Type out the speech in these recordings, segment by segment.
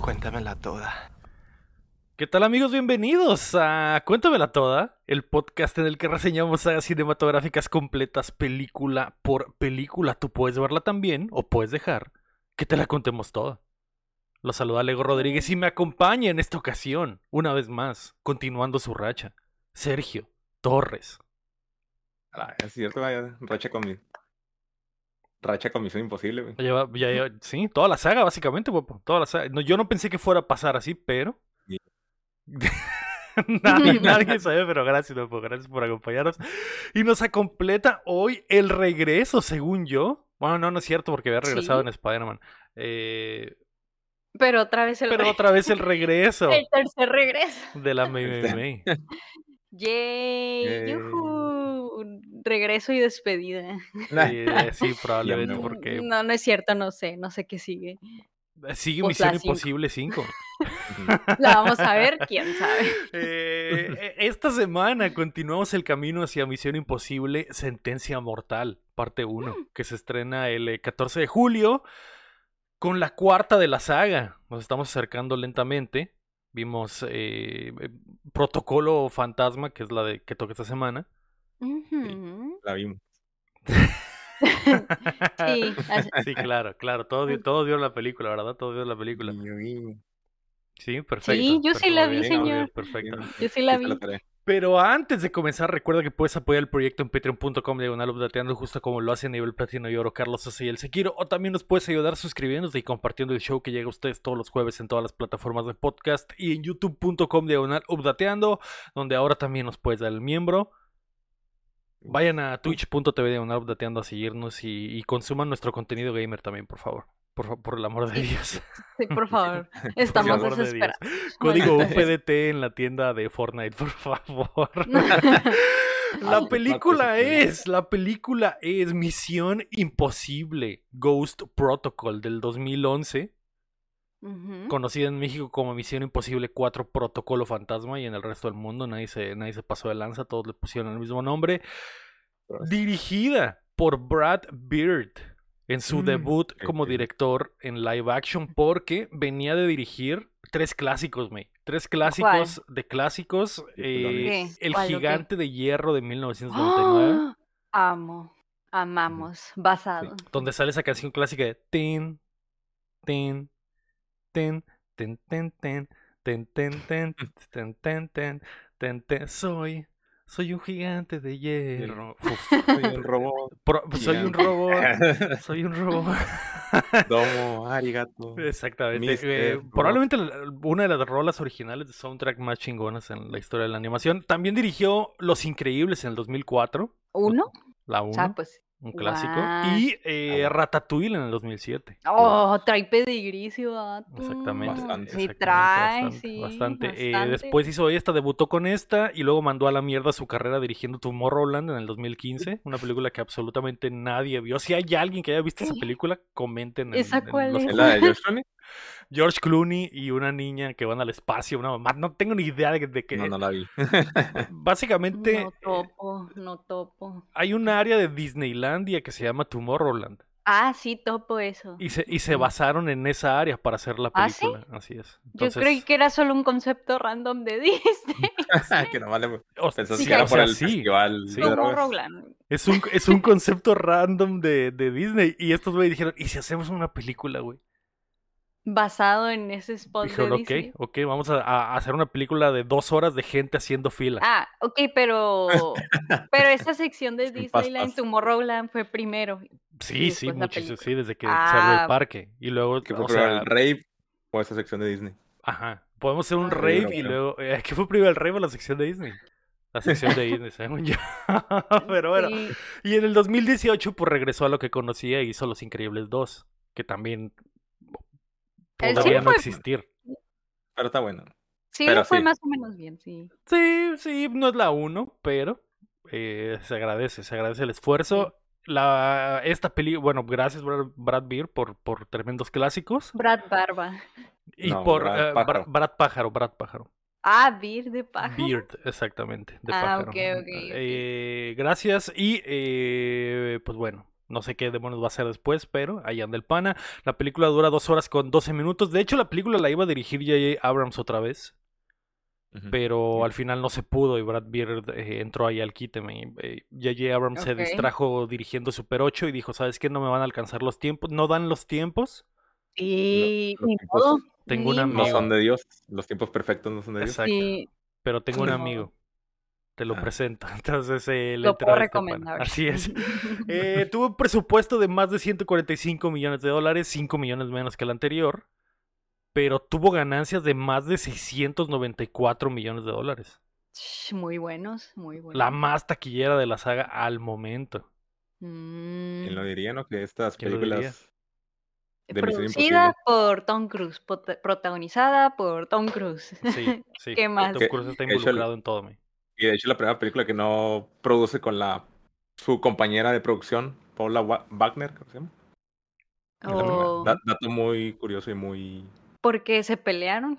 Cuéntamela toda. ¿Qué tal amigos? Bienvenidos a Cuéntamela Toda, el podcast en el que reseñamos sagas cinematográficas completas película por película. Tú puedes verla también o puedes dejar que te la contemos toda. Los saluda Lego Rodríguez y me acompaña en esta ocasión, una vez más, continuando su racha, Sergio Torres. Ah, es cierto, vaya, racha con mi. Racha con Misión Imposible, güey. Lleva- ya- sí, toda la saga, básicamente, guapo. Toda la saga. No, yo no pensé que fuera a pasar así, pero. Sí. nadie, nadie sabe, pero gracias, guapo, gracias por acompañarnos. Y nos completa hoy el regreso, según yo. Bueno, no, no es cierto, porque había regresado Sí. en Spider-Man. Eh, Pero otra vez el, pero otra vez el regreso el tercer regreso. de la May May May. Yay, Yay. Regreso y despedida. Eh, sí, probablemente, no. porque No, no es cierto, no sé, no sé qué sigue. sigue Pues la Misión. Imposible 5. La vamos a ver, quién sabe. Eh, e- esta semana continuamos el camino hacia Misión Imposible Sentencia Mortal, parte 1, que se estrena el eh, 14 de julio con la cuarta de la saga. Nos estamos acercando lentamente. Vimos eh, eh, Protocolo Fantasma, que es la de que toca esta semana. La vimos. Sí, así- Sí, claro, claro. Todos, vi- todos vieron la película, ¿verdad? Todos vieron la película. Sí, perfecto. Sí, yo sí la vi, bien, señor. Perfecto. yo sí la vi. Pero antes de comenzar, recuerda que puedes apoyar el proyecto en patreon.com diagonal updateando justo como lo hace a nivel platino y oro Carlos Sosa y el Sequiro. O también nos puedes ayudar suscribiéndote y compartiendo el show que llega a ustedes todos los jueves en todas las plataformas de podcast y en youtube.com diagonal updateando, donde ahora también nos puedes dar el miembro. Vayan a twitch.tv diagonal updateando a seguirnos y, y consuman nuestro contenido gamer también, por favor. Por, por el amor de Dios. Sí, por favor. Por Estamos de Dios. desesperados. Código UPDT en la tienda de Fortnite, por favor. La película pues, sí. es, la película es Misión Imposible, Ghost Protocol del 2011, Conocida en México como Misión Imposible 4 Protocolo Fantasma y en el resto del mundo nadie se, nadie se pasó de lanza, todos le pusieron el mismo nombre. Dirigida por Brad Beard en su Mm, debut como director en live action porque venía de dirigir tres clásicos, May. Tres clásicos de clásicos. eh, el. Gigante de Hierro de 1999. ¡Ah! Amo, amamos, basado. donde sale esa canción clásica de tin, tin, tin, tin, tin, tin, tin, tin, tin, tin, tin, tin, tin. Soy, soy un gigante de hierro. Uf, Soy un robot. pro- soy un robot, soy un robot. Domo, arigato. Exactamente. Eh, probablemente una de las rolas originales de soundtrack más chingonas en la historia de la animación. También dirigió Los Increíbles en el 2004, ¿Uno? la O sea, 1, pues. Un clásico. Y eh, Ratatouille en el 2007. Oh, trae pedigrí, ese vato. Exactamente. Bastante. Sí, exactamente, trae, bastante, sí. bastante. Eh, después hizo esta, debutó con esta y luego mandó a la mierda su carrera dirigiendo Tomorrowland en el 2015, una película que absolutamente nadie vio. Si hay alguien que haya visto esa película, comenten en, ¿Esa en cuál los es? ¿Es la de Clooney? George Clooney y una niña que van al espacio, una mamá, no tengo ni idea de, de qué. No, no la vi. Básicamente No topo, no topo. hay un área de Disneylandia que se llama Tomorrowland Ah, sí, topo eso. y se, y se basaron en esa área para hacer la ¿Ah, sí? película. Así es. Yo creí que era solo un concepto random de Disney. que nomás le o- pensaste sí, que era o por sea, el sí. festival Sí. Roland. Es un, es un concepto random de, de Disney. Y estos güey dijeron, ¿y si hacemos una película, güey? Basado en ese spot Dijeron, de ok, Disney. ok, vamos a, a hacer una película de dos horas de gente haciendo fila. Ah, ok, pero pero esa sección de Disneyland. Tomorrowland fue primero. sí, sí, muchísimo, sí, desde que se abrió Ah. el parque. Y luego, Que fue o primero sea, el rave o esa sección de Disney. ajá, podemos hacer un Ah. rave y luego, eh, ¿qué fue primero el rave o la sección de Disney? La sección de Disney, según yo. Pero bueno, Sí. y en el 2018 pues regresó a lo que conocía y hizo Los Increíbles 2, que también podría sí no fue- existir. Pero está bueno. Sí, Pero fue sí. más o menos bien, sí. Sí, sí, no es la uno, pero eh, se agradece, se agradece el esfuerzo. La, esta peli, bueno, gracias Brad, Brad Beer por, por tremendos clásicos. Brad Barba. Y No, por Brad eh, Pájaro. Brad Pájaro, Brad Pájaro. Ah, Beer de pájaro. Beard, exactamente, de Ah, pájaro. ok, ok, ok. Eh, gracias y eh, pues bueno, No sé qué demonios va a hacer después, pero ahí anda el pana. La película dura dos horas con 12 minutos. De hecho, la película la iba a dirigir J.J. Abrams otra vez. Pero al final no se pudo y Brad Bird eh, entró ahí al quíteme. Eh, J.J. Abrams se distrajo dirigiendo Super 8 y dijo, ¿sabes qué? No me van a alcanzar los tiempos. No dan los tiempos. Y los ni modo. Tengo un ni amigo. No son de Dios. Los tiempos perfectos no son de Dios. Exacto. Sí, Pero tengo un amigo. Te lo Ah. presento. Entonces, eh, le lo puedo a este recomendar. Así es. Eh, tuvo un presupuesto de más de 145 millones de dólares, 5 millones menos que el anterior, pero tuvo ganancias de más de 694 millones de dólares. Muy buenos, muy buenos. La más taquillera de la saga al momento. ¿Quién lo Mm, diría, no? Que estas películas de Producida por Tom Cruise, protagonizada por Tom Cruise. Sí, sí. ¿Qué más? Tom Cruise está involucrado en todo. me. Y de hecho la primera película que no produce con la su compañera de producción, Paula Wa- Wagner, ¿cómo se llama? Es la primera. O Da- dato muy curioso y muy... porque se pelearon.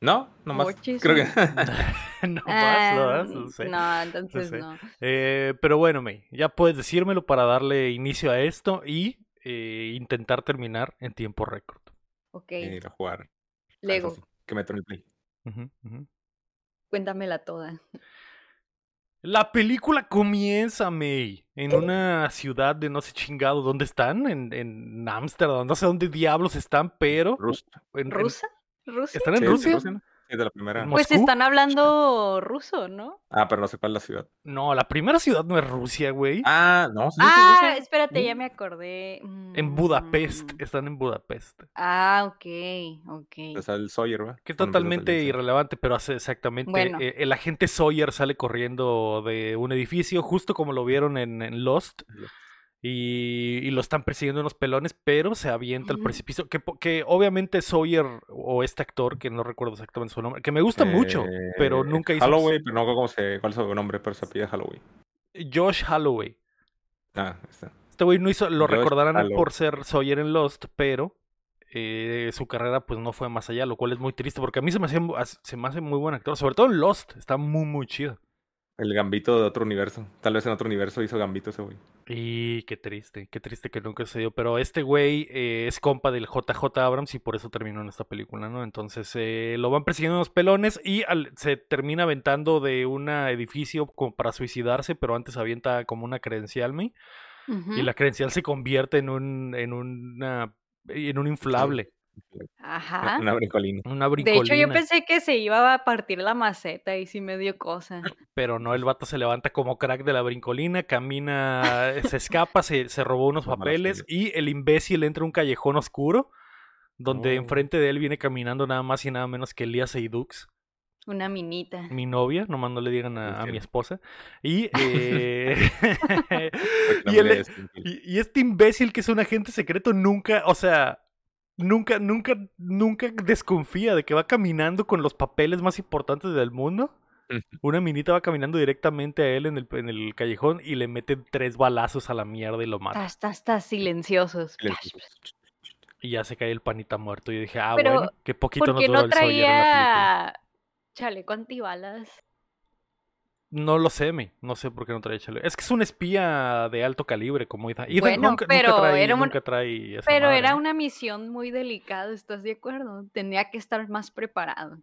No, nomás Mochis, creo que... no más, Ah, no más, no sé. no, entonces sé. no. Eh, pero bueno, May, ya puedes decírmelo para darle inicio a esto y eh, intentar terminar en tiempo récord. Ok, ir a jugar. al Lego, Que meto en el play. Ujú, ujú. Cuéntamela toda. La película comienza, May, en una ciudad de no sé chingado dónde están, en, en Ámsterdam, no sé dónde diablos están, pero... Rus- en- en- ¿Rusa? ¿Rusia? ¿Están en Sí, Rusia? Sí, de la primera. En Pues están hablando ruso, ¿no? Ah, pero no sé cuál es la ciudad. No, la primera ciudad no es Rusia, güey. Ah, no, sí, Ah, Rusia. espérate, ya Sí. me acordé. En Budapest, Mm, están en Budapest. Ah, ok, ok. O sea, el Sawyer, ¿verdad? Que es totalmente irrelevante, pero hace exactamente. Bueno. eh, el agente Sawyer sale corriendo de un edificio, justo como lo vieron en, en Lost. Lost. Y, y lo están persiguiendo unos pelones, pero se avienta al precipicio. Que, obviamente Sawyer, o este actor, que no recuerdo exactamente su nombre, que me gusta mucho, pero Eh, nunca hizo. Holloway, pero no cómo se, cuál es su nombre, pero se pide Holloway. Josh Holloway. Ah, está. Este güey no hizo, lo Josh recordarán por ser Sawyer en Lost, pero eh, su carrera pues no fue más allá, lo cual es muy triste porque a mí se me hace, se me hace muy buen actor, sobre todo en Lost, está muy muy chido. El gambito de otro universo. Tal vez en otro universo hizo gambito ese güey. Y qué triste, qué triste que nunca se dio, pero este güey eh, es compa del JJ Abrams y por eso terminó en esta película, ¿no? Entonces eh, lo van persiguiendo unos pelones y al- se termina aventando de un edificio como para suicidarse, pero antes avienta como una credencial, ¿me? Y la credencial se convierte en un, en una, en un inflable, Ajá. Una brincolina. una De hecho, yo pensé que se iba a partir la maceta y sí me dio cosa. Pero no, el vato se levanta como crack de la brincolina, camina, se escapa, se, se robó unos papeles y el imbécil entra a un callejón oscuro donde Oh. enfrente de él viene caminando nada más y nada menos que Elías Eidux, Una minita. mi novia, nomás no le digan a, a mi esposa. Y, eh, el- y- y este imbécil que es un agente secreto nunca, o sea, nunca, nunca, nunca desconfía de que va caminando con los papeles más importantes del mundo. Una minita va caminando directamente a él en el, en el callejón y le mete tres balazos a la mierda y lo mata. Estás, estás, estás silenciosos. Y ya se cae el panita muerto. Y dije, ah, Pero, bueno, qué poquito ¿Por nos duró no el Sawyer en la traía chaleco antibalas? No lo sé, me. No sé por qué no trae chaleco. Es que es un espía de alto calibre, como Ethan. Ethan Bueno, nunca, pero nunca trae, era un- nunca trae esa Pero madre, era una misión muy delicada, ¿estás de acuerdo? Tenía que estar más preparado.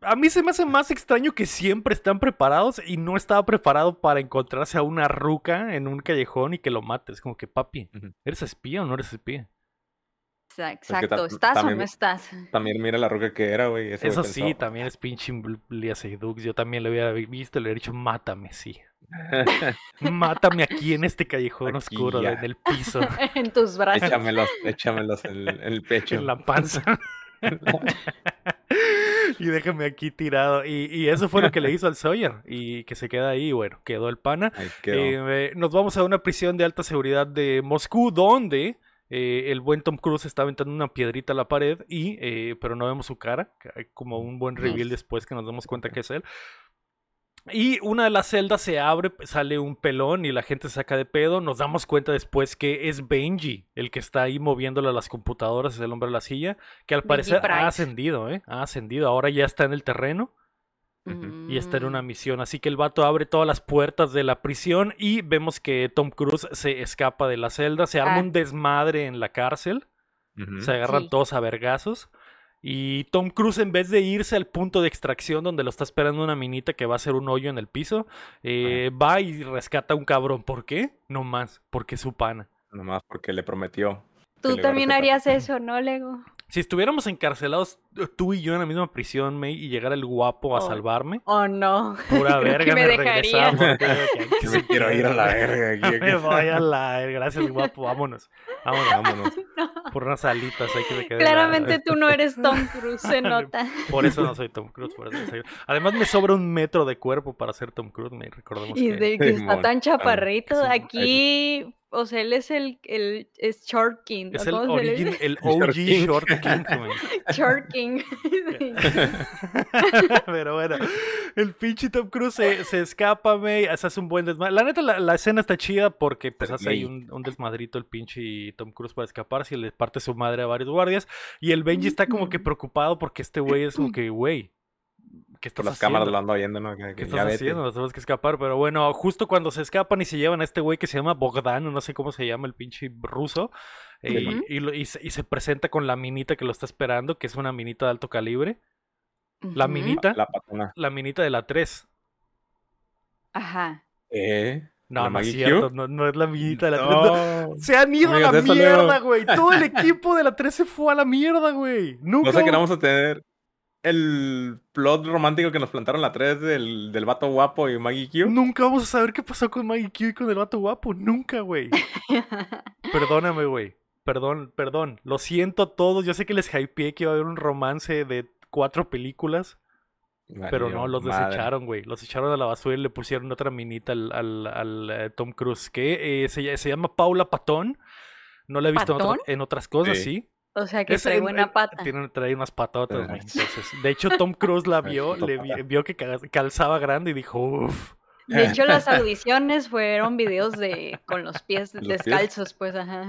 A mí se me hace más extraño que siempre están preparados y no estaba preparado para encontrarse a una ruca en un callejón y que lo mates. Como que, papi. ¿eres espía o no eres espía? Que Exacto, ¿estás o no estás? También mira la roca que era, güey. Eso sí, pensó, también es pinche Lia Seydoux. Yo también lo hubiera visto y le hubiera dicho, mátame, sí. Mátame aquí en este callejón Aquí oscuro, ya. en el piso, en tus brazos. échamelos, échamelos en, el- en el pecho. en la panza. y déjame aquí tirado. Y, y eso fue lo que le hizo al Sawyer. Y que se queda ahí, bueno, quedó el pana. Ahí quedó. Eh, nos vamos a una prisión de alta seguridad de Moscú, donde eh, el buen Tom Cruise está aventando una piedrita a la pared, y, eh, pero no vemos su cara, que hay como un buen reveal después que nos damos cuenta que es él. Y una de las celdas se abre, sale un pelón y la gente se saca de pedo. Nos damos cuenta después que es Benji el que está ahí moviéndole a las computadoras, es el hombre de la silla, que al Benji parecer ha ascendido, ¿eh? Ha ascendido, ahora ya está en el terreno. Y está en Mm. una misión. Así que el vato abre todas las puertas de la prisión y vemos que Tom Cruise se escapa de la celda, se arma Ah. un desmadre en la cárcel, se agarran Sí. todos a vergazos. Y Tom Cruise, en vez de irse al punto de extracción donde lo está esperando una minita que va a hacer un hoyo en el piso, eh, va y rescata a un cabrón. ¿Por qué? No más, porque es su pana. Nomás porque le prometió. Tú también harías eso, ¿no, Lego? Si estuviéramos encarcelados eh, tú y yo en la misma prisión, May, y llegara el guapo a Oh. salvarme, Oh, no. pura verga, que me, me dejaría. regresamos. se me quiero ir a la verga. aquí, Me voy a la verga. Gracias, guapo. Vámonos. Vámonos. Vámonos. Por unas alitas hay que la- Claramente tú no eres Tom Cruise, se nota. Por eso no soy Tom Cruise. por eso no soy- Además, me sobra un metro de cuerpo para ser Tom Cruise. Me recordemos Y que. de que está tan chaparrito. Aquí, o sea, él es el, el es Short King. Es ¿o el, origin, el OG. Short King. güey. Short King. Pero bueno, el pinche Tom Cruise se, se escapa, May, se hace un buen desmadre. La neta, la, la escena está chida porque pues hace ahí un, un desmadrito el pinche Tom Cruise para escaparse y le parte su madre a varios guardias. Y el Benji está como que preocupado porque este güey es como que, güey, ¿qué estás Por las haciendo? cámaras lo ando viendo, ¿no? Que- ¿Qué estás haciendo? Nos tenemos que escapar. Pero bueno, justo cuando se escapan y se llevan a este güey que se llama Bogdan, no sé cómo se llama el pinche ruso, eh, y, y lo- y se, y se presenta con la minita que lo está esperando, que es una minita de alto calibre. La minita, La patona. la minita de la 3. Ajá. ¿Eh? No, ¿La no es cierto, no, no es la minita de la 3. no. No. Se han ido a la mierda, güey. Todo el equipo de la 3 se fue a la mierda, güey. Nunca. No sé que no vamos a tener el plot romántico que nos plantaron la 3 del, del vato guapo y Maggie Q. Nunca vamos a saber qué pasó con Maggie Q y con el vato guapo. Nunca, güey. Perdóname, güey. Perdón, perdón. Lo siento a todos. Yo sé que les hypeé que iba a haber un romance de cuatro películas. Pero no, los madre. desecharon, güey. Los echaron a la basura y le pusieron otra minita al, al, al, eh, Tom Cruise. Que eh, se, se llama Paula Patón. No la he visto en, otras cosas, Sí. sí. O sea, que Es trae en- buena en- pata. Tiene, trae unas patotas, güey. Entonces, de hecho, Tom Cruise la vio, le vi- vio que ca- calzaba grande y dijo, uff. De hecho, las audiciones fueron videos de con los pies ¿Los pies? descalzos, pues, ajá.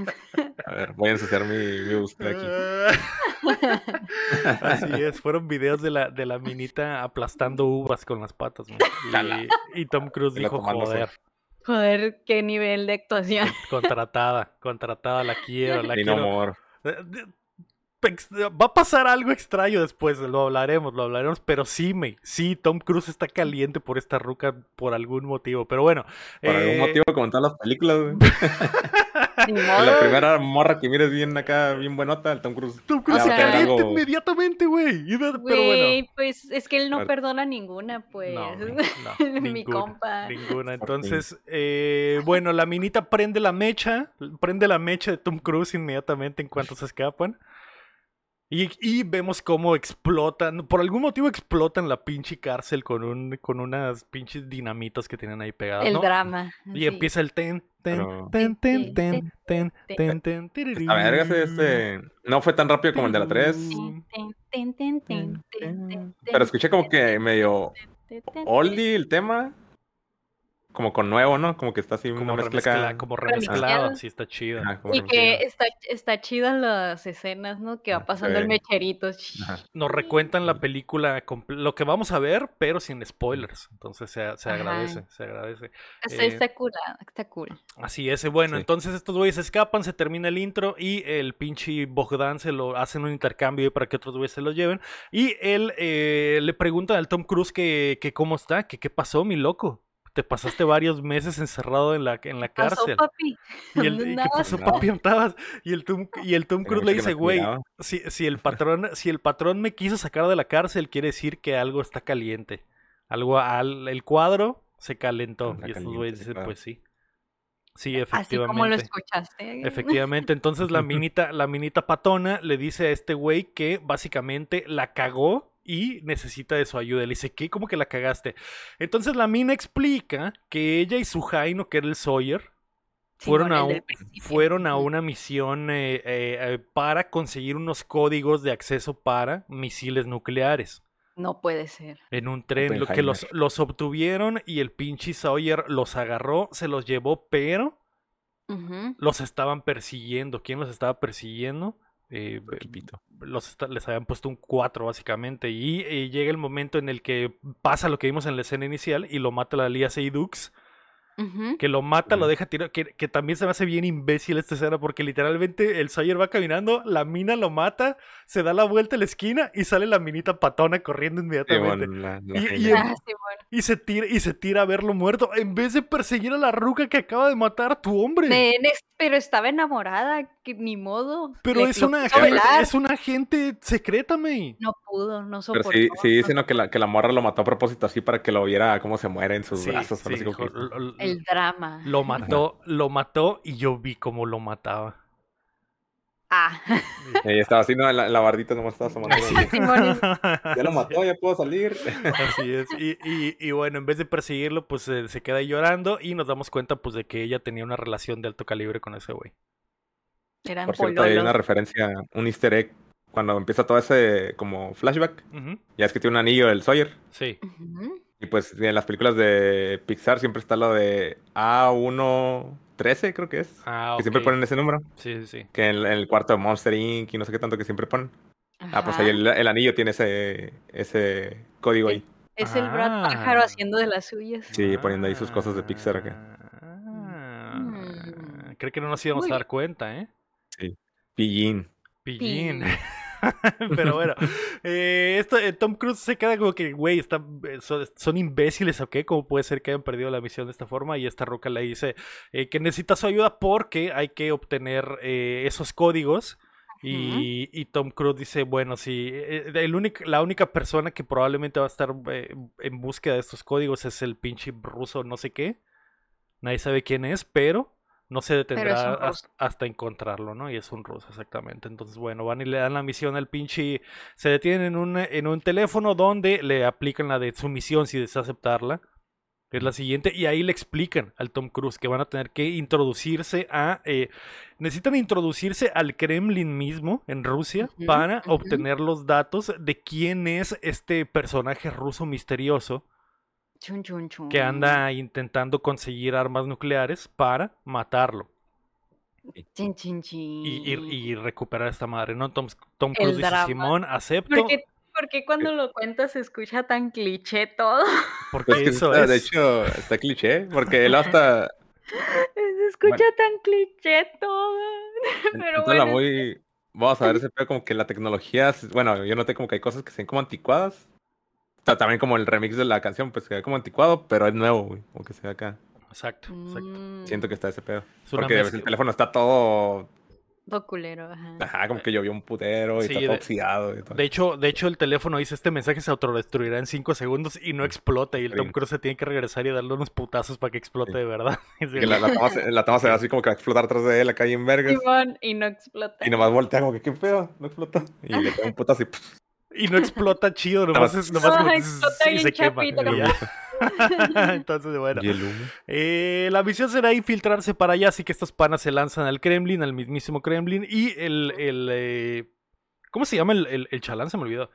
A ver, voy a ensuciar mi, mi búsqueda aquí. Así es, fueron videos de la, de la minita aplastando uvas con las patas. Y, y Tom Cruise dijo, joder, Joder, qué nivel de actuación. contratada, contratada, la quiero, la Y no quiero. more. Eh, Va a pasar algo extraño después, lo hablaremos, lo hablaremos, pero sí, me, sí, Tom Cruise está caliente por esta ruca por algún motivo, pero bueno. Por algún eh, motivo, como en todas las películas, güey. La primera morra que mires bien acá, bien buenota, el Tom Cruise. Tom Cruise O está sea- caliente algo- inmediatamente, güey. Pero bueno. Güey, pues es que él no perdona ninguna, pues. No, mi- no, Mi ninguna, compa. Ninguna. Entonces, eh, bueno, la minita prende la mecha, prende la mecha de Tom Cruise inmediatamente en cuanto se escapan. Y, y vemos cómo explotan, por algún motivo explotan la pinche cárcel con un, con unas pinches dinamitas que tienen ahí pegadas, El ¿no? drama. Y sí. empieza el ten, ten, Pero- ten, ten, ten, ten, ten, ten, tirirín. A ver, este. No fue tan rápido como el de la 3. Tin, tin, tin, tin, tin, tin, tin, Pero escuché como que medio oldie el tema. Como con nuevo, ¿no? Como que está así una Como, mezcla remezcla- acá. como remezclado, sí está chido. Y que está, está chidas las escenas, ¿no? Que va pasando el mecherito. Ajá. nos recuentan la película, lo que vamos a ver, pero sin spoilers. Entonces se, se Ajá. agradece, se agradece. Está, Eh, está cool, ah, está cool. Así es, bueno, Sí. entonces estos güeyes escapan, se termina el intro y el pinche Bogdan se lo hacen un intercambio para que otros güeyes se lo lleven. Y él eh, le pregunta al Tom Cruise que, que cómo está, que qué pasó, mi loco. Te pasaste varios meses encerrado en la, en la Pasó, cárcel. papi. Y el, ¿Dónde ¿y ¿Qué pasó, papi? Y el Tom, y el Tom Cruise le dice, güey, cuidaba". si, si el patrón, si el patrón me quiso sacar de la cárcel, quiere decir que algo está caliente. Algo, al, el cuadro se calentó. Está y estos güeyes dicen, claro. pues sí. Sí, Así efectivamente. como lo escuchaste. Efectivamente, entonces la minita, la minita patona le dice a este güey que básicamente la cagó y necesita de su ayuda. Le dice, ¿qué? ¿Cómo que la cagaste? Entonces la mina explica que ella y su Jaino, que era el Sawyer, fueron, a un- fueron a una misión eh, eh, eh, para conseguir unos códigos de acceso para misiles nucleares. No puede ser. En un tren, lo que los, los obtuvieron y el pinche Sawyer los agarró, se los llevó, pero los estaban persiguiendo. ¿Quién los estaba persiguiendo? Eh, los les habían puesto un 4 básicamente y, llega el momento en el que pasa lo que vimos en la escena inicial y lo mata la Lía Que lo mata, lo deja tirar, que, que también se me hace bien imbécil esta escena porque literalmente el Sawyer va caminando, la mina lo mata, se da la vuelta a la esquina y sale la minita patona corriendo inmediatamente. Simón, la- la Y- y genia. el- Ah, sí, bueno. Y se tira, y se tira a verlo muerto, en vez de perseguir a la ruca que acaba de matar a tu hombre. Pero estaba enamorada, que ni modo. Pero le- es una, es una agente secreta, May. No pudo, no Pero soportó. sí, sí no dicen ¿no? que, la, que la morra lo mató a propósito así para que lo viera cómo se muere en sus Sí, brazos. sí, lo, lo- El drama. lo mató, lo mató y yo vi cómo lo mataba. Ah, Y estaba así, ¿no? En la, en la bardita nomás estaba asomando. Sí. Simón. Ya lo mató, ya puedo salir. Así es. Y, y- y bueno, en vez de perseguirlo, pues eh, se queda ahí llorando y nos damos cuenta pues de que ella tenía una relación de alto calibre con ese güey. eran Por cierto, hay una referencia, un easter egg. Cuando empieza todo ese como flashback, ya es que tiene un anillo el Sawyer. Sí. Ujú. Y pues en las películas de Pixar siempre está lo de A113, creo que es. Ah, Que siempre ponen ese número. Sí, sí, sí. Que en, en el cuarto de Monster Inc. y no sé qué tanto que siempre ponen. Ah, pues ahí el, el anillo tiene ese, ese código ahí. Es el Brad Pájaro Ah. haciendo de las suyas. Sí, poniendo ahí sus cosas de Pixar acá. Ah, Mm. Creo que no nos íbamos a dar cuenta, ¿eh? Pillín. Pillín. Pillín. Pero bueno, eh, esto, eh, Tom Cruise se queda como que, güey, está- eh, son, son imbéciles, ¿o qué? ¿Cómo puede ser que hayan perdido la misión de esta forma? Y esta roca le dice eh, que necesita su ayuda porque hay que obtener esos códigos. Y, y Tom Cruise dice, bueno, sí, el único, la única persona que probablemente va a estar eh, en búsqueda de estos códigos es el pinche ruso no sé qué. Nadie sabe quién es, pero no se detendrá hasta, encontrarlo, ¿no? Y es un ruso, exactamente. Entonces, bueno, van y le dan la misión al pinche... Se detienen en un, en un teléfono donde le aplican la de su misión si desea aceptarla. que Es la siguiente, y ahí le explican al Tom Cruise que van a tener que introducirse a. eh, necesitan introducirse al Kremlin mismo en Rusia para obtener los datos de quién es este personaje ruso misterioso Chun, chun, chun. que anda intentando conseguir armas nucleares para matarlo Chin, chin, chin. y, y- y recuperar a esta madre, ¿no? Tom, Tom Cruise dice. Simón, acepto, ¿Por qué, por qué cuando lo cuentas se escucha tan cliché todo? porque Pues que eso está- es... De hecho, está cliché, porque él hasta Se escucha tan cliché todo. Pero Entonces, la bueno, muy. Vamos a ver ese pedo como que la tecnología. Bueno, yo noté como que hay cosas que se ven como anticuadas. O sea, también como el remix de la canción, pues se ve como anticuado, pero es nuevo, güey. Como que se ve acá. Exacto, exacto. mm, Siento que está ese pedo. Es Porque a veces mezcla. el teléfono está todo. todo culero, ajá. Ajá, como que llovió un putero y Sí, está de- todo oxidado. Y todo. De hecho, de hecho, el teléfono dice este mensaje se autodestruirá en 5 segundos y no explota. Y el Tom. Cruise se tiene que regresar y darle unos putazos para que explote de verdad. Y Que la, la toma se, la toma se ve así como que va a explotar atrás de él acá ahí en vergas. Y no explota. Y nomás voltea como que, ¿qué pedo? No explotó. Y le pega un putazo y pff, Y no explota chido, nomás, es, nomás como Ay, zzz, explota y bien se quema. y. Entonces, bueno. y el humo. Eh, la misión será infiltrarse para allá, así que estos panas se lanzan al Kremlin, al mismísimo Kremlin. Y el. el eh, ¿Cómo se llama el, el, el chalán? Se me olvidó.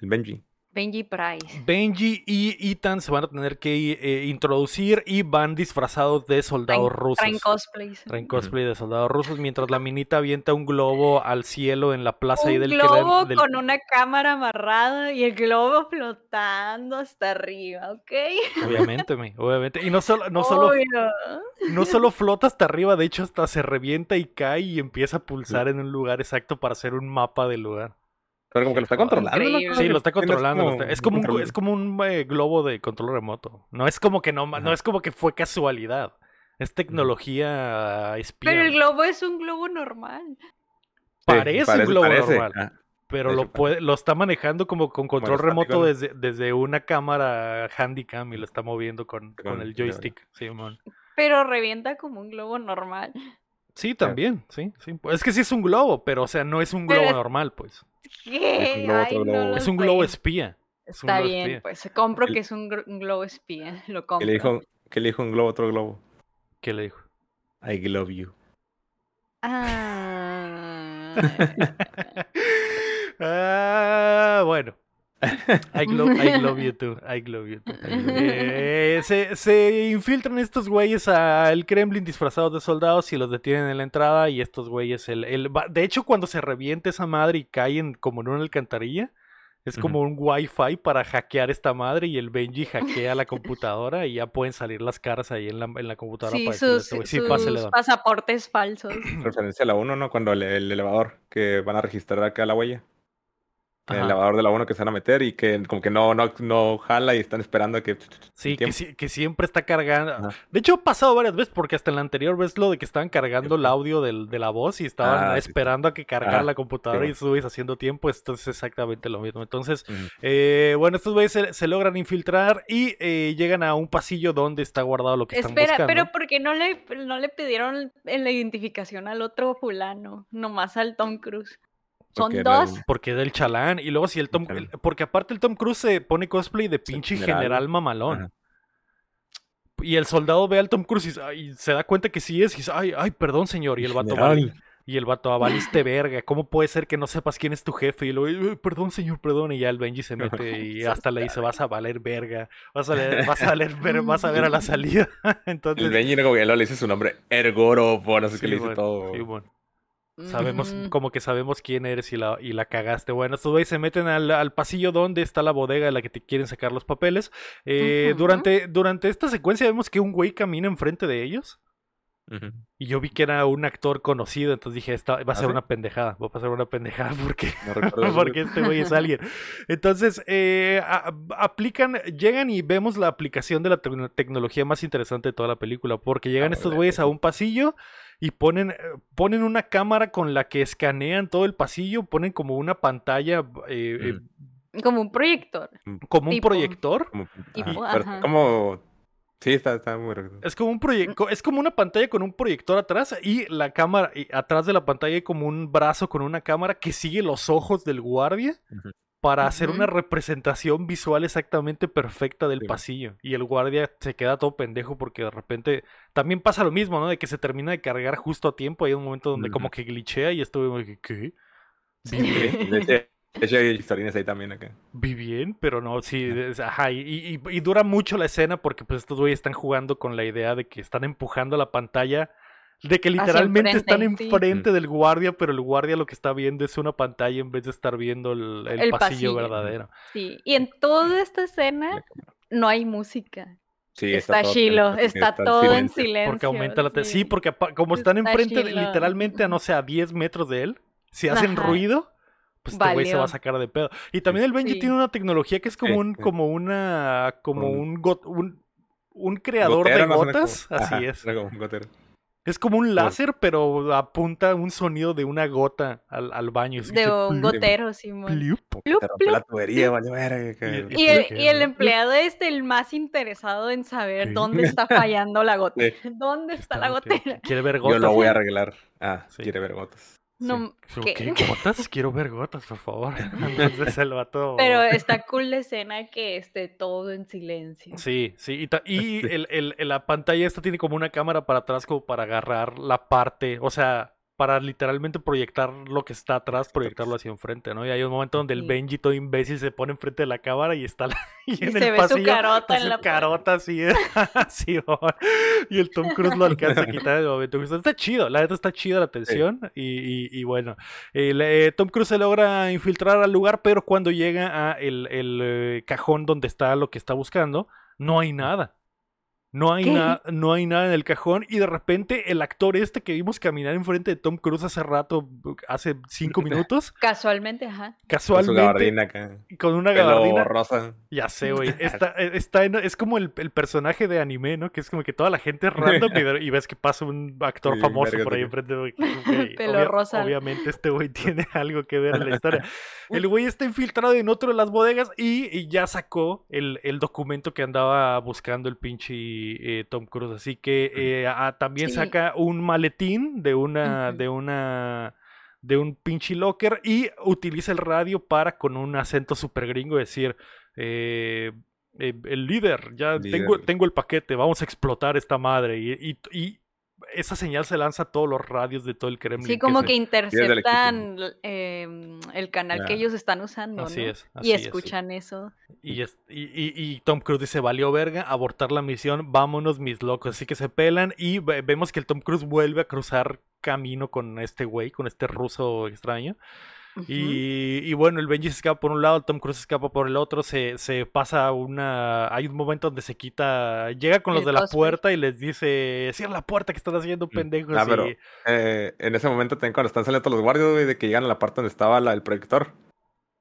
El Benji. Benji Price. Benji y Ethan se van a tener que eh, introducir y van disfrazados de soldados rusos. Traen cosplays. Traen cosplay de soldados rusos mientras la minita avienta un globo al cielo en la plaza ahí Un del globo Krem- del- con una cámara amarrada y el globo flotando hasta arriba, ¿ok? Obviamente, me, obviamente. Y no solo, no solo, Obvio. no solo flota hasta arriba, de hecho hasta se revienta y cae y empieza a pulsar en un lugar exacto para hacer un mapa del lugar. Pero como que lo está controlando. Sí, lo está controlando. lo como está- Es como un, control. es como un eh, globo de control remoto. No es como que no, no es como que fue casualidad. Es tecnología espía. Pero el globo es un globo normal. Parece un globo parece. normal. Ah, Pero lo puede, lo está manejando como con control remoto desde, desde una cámara handicam y lo está moviendo con, con Con- el joystick. Sí. Pero revienta como un globo normal. Sí, también, sí, sí. Es que sí es un globo, pero o sea, no es un globo normal, pues. ¿Qué? globo, Ay, no Es un globo espía. es Está globo bien, espía. pues compro El- que es un, globo espía. Lo ¿Qué compro. le dijo, qué le dijo un globo a otro globo? ¿Qué le dijo? I love you. Ah. ah, bueno. I love, I love you too. I love you too. Eh, se, se infiltran estos güeyes al Kremlin disfrazados de soldados y los detienen en la entrada. Y estos güeyes, el, el, de hecho, cuando se revienta esa madre y caen como en una alcantarilla, es como un wifi para hackear esta madre. Y el Benji hackea la computadora y ya pueden salir las caras ahí en la, en la computadora Sí, para sus, este güey, sí, pásele, sus don". pasaportes falsos. Referencia a la 1, ¿no? Cuando el, el elevador, que van a registrar acá la huella. El Ajá. elevador de la 1 que se van a meter y que como que no, no, no jala y están esperando a que... Sí, que, siempre está cargando. Ajá. De hecho, ha pasado varias veces porque hasta en la anterior ves lo de que estaban cargando el audio del- de la voz y estaban Ah, sí. esperando a que cargara Ah, la computadora sí, y estuviste haciendo tiempo. Esto es exactamente lo mismo. Entonces, eh, bueno, estos güeyes se, se logran infiltrar y eh, llegan a un pasillo donde está guardado lo que están Espera, buscando. pero ¿por qué no le, no le pidieron en la identificación al otro fulano? Nomás al Tom Cruise. Son Porque era dos. el- Porque es del chalán. Y luego si el Tom... El- porque aparte el Tom Cruise se pone cosplay de pinche general, general. mamalón. Ajá. Y el soldado ve al Tom Cruise y, s- y se da cuenta que sí es. Y dice, ay, ay, perdón, señor. Y el vato General. Y el vato, ah, valiste verga, ¿cómo puede ser que no sepas quién es tu jefe? Y luego, "Eh, perdón, señor, perdón. Y ya el Benji se mete y hasta le dice, vas a valer verga, vas a, leer- vas a valer ver, vas a ver a la salida. Entonces, El Benji no, como que le dice su nombre, Ergoropo, no sé sí, qué le dice bueno, todo. sí, bueno. Sabemos, Mm, como que sabemos quién eres y la, y la cagaste. Bueno, estos güeyes se meten al, al pasillo donde está la bodega de la que te quieren sacar los papeles. Eh, durante, durante esta secuencia vemos que un güey camina enfrente de ellos. Y yo vi que era un actor conocido, entonces dije, esta va a ¿Ah, ser sí? una pendejada, va a pasar una pendejada porque No porque este güey es alguien. Entonces, eh, a- aplican, llegan y vemos la aplicación de la tecno- tecnología más interesante de toda la película, porque llegan Ah, estos güeyes a un pasillo y ponen, eh, ponen una cámara con la que escanean todo el pasillo, ponen como una pantalla, eh, eh. Como un proyector. como un proyector. Como, Tipo, ajá, pero ajá. como... Sí, está, está muy... re- Es como un proyecto, es como una pantalla con un proyector atrás y la cámara, y atrás de la pantalla hay como un brazo con una cámara que sigue los ojos del guardia para hacer una representación visual exactamente perfecta del Sí. pasillo. Y el guardia se queda todo pendejo porque de repente también pasa lo mismo, ¿no? De que se termina de cargar justo a tiempo. Hay un momento donde como que glitchea y estuve como que, ¿qué? Sí, hay historias ahí también acá. Vi bien, pero no, sí, es- ajá, y, y- y dura mucho la escena porque pues estos güeyes están jugando con la idea de que están empujando la pantalla, de que literalmente están enfrente, sí. enfrente del guardia, pero el guardia lo que está viendo es una pantalla en vez de estar viendo el, el El pasillo, pasillo. verdadero. Sí. Y en toda esta escena no hay música. Sí, Está chilo, sí, está todo en silencio. Porque aumenta la... te- Sí, porque como están Está enfrente, de- literalmente a no sé, a 10 metros de él, si hacen Ajá. ruido, pues este güey se va a sacar de pedo. Y también el Benji Sí. tiene una tecnología que es como Sí, un, sí. como una, como Un- got- un, un creador Gotero, de no gotas, como- así Ajá, es. como un gotero. Es como un láser, pero apunta un sonido de una gota al, al baño. De escucha un gotero, Simón. rompe la tubería, vale, verga. Y- Y el, ¿Por qué, y el empleado es el más interesado en saber Sí. dónde está fallando la gotera. ¿Dónde está la Está- gotera? Quiere ver Yo gotas. lo voy a arreglar. Ah, Sí. quiere ver gotas. No, Sí. ¿qué? ¿Qué? ¿Gotas? Quiero ver gotas, por favor. Entonces el vato... Pero está cool la escena que esté todo en silencio. Sí, sí, y, ta- y Sí. el, el- el- la pantalla esta tiene como una cámara para atrás como para agarrar la parte, o sea, para literalmente proyectar lo que está atrás, proyectarlo hacia enfrente, ¿no? Y hay un momento donde el. Benji todo imbécil se pone enfrente de la cámara y está la- y Y en se el ve su carota en su la carota así, ¿eh? Sí, va. y el Tom Cruise lo alcanza a quitar en el momento. Está chido, la neta está chida la tensión y, y- y bueno, el, eh, Tom Cruise se logra infiltrar al lugar, pero cuando llega a el, el, eh, cajón donde está lo que está buscando, no hay nada. No hay, nada no hay nada en el cajón y de repente el actor este que vimos caminar enfrente de Tom Cruise hace rato, hace cinco minutos, Casualmente, ajá. Con su casualmente gabardina acá. con una Pelo gabardina, rosa. ya sé, güey. Está, eh, está en- es como el, el personaje de anime, ¿no? Que es como que toda la gente es random y, ves que pasa un actor Sí, famoso por ahí enfrente. güey, güey, Pelo rosa. Obviamente este güey tiene algo que ver en la historia. El güey está infiltrado en otro de las bodegas y, y ya sacó el, el documento que andaba buscando el pinche eh, Tom Cruise. Así que eh, también Sí. saca un maletín de una, de una de un pinche locker y utiliza el radio para con un acento super gringo decir eh, eh, el líder, ya Líder. Tengo, tengo el paquete, vamos a explotar esta madre y, y- y esa señal se lanza a todos los radios de todo el Kremlin. Sí, como que interceptan em, el canal que ellos están usando, Así ¿no? es, así y es, sí. escuchan eso. Y, es- y, y- y Tom Cruise dice, valió verga, abortar la misión, vámonos mis locos. Así que se pelan y ve- vemos que el Tom Cruise vuelve a cruzar camino con este güey, con este ruso extraño. Y, y bueno, el Benji se escapa por un lado, el Tom Cruise se escapa por el otro, se, se pasa una... Hay un momento donde se quita, llega con los El de la cosplay. puerta y les dice, cierra la puerta que están haciendo pendejos. Ah, pero y- eh, en ese momento también cuando están saliendo todos los guardias, güey, de que llegan a la parte donde estaba la- el proyector.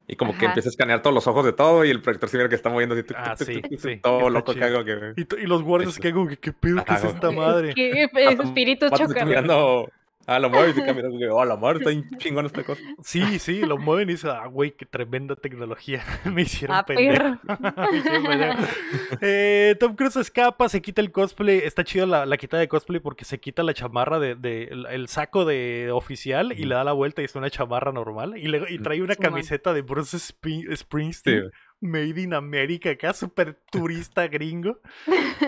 Y como que empieza a escanear todos los ojos de todo y el proyector se ve que está moviendo así. Ah, tuc, tuc, sí, tuc, tuc, sí, todo loco que hago que... y, los guardias que como que, ¿qué pedo? ¿Qué es esta madre? ¿Qué Vato- espíritu vato chocarrero? mirando Ah, lo mueves y caminas, güey. Oh, la madre, está bien chingón esta cosa. Sí, sí, lo mueven y dicen, ah, güey, qué tremenda tecnología. Me hicieron Ah, pendejo. Me hicieron pendejo. Eh, Tom Cruise escapa, se quita el cosplay. Está chido la, la quitada de cosplay porque se quita la chamarra de, de- el, el saco de oficial y le da la vuelta y es una chamarra normal. Y, le- y trae una camiseta de Bruce Spring- Springsteen, Sí, Made in America, acá súper turista gringo.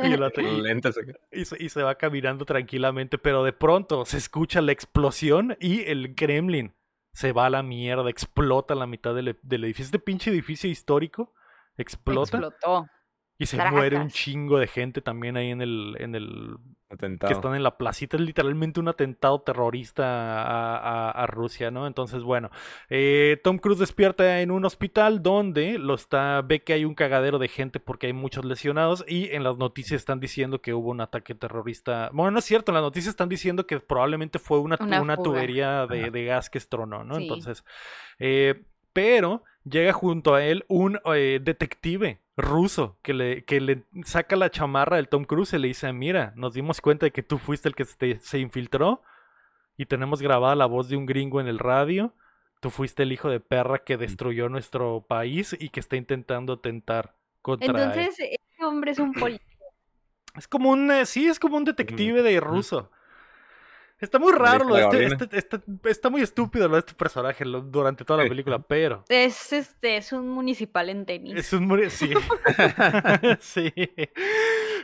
Y, el otro- y- se, y se va caminando tranquilamente, pero de pronto se escucha la explosión y el Kremlin se va a la mierda, explota la mitad del, del edificio. Este pinche edificio histórico explota Explotó. Y se muere un chingo de gente también ahí en el, en el que Atentado. están en la placita. Es literalmente un atentado terrorista a, a- a Rusia, ¿no? Entonces, bueno, eh, Tom Cruise despierta en un hospital donde lo está, ve que hay un cagadero de gente porque hay muchos lesionados y en las noticias están diciendo que hubo un ataque terrorista. Bueno, no es cierto, en las noticias están diciendo que probablemente fue una, Una tubería de, de gas que estronó, ¿no? Sí. Entonces, eh, pero llega junto a él un eh, detective ruso que le, que le saca la chamarra del Tom Cruise y le dice, mira, nos dimos cuenta de que tú fuiste el que se, se infiltró y tenemos grabada la voz de un gringo en el radio. Tú fuiste el hijo de perra que destruyó nuestro país y que está intentando atentar contra él". Entonces, este hombre es un policía. Es como un, eh, sí, es como un detective de ruso. Está muy raro, lo de este- este- este- está muy estúpido lo de este personaje lo- durante toda la película, pero Es este, es un municipal en tenis. es un muri- sí. sí.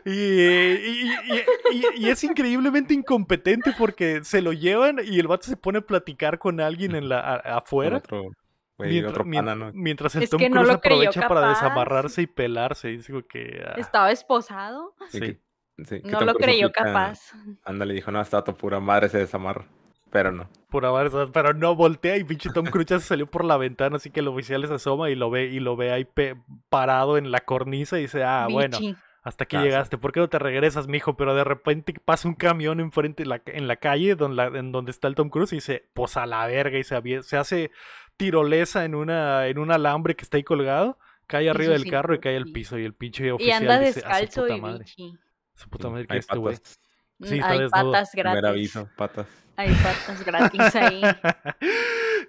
Y, y- y- y- y es increíblemente incompetente porque se lo llevan y el vato se pone a platicar con alguien en la a- afuera. Otro, Mientras, otro pana, ¿no? mientras el Es Tom no Cruise aprovecha para desamarrarse y pelarse. y digo que, ah, Estaba esposado. Sí, sí. No lo creyó capaz. Ándale, dijo, no, está tu pura madre se desamarra. Pero no. Pura madre, pero no voltea y pinche Tom Cruise ya se salió por la ventana, así que el oficial se asoma y lo ve y lo ve ahí pe- parado en la cornisa y dice, ah, bueno, hasta aquí Ah, llegaste, ¿por qué no te regresas, mijo? Pero de repente pasa un camión enfrente en la, en la calle donde, la- en donde está el Tom Cruise y dice, pues a la verga, y se, hace tirolesa en una, en un alambre que está ahí colgado, cae arriba del carro y cae al piso y el pinche Y oficial anda dice, "A su descalzo puta y madre, bichi. Su puta madre, ¿qué Hay es este güey?" patas. Sí, está Hay desnudo. patas Primer gratis. aviso, patas. Hay patas gratis ahí.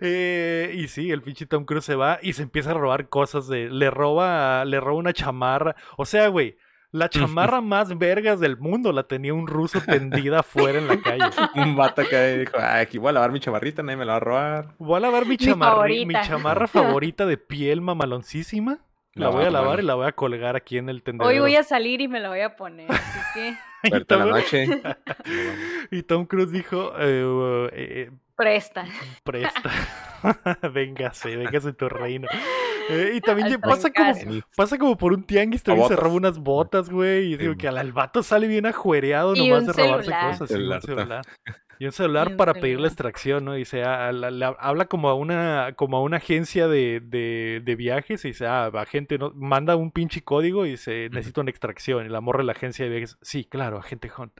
Eh, y sí, el pinche Tom Cruise se va y se empieza a robar cosas de. Le roba, le roba una chamarra. O sea, güey, la chamarra más vergas del mundo la tenía un ruso tendida afuera en la calle. Un vato que dijo, ah, aquí voy a lavar mi chamarrita, nadie me la va a robar. Voy a lavar mi, Mi chamarra, mi chamarra favorita de piel mamaloncísima. La voy a lavar y la voy a colgar aquí en el tendedero. Hoy voy a salir y me la voy a poner. Así que Y en la Tom- noche. Y Tom Cruise dijo, eh, eh, presta. presta. véngase, véngase tu reino. Eh, y también pasa como, pasa como por un tianguis, también se roba unas botas, güey. Y digo que al, al vato sale bien ajuereado Y nomás un de robarse celular. cosas. y un Celular. Y un celular Y un para pedir la extracción, ¿no? Y dice, ah, la- la- habla como a una, como a una agencia de, de, de viajes y dice, ah, agente, ¿no? manda un pinche código y dice, necesito una extracción. Y la morra de la agencia de viajes, sí, claro, agente Hunt.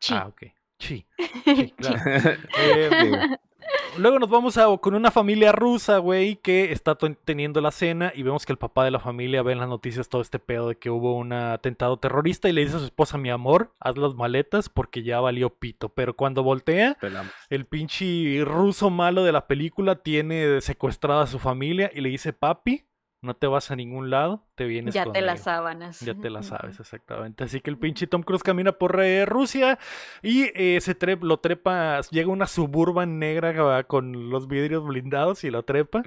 Chi. Ah, ok. Claro. Eh, Luego nos vamos a, con una familia rusa, güey, que está teniendo la cena y vemos que el papá de la familia ve en las noticias todo este pedo de que hubo un atentado terrorista y le dice a su esposa, mi amor, haz las maletas porque ya valió pito. Pero cuando voltea, pelamos. el pinche ruso malo de la película tiene secuestrada a su familia y le dice, papi, no te vas a ningún lado, te vienes Ya te conmigo". las sábanas. Ya te la sabes, exactamente. Así que el pinche Tom Cruise camina por eh, Rusia y eh, se tre- lo trepa, llega una suburban negra con los vidrios blindados y lo trepa.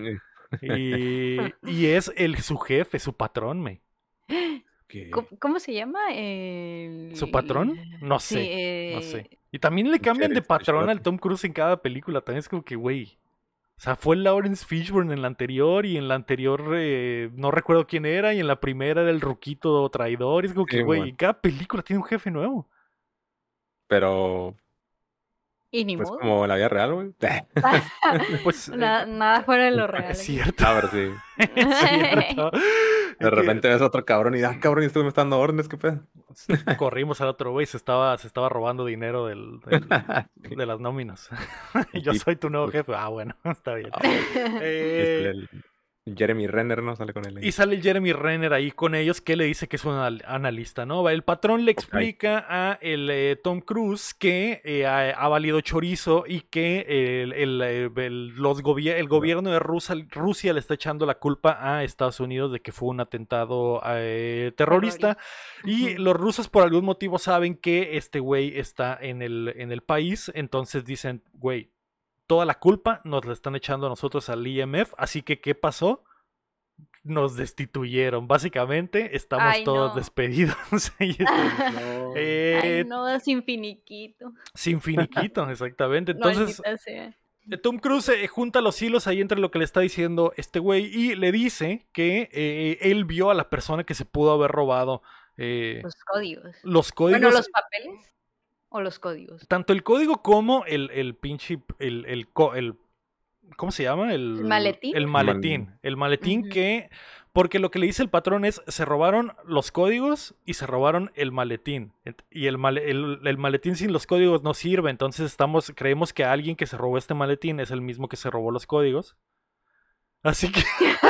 Y, y es el su jefe, su patrón, me. ¿Cómo, cómo se llama? El... ¿Su patrón? No Sí, sé, no eh, sé. Y también le cambian de patrón al. Tom Cruise en cada película. También es como que, güey. O sea, fue Lawrence Fishburne en la anterior y en la anterior eh, no recuerdo quién era y en la primera era el ruquito traidor. Y es como que, güey, cada película tiene un jefe nuevo. Pero, Y ni pues modo. como la vida real, güey. Pues eh, Na- nada fuera de lo real. es cierto, A ver, sí. es cierto. De repente ves a otro cabrón y, ah, cabrón, y güey me está dando órdenes, qué pedo. Corrimos al otro güey, se estaba, se estaba robando dinero del, del- de las nóminas. Yo soy tu nuevo jefe. Ah, bueno, está bien. Ah. Eh, Este, Jeremy Renner, ¿no? Sale con él. ahí. Y sale el Jeremy Renner ahí con ellos que le dice que es un anal- analista, ¿no? El patrón le explica a el eh, Tom Cruise que eh, ha, ha valido chorizo y que el, el, eh, el- los gobier- el gobierno de Rusia, Rusia le está echando la culpa a Estados Unidos de que fue un atentado eh, terrorista. Y los rusos por algún motivo saben que este güey está en el, en el país, entonces dicen, güey, toda la culpa nos la están echando a nosotros al IMF, así que ¿qué pasó? Nos destituyeron, básicamente estamos Ay, todos no. despedidos. Y es- No. eh, Ay, no, sin finiquito. Sin finiquito, exactamente. Entonces, eh, Tom Cruise eh, junta los hilos ahí entre lo que le está diciendo este güey y le dice que eh, él vio a la persona que se pudo haber robado eh, Los códigos. los códigos. Bueno, los papeles o los códigos. Tanto el código como el, el pinche. El, el, co- el- ¿Cómo se llama? El, ¿El maletín? El maletín. El maletín que. Porque lo que le dice el patrón es: se robaron los códigos y se robaron el maletín. Y el, male- el, el maletín sin los códigos no sirve. Entonces estamos, creemos que alguien que se robó este maletín es el mismo que se robó los códigos. Así que,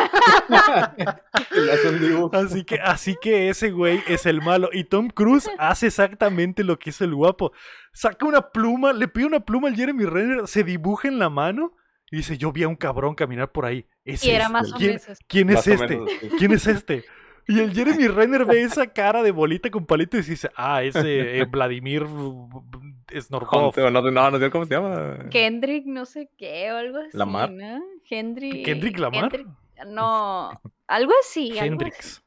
Así que, así que ese güey es el malo. Y Tom Cruise hace exactamente lo que hizo el guapo. Saca una pluma, le pide una pluma al Jeremy Renner, se dibuja en la mano y dice, yo vi a un cabrón caminar por ahí. Ese Y era es. más o ¿Quién, quién es Más este? menos, sí. ¿Quién es este? Y el Jeremy Renner ve esa cara de bolita con palito y dice, ah, es eh, Vladimir Snorkov. No, no, no sé cómo se llama. Kendrick, no sé qué, o algo así. Lamar. ¿no? Hendrick. ¿Kendrick Lamar? No, algo así. algo así. Hendrix.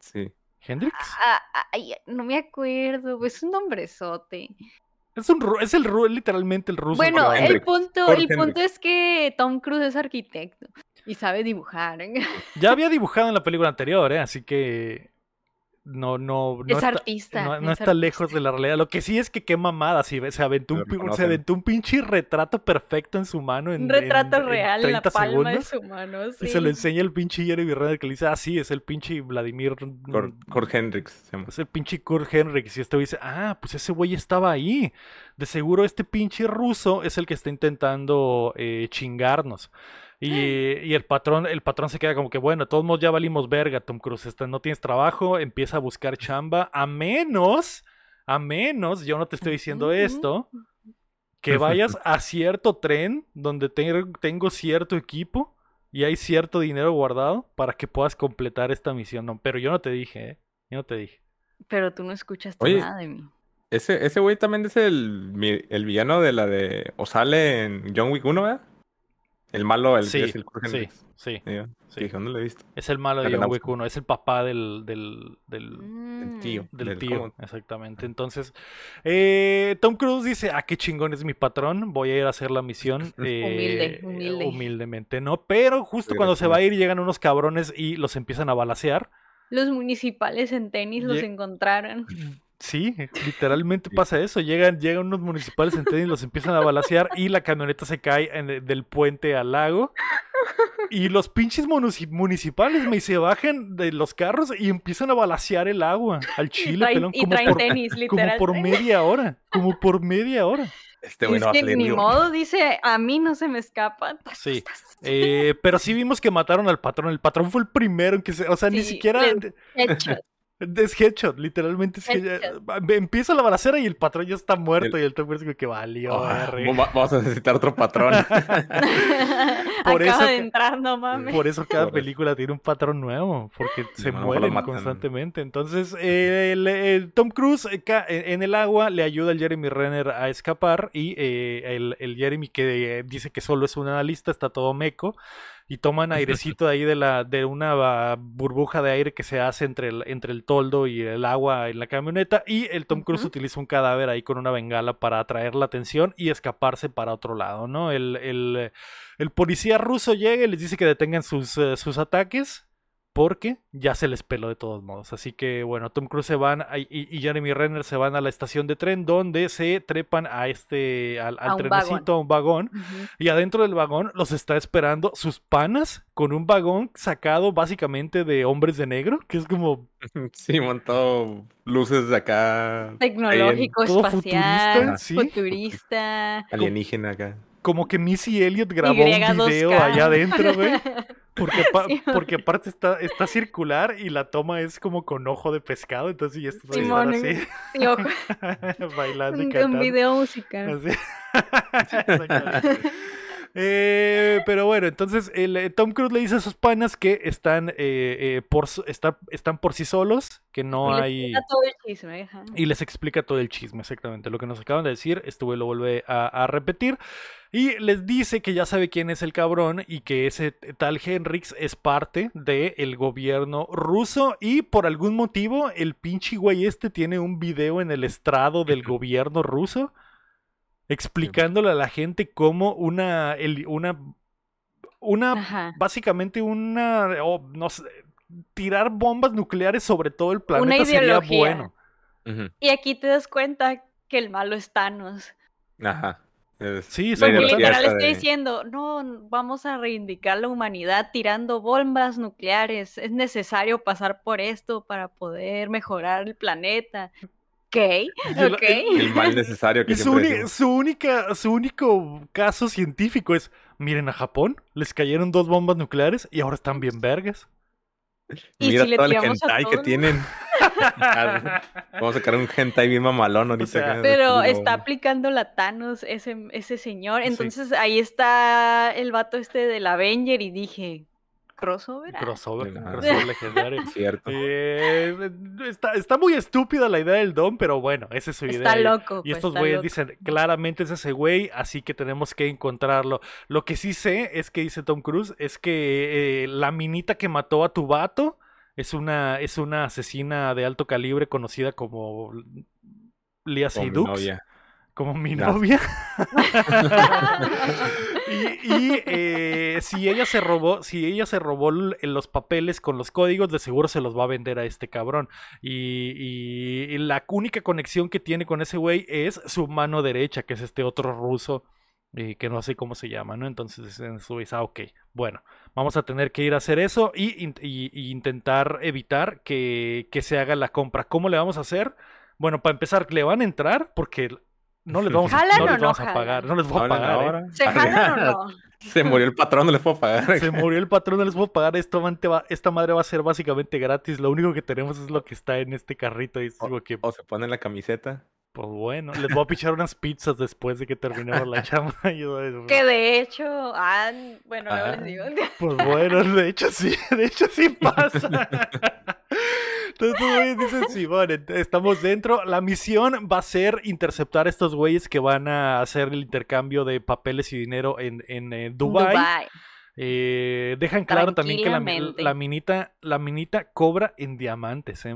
Sí. ¿Hendrix? Ah, ah, ay, no me acuerdo, pues es un nombrezote. Es, un, es el literalmente el ruso. Bueno, el Hendrix, punto, el punto Hendrix. es que Tom Cruise es arquitecto y sabe dibujar. Ya había dibujado en la película anterior, ¿eh? Así que no, no, no es está, artista. no, no es está artista. lejos de la realidad. Lo que sí es que qué mamada, si se aventó, un, se aventó un pinche retrato perfecto en su mano en Un retrato en- en real en la 30 palma de su mano. Y se lo enseña el pinche Jeremy Renner que le dice, ah, sí, es el pinche Vladimir. Kurt, mm, Kurt Hendricks se llama. Es el pinche Kurt Henrik. Y este güey dice, ah, pues ese güey estaba ahí. De seguro este pinche ruso es el que está intentando eh, chingarnos. Y, y el patrón, el patrón se queda como que, bueno, de todos modos ya valimos verga, Tom Cruise. Este, no tienes trabajo, empieza a buscar chamba. A menos, a menos, yo no te estoy diciendo esto, que vayas a cierto tren donde te- tengo cierto equipo y hay cierto dinero guardado para que puedas completar esta misión. No, pero yo no te dije, ¿eh? Yo no te dije. Pero tú no escuchaste Oye, nada de mí. Ese, ese güey también es el, el villano de la de. O sale en John Wick 1, ¿verdad? El malo, el Sí, que es el sí, sí. Dije, ¿dónde lo he visto? Es el malo de John vamos. Wick 1, es el papá del, del, del, Mm. tío. del Del- tío, ¿cómo? exactamente. Entonces, eh, Tom Cruise dice, ah, qué chingón es mi patrón, voy a ir a hacer la misión. eh, humilde. Humildemente, ¿no? Pero justo Sí, cuando se va a ir llegan unos cabrones y los empiezan a balasear. Los municipales en tenis los Ye- encontraron. Sí, literalmente Sí. pasa eso. Llegan, llegan unos municipales en tenis, los empiezan a balasear y la camioneta se cae en el- del puente al lago. Y los pinches munici- municipales me se bajan de los carros y empiezan a balasear el agua al Y chile, traen, pelón, y como traen por, tenis, como por media hora. Como por media hora. Este güey es que ni modo, dice, a mí no se me escapa. Sí. Eh, pero sí vimos que mataron al patrón. El patrón fue el primero en que se. O sea, ni siquiera. Es headshot, literalmente. Es que ya- empieza la balacera y el patrón ya está muerto. El- Y el Tom Cruise que valió, Ah, vamos a necesitar otro patrón. Por Acaba eso de entrar, no mames. Por eso cada Por eso. película tiene un patrón nuevo, porque se no, mueren constantemente. Entonces, eh, el, el Tom Cruise eh, ca- en en el agua le ayuda al Jeremy Renner a escapar y eh, el, el Jeremy que eh, dice que solo es un analista está todo meco y toman airecito de ahí de, la, de una burbuja de aire que se hace entre el, entre el toldo y el agua en la camioneta y el Tom Cruise utiliza un cadáver ahí con una bengala para atraer la atención y escaparse para otro lado, ¿no? El, el, el policía ruso llega y les dice que detengan sus, eh, sus ataques porque ya se les peló de todos modos. Así que bueno, Tom Cruise se van a- y, y Jeremy Renner se van a la estación de tren donde se trepan a este al, al A un trenecito, a un vagón y adentro del vagón los está esperando sus panas con un vagón sacado básicamente de hombres de negro, que es como sí, montado luces de acá. Tecnológico, espacial, futurista, ¿sí? futurista. Alienígena acá. como que Missy Elliott grabó Y un 2K. video allá adentro, güey. Porque, apa- Sí. porque aparte está, está circular y la toma es como con ojo de pescado, entonces ya está Simón, así, Sí, ojo, bailando y cantando. un video musical. Así. Eh, pero bueno, entonces el, eh, Tom Cruise le dice a sus panas que están, eh, eh, por, está- están por sí solos, que no Y les hay... cuenta todo el chisme, ajá. Y les explica todo el chisme, exactamente. Lo que nos acaban de decir, este güey lo vuelve a, a repetir. Y les dice que ya sabe quién es el cabrón y que ese tal Henrix es parte del gobierno ruso. Y por algún motivo, el pinche güey este tiene un video en el estrado del gobierno ruso explicándole a la gente cómo una. una. una. Ajá. básicamente una. o no sé, tirar bombas nucleares sobre todo el Una planeta sería bueno. Y aquí te das cuenta que el malo es Thanos. Ajá. Es Sí, Porque ideología literal esa estoy de- diciendo, no, vamos a reivindicar la humanidad tirando bombas nucleares. Es necesario pasar por esto para poder mejorar el planeta. Ok, el- ok. El mal necesario que Y su, única, su único caso científico es, miren a Japón, les cayeron dos bombas nucleares y ahora están bien vergas. Y Mira si le todo el tiramos a hentai que tienen. Vamos a sacar un hentai bien mamalón ahorita. sea, acá, Pero está aplicando la Thanos ese, ese señor. Sí. Entonces ahí está el vato este del Avenger y dije, crossover. ah? Crossover, crossover legendario. Cierto. Eh, está, está muy estúpida la idea del don, pero bueno, esa es su idea. Está loco. Y pues, estos güeyes dicen, claramente es ese güey, así que tenemos que encontrarlo. Lo que sí sé es que dice Tom Cruise, es que eh, la minita que mató a tu vato es una, es una asesina de alto calibre conocida como Lia Como mi Seydoux, novia. como mi No. novia. y eh, si ella se robó, si ella se robó l- los papeles con los códigos, de seguro se los va a vender a este cabrón. Y, la única conexión que tiene con ese güey es su mano derecha, que es este otro ruso. eh, que no sé cómo se llama, ¿no? Entonces en su dice, ah, ok, bueno, vamos a tener que ir a hacer eso y intentar evitar que, que se haga la compra. ¿Cómo le vamos a hacer? Bueno, para empezar, le van a entrar porque no les vamos a, ¿Jalan no o les no vamos a pagar, no les voy a pagar. ¿eh? ahora. ¿Se jalan o no? Se murió el patrón, no les puedo pagar. Se murió el patrón, no les puedo pagar. Esto mante va- esta madre va a ser básicamente gratis. Lo único que tenemos es lo que está en este carrito. Y es como que, O se ponen la camiseta. pues bueno, les voy a pichar unas pizzas después de que terminemos la chamba. Que de hecho, ah, bueno, Ah. les digo. Pues bueno, de hecho sí, de hecho sí pasa. Entonces estos güeyes dicen, sí, bueno, estamos dentro. La misión va a ser interceptar a estos güeyes que van a hacer el intercambio de papeles y dinero en, en, eh, Dubái. Dubái. Eh, dejan claro también que la, minita, la minita cobra en diamantes, ¿eh?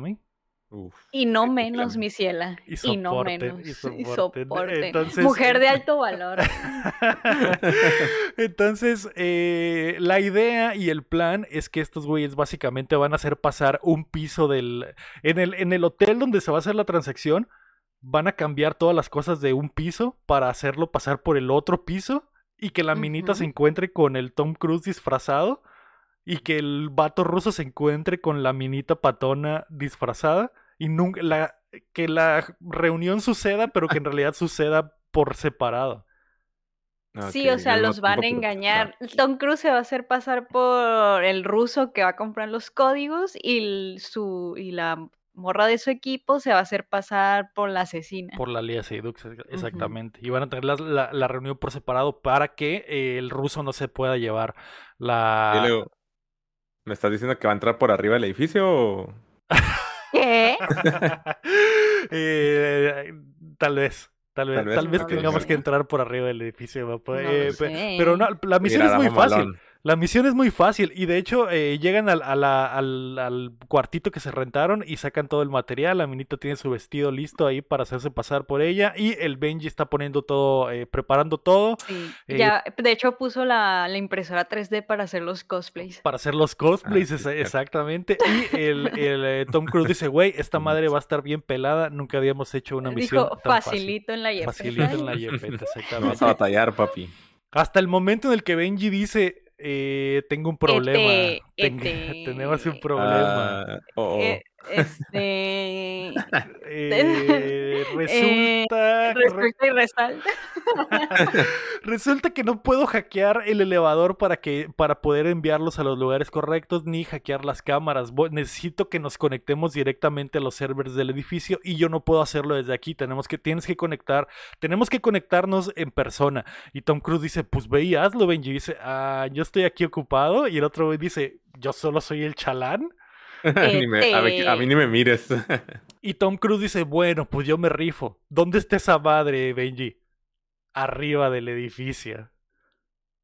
Uf. Y no menos, mi ciela. Y Y, no soporten, menos. y Y soporten. soporten. Entonces- Mujer de alto valor. Entonces, eh, la idea y el plan es que estos güeyes básicamente van a hacer pasar un piso del... En el, en el hotel donde se va a hacer la transacción, van a cambiar todas las cosas de un piso para hacerlo pasar por el otro piso y que la minita se encuentre con el Tom Cruise disfrazado y que el vato ruso se encuentre con la minita patona disfrazada y nunca la que la reunión suceda pero que en realidad suceda por separado. Sí, o sea, los van a engañar. Tom Cruise se va a hacer pasar por el ruso que va a comprar los códigos y, el- su, y la morra de su equipo se va a hacer pasar por la asesina. Por la Lía Seydoux, exactamente. Y van a tener la, la, reunión por separado para que eh, el ruso no se pueda llevar la... ¿Me estás diciendo que va a entrar por arriba del edificio o...? ¿Qué? Eh, tal vez. Tal vez, tal vez, tengamos que entrar por arriba del edificio. Eh, pero no, la misión es muy fácil. La misión es muy fácil y de hecho eh, llegan al, al, cuartito que se rentaron y sacan todo el material. La minita tiene su vestido listo ahí para hacerse pasar por ella y el Benji está poniendo todo, eh, preparando todo. Sí. Eh, ya, de hecho puso la, impresora 3D para hacer los cosplays. Para hacer los cosplays, ah, exactamente. Y el, Tom Cruise dice, güey, esta madre va a estar bien pelada. Nunca habíamos hecho una misión. Dijo, facilito en la yepeta. Facilito en la yepeta, exactamente. Vamos a batallar, papi. Hasta el momento en el que Benji dice, eh, tengo un problema. tenemos un problema. Ah, oh, oh. Eh, este. Eh, resulta. resulta y resalta. resulta que no puedo hackear el elevador para, que, para poder enviarlos a los lugares correctos ni hackear las cámaras. Necesito que nos conectemos directamente a los servers del edificio y yo no puedo hacerlo desde aquí. Tenemos que, tienes que conectar, tenemos que conectarnos en persona. Y Tom Cruise dice: Pues ve y hazlo, Benji. dice: Ah, yo estoy aquí ocupado. Y el otro dice: Yo solo soy el chalán. a, mí, ni me mires. y Tom Cruise dice, bueno, pues yo me rifo. ¿Dónde está esa madre, Benji? Arriba del edificio.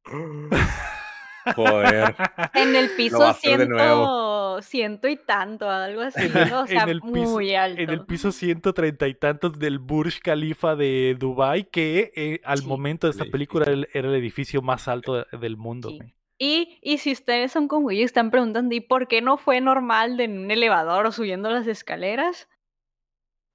Joder. En el piso ciento, ciento y tanto, algo así, O sea, muy alto. En el piso ciento treinta y tantos del Burj Khalifa de Dubai, que eh, al momento de esta película era el edificio más alto del mundo. Y, y si ustedes son como yo y están preguntando, ¿y por qué no fue normal de en un elevador o subiendo las escaleras?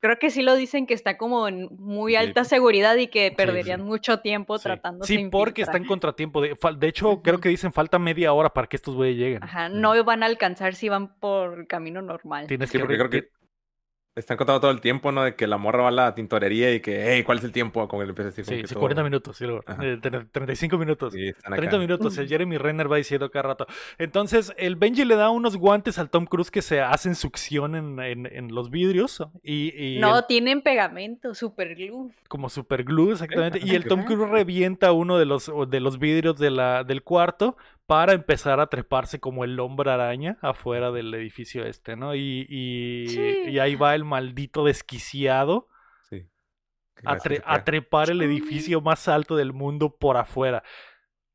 Creo que sí lo dicen que está como en muy alta seguridad y que perderían mucho tiempo tratando Sí, porque está en contratiempo. De, de hecho, creo que dicen falta media hora para que estos güeyes lleguen. Ajá, no van a alcanzar si van por camino normal. Tienes que, porque creo que están contando todo el tiempo, ¿no? De que la morra va a la tintorería y que, hey, ¿cuál es el tiempo? Como le empieza a decir. Sí, sí 40 minutos, sí, 35 minutos. Sí, 30 minutos. El Jeremy Renner va diciendo cada rato. Entonces, el Benji le da unos guantes al Tom Cruise que se hacen succión en, en, los vidrios. Y, no, tienen pegamento, super glue. Como super glue, exactamente. Y el Tom Cruise revienta uno de los, de los vidrios de la, del cuarto para empezar a treparse como el hombre araña afuera del edificio este, ¿no? Y, y, ahí va el maldito desquiciado a, trepar el edificio más alto del mundo por afuera.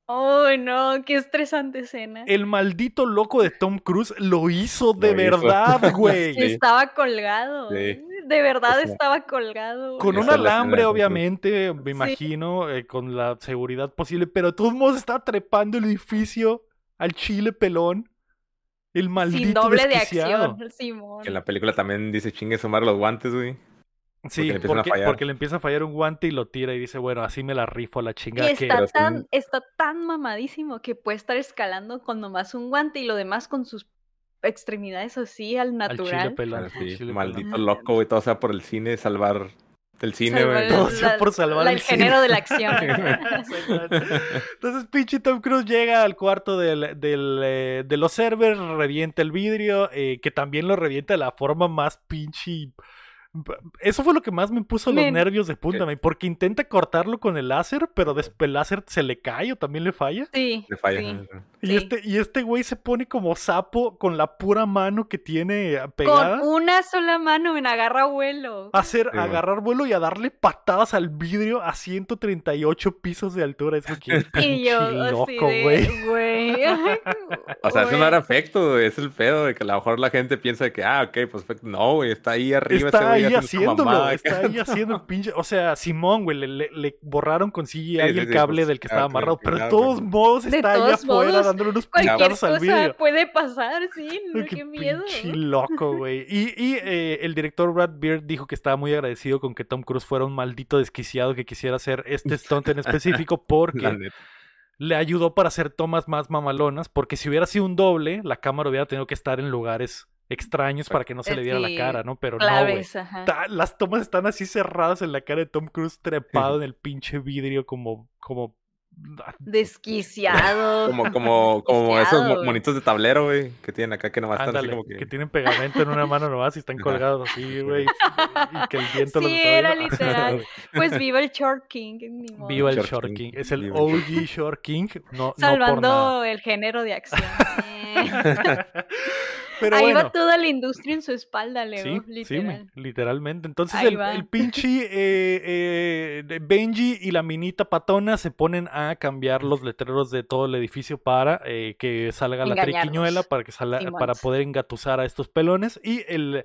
¡Oh, no! ¡Qué estresante escena! El maldito loco de Tom Cruise lo hizo de verdad, güey. Estaba colgado. De verdad estaba colgado. Con un alambre, obviamente, me imagino, eh, con la seguridad posible, pero de todos modos estaba trepando el edificio al chile pelón. El maldito Sin doble de acción, Simón. Que en la película también dice chingue sumar los guantes, güey. Sí, porque, le empieza a fallar un guante y lo tira y dice, bueno, así me la rifo a la chingada. está, tan, está tan mamadísimo que puede estar escalando con nomás un guante y lo demás con sus extremidades así al natural. Al maldito loco, güey, todo sea por el cine, salvar el cine, güey. Todo sea por salvar el, el género de la acción. Entonces, pinche Tom Cruise llega al cuarto del, del, eh, de los servers, revienta el vidrio, eh, que también lo revienta de la forma más pinche eso fue lo que más me puso los nervios de punta, porque intenta cortarlo con el láser, pero después el láser se le cae o también le falla. Sí. Le falla. Y, este, y este güey se pone como sapo con la pura mano que tiene pegada. Con una sola mano en agarra vuelo. Hacer, agarrar vuelo y a darle patadas al vidrio a 138 pisos de altura. Es que y yo, loco, güey. o sea, eso no era efecto, es el pedo de que a lo mejor la gente piensa que, ah, ok, pues no, güey, está ahí arriba. Está ahí haciéndolo, está ahí haciendo el pinche. O sea, Simón, güey, le, borraron con CGI el cable pues, del que estaba amarrado, pero de todos modos está ahí afuera dándole unos pinchazos al video. puede pasar, sí, qué, miedo. Pinche loco, güey. Y, y eh, el director Brad Beard dijo que estaba muy agradecido con que Tom Cruise fuera un maldito desquiciado que quisiera hacer este stunt en específico porque le ayudó para hacer tomas más mamalonas, porque si hubiera sido un doble, la cámara hubiera tenido que estar en lugares extraños para que no se le diera la cara, ¿no? Pero no, güey. Las tomas están así cerradas en la cara de Tom Cruise trepado en el pinche vidrio como, como Desquiciado. Como, como, como esos Desquiciado, güey. monitos de tablero, güey, que tienen acá que nomás están así Ándale, como que... que. tienen pegamento en una mano nomás y están colgados así, güey. Y que el viento los Sí, está era literal. Pues viva el Short King. ni modo. Viva el Short Short King, King. Es el viva OG Short King. No, no por nada. Salvando el género de acción. Pero Ahí bueno. va toda la industria en su espalda, Leo. Sí, sí, me- literal. literalmente. Entonces el, el pinche eh, eh, Benji y la minita patona se ponen a cambiar los letreros de todo el edificio para eh, que salga la triquiñuela, para que salga, para poder engatusar a estos pelones. Y el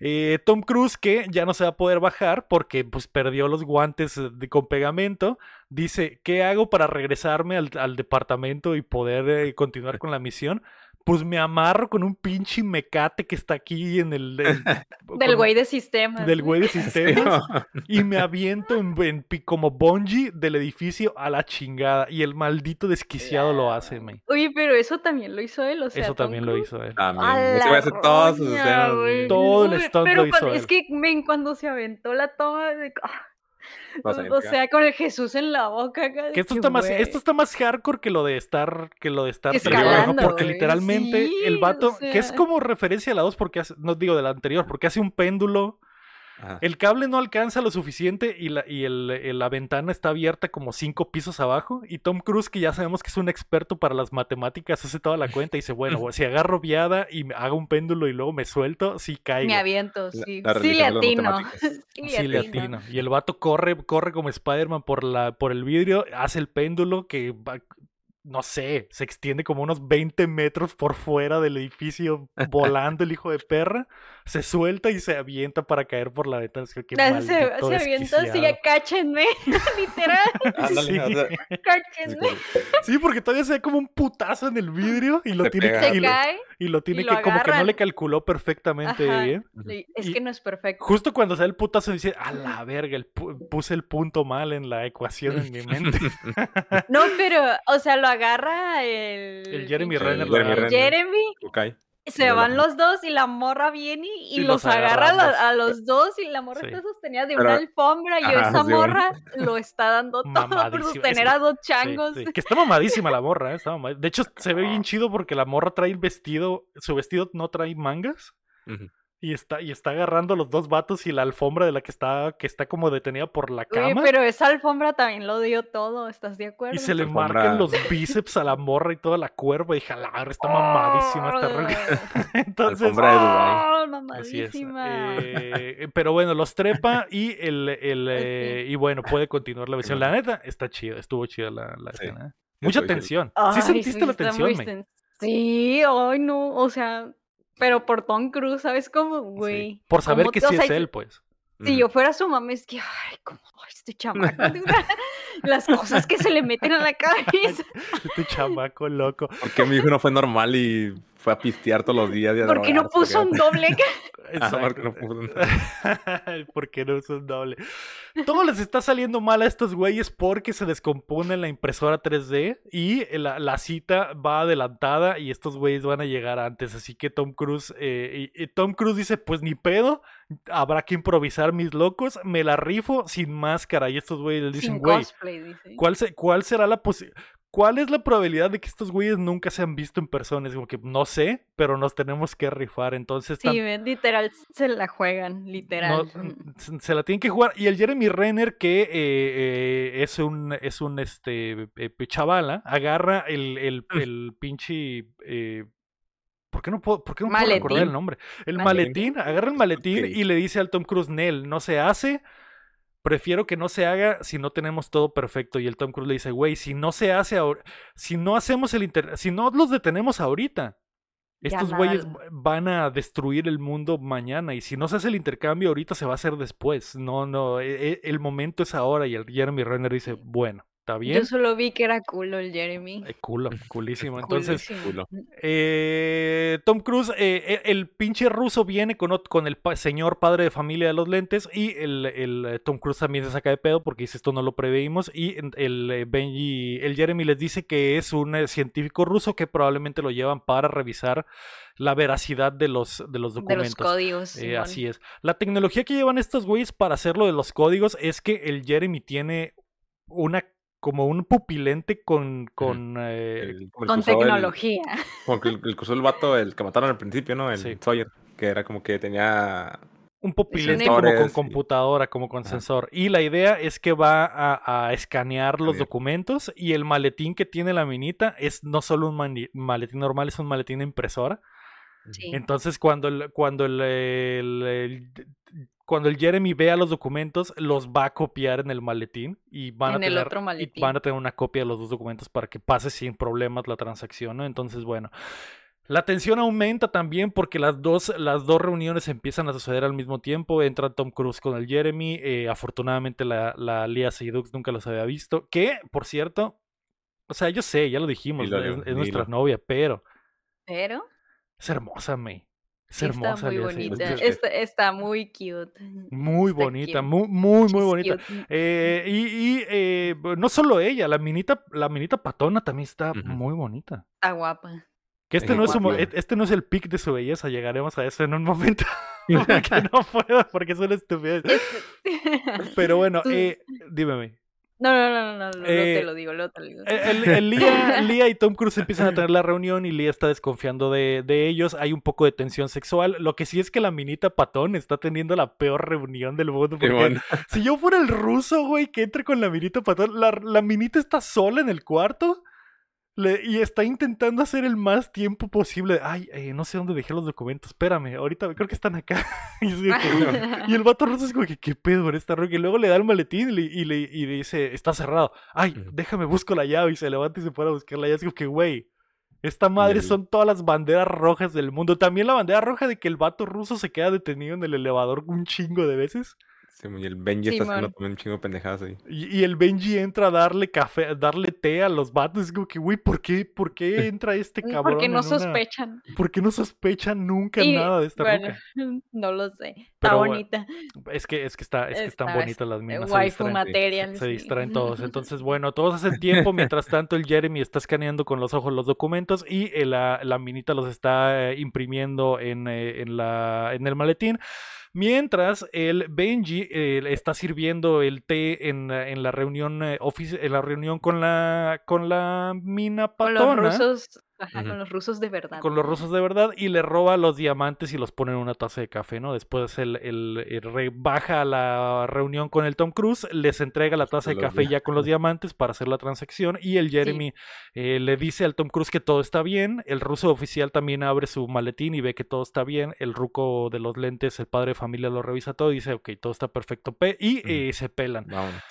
eh, Tom Cruise, que ya no se va a poder bajar porque pues perdió los guantes de, con pegamento, dice, ¿qué hago para regresarme al, al departamento y poder continuar con la misión? Pues me amarro con un pinche mecate que está aquí en el... en- Del güey de sistemas. del güey de sistemas y me aviento en, en pi- como bungee del edificio a la chingada y el maldito desquiciado lo hace, me. Oye, pero eso también lo hizo él, o sea. Eso Tom también lo hizo él. También. Hace sus escenas. güey. Todo el stunt pero lo hizo cuando- él. Es que, men, cuando se aventó la toma de... ah, o sea, con el Jesús en la boca. Que esto que, está más, güey, esto está más hardcore que lo de estar, que lo de estar Escalando, ¿no? Porque güey, literalmente sí, el o vato, que es sea. como referencia a la 2 porque hace, no digo de la anterior, porque hace un péndulo Ajá. El cable no alcanza lo suficiente y la, y el- el- la ventana está abierta como cinco pisos abajo. Y Tom Cruise, que ya sabemos que es un experto para las matemáticas, hace toda la cuenta y dice, bueno, si agarro viada y me hago un péndulo y luego me suelto, sí caigo. Me aviento, sí. la sí le atino. Sí Sí, le atino. Y el vato corre, corre como Spider-Man por, la, por el vidrio, hace el péndulo que va- no sé, se extiende como unos 20 metros por fuera del edificio volando el hijo de perra, se suelta y se avienta para caer por la ventana. Es que qué Ah, Se, se avienta así, cáchenme, literal, Ándale, Sí. cáchenme. Sí, porque todavía se ve como un putazo en el vidrio y lo Se tiene, pega. que- y lo, y lo tiene y lo que como que no le calculó perfectamente Ajá. bien. es Y- que no es perfecto. Justo cuando sale el putazo dice, a la verga, el pu- puse el punto mal en la ecuación en mi mente. No, pero, o sea, lo agarra el... El Jeremy Renner lo el agarra. Jeremy, ok. Se van los dos y la morra viene y, Y los, los agarra a, los dos y la morra Sí. está sostenida de Pero- una alfombra y Ajá, esa sí, morra lo está dando todo por sostener que- a dos changos. sí, Que está mamadísima la morra, ¿eh? está mamad- De hecho, se ve bien chido porque la morra trae el vestido, su vestido no trae mangas. Y está, y está agarrando a los dos vatos y la alfombra de la que está, que está como detenida por la Oye, cama. pero esa alfombra también lo dio todo, ¿estás de acuerdo? Y se le Alfombra. marcan los bíceps a la morra y toda la cuerva. Y jalar, está mamadísima esta roca. Entonces, Alfombra de Dubái. Oh, es. mamadísima. Eh, pero bueno, los trepa y el, el, eh, y bueno, puede continuar la versión. La neta, está chido, estuvo chida la, la Sí. escena. ¿eh? Mucha tensión. Ay, sí sentiste la tensión, Sí, ay no, o sea, pero por Tom Cruise, ¿sabes cómo, güey? Por saber que o sí sea, es él, pues. Si yo fuera su mamá, es que, ay, como, este chamaco, las cosas que se le meten a la cabeza. Este chamaco loco. ¿Por qué mi hijo no fue normal y fue a pistear todos los días? y a ¿Por qué no puso un doble? Porque no puso un- ¿Por qué no es un doble? Todo les está saliendo mal a estos güeyes porque se descompone la impresora 3D y la, la cita va adelantada y estos güeyes van a llegar antes. Así que Tom Cruise, eh, y- y Tom Cruise dice, pues ni pedo, habrá que improvisar mis locos, me la rifo sin máscara. Y estos güeyes le dicen, güey. ¿cuál, se- ¿cuál será la posibilidad? ¿Cuál es la probabilidad de que estos güeyes nunca se han visto en persona? Es como que no sé, pero nos tenemos que rifar. Entonces, Sí, tan- literal, se la juegan, literal. no, se- la tienen que jugar. Y el Jeremy Renner, que eh, eh, es un, es un este, eh, chavala, agarra el, el, el pinche... eh, ¿Por qué no puedo, por qué no puedo recordar el nombre? El Maletín. maletín, agarra el maletín y le dice al Tom Cruise, Nel, no se hace. Prefiero que no se haga si no tenemos todo perfecto. Y el Tom Cruise le dice, güey, si no se hace ahora, si no hacemos el inter, si no los detenemos ahorita, estos güeyes van a destruir el mundo mañana y si no se hace el intercambio ahorita se va a hacer después. No, no, e- e- el momento es ahora y el Jeremy Renner dice, bueno, está bien. Yo solo vi que era culo el Jeremy. Eh, culo, culísimo. Entonces, Culísimo. Culo. eh, Tom Cruise, eh, e- el pinche ruso viene con, con el pa- señor padre de familia de los lentes y el, el, eh, Tom Cruise también se saca de pedo porque dice esto no lo preveímos y el Benji, el Jeremy les dice que es un eh, científico ruso que probablemente lo llevan para revisar la veracidad de los, de los De documentos. los códigos. Eh, así es. La tecnología que llevan estos güeyes para hacerlo de los códigos es que el Jeremy tiene una como un pupilente con, con, eh, El- como el Con que usó el- tecnología. como que el, el que usó el vato, el que mataron al principio, ¿no? El Sí. Sawyer, que era como que tenía... un pupilente como con computadora, como con Ajá. sensor. Y la idea es que va a, a escanear los documentos y el maletín que tiene la minita es no solo un maletín normal, es un maletín de impresora. Sí. Entonces cuando el, cuando el, el- el- cuando el Jeremy vea los documentos, los va a copiar en el maletín y van a el tener otro y maletín. van a tener una copia de los dos documentos para que pase sin problemas la transacción, ¿no? Entonces, bueno, la tensión aumenta también porque las dos, las dos reuniones empiezan a suceder al mismo tiempo. Entra Tom Cruise con el Jeremy. eh, afortunadamente la, la Lia Seydoux nunca los había visto. Que, por cierto, o sea, yo sé, ya lo dijimos, Dilo, es, nuestra novia, pero Pero es hermosa, May. Es sí está hermosa muy bonita. Está, está muy cute. Muy Está bonita, cute. muy, muy, muy bonita. cute. Eh, y y, eh, no solo ella, la minita, la minita patona también está muy bonita. Está guapa. Que este no, es su e- este no es el pic de su belleza, llegaremos a eso en un momento. porque no puedo, porque es una estupidez. Pero bueno, eh, dímeme. No, no, no, no, no, Eh, te lo digo, luego te lo digo. El, el- el Lía, Lía y Tom Cruise empiezan a tener la reunión y Lía está desconfiando de, de ellos. Hay un poco de tensión sexual. Lo que sí es que la minita patón está teniendo la peor reunión del mundo. Porque si yo fuera el ruso, güey, que entre con la minita patón, la, la minita está sola en el cuarto le- y está intentando hacer el más tiempo posible. Ay, eh, no sé dónde dejé los documentos. Espérame, ahorita creo que están acá. y, que- el vato ruso es como que, ¿qué pedo con esta roca? Y luego le da el maletín y le, y le- y le dice, está cerrado. Ay, déjame, busco la llave. Y se levanta y se pone a buscar la llave. Es como que, güey, esta madre son todas las banderas rojas del mundo. También la bandera roja de que el vato ruso se queda detenido en el elevador un chingo de veces. Y el Benji está haciendo también un chingo de pendejadas ahí. Y, y el Benji entra a darle café, a darle té a los vatos. Es como que, güey, ¿por qué, ¿por qué entra este cabrón? Porque no en una- sospechan. ¿Por qué no sospechan nunca Y, nada de esta bueno, no lo sé. Está Pero bonita. Es que, es que está, es que están Está- bonitas las minas. se Waifu distraen. material. Se sí. distraen todos. Entonces, bueno, todos hacen tiempo. Mientras tanto, el Jeremy está escaneando con los ojos los documentos y eh, la, la minita los está eh, imprimiendo en, eh, en, la, en el maletín. Mientras el Benji eh, está sirviendo el té en, la- en la reunión eh, en la reunión con la con la mina Con patona los rusos. Ajá, con los rusos de verdad. con los rusos de verdad y le roba los diamantes y los pone en una taza de café, ¿no? Después él, él- él re- baja a la reunión con el Tom Cruise, les entrega la taza de café ya con los diamantes para hacer la transacción y el Jeremy eh, le dice al Tom Cruise que todo está bien, el ruso oficial también abre su maletín y ve que todo está bien, el ruco de los lentes, el padre de familia lo revisa todo y dice, ok, todo está perfecto, pe y eh, se pelan. Vámonos.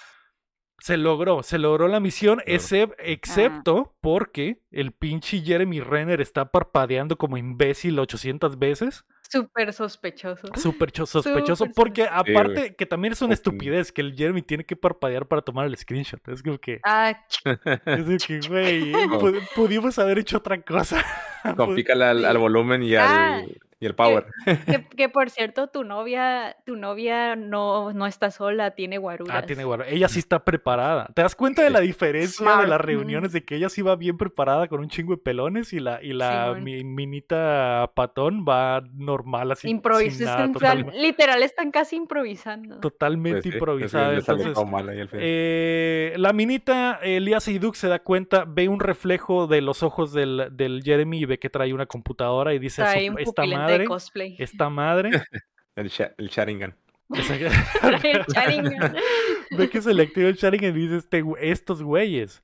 Se logró, se logró la misión, Claro. excep- excepto porque el pinche Jeremy Renner está parpadeando como imbécil 800 veces. Súper sospechoso. Súper cho- sospechoso, porque aparte que también es una estupidez que el Jeremy tiene que parpadear para tomar el screenshot. Es como que, Ah, es como que, güey, pu- pudimos haber hecho otra cosa. Con Pu- pícale al, al volumen y al, Ah, y el power. que, que por cierto, tu novia, tu novia no, no está sola, tiene guaruras. Ah, tiene guarda. Ella sí está preparada. ¿Te das cuenta de Sí. la diferencia de las reuniones de que ella sí va bien preparada con un chingo de pelones y la, y la mi- minita patón va normal así? sin Improvisa, literal están casi improvisando. totalmente Pues sí, improvisada. Entonces, todo mal ahí al final. eh, la minita, Elías Seyduk se da cuenta, ve un reflejo de los ojos del, del Jeremy y ve que trae una computadora y dice, Trae "Su- un esta pupilente madre, de cosplay. esta madre, El, Sha- el Sharingan. Trae el Sharingan. ve que se le activa el Sharingan y dice, este, estos güeyes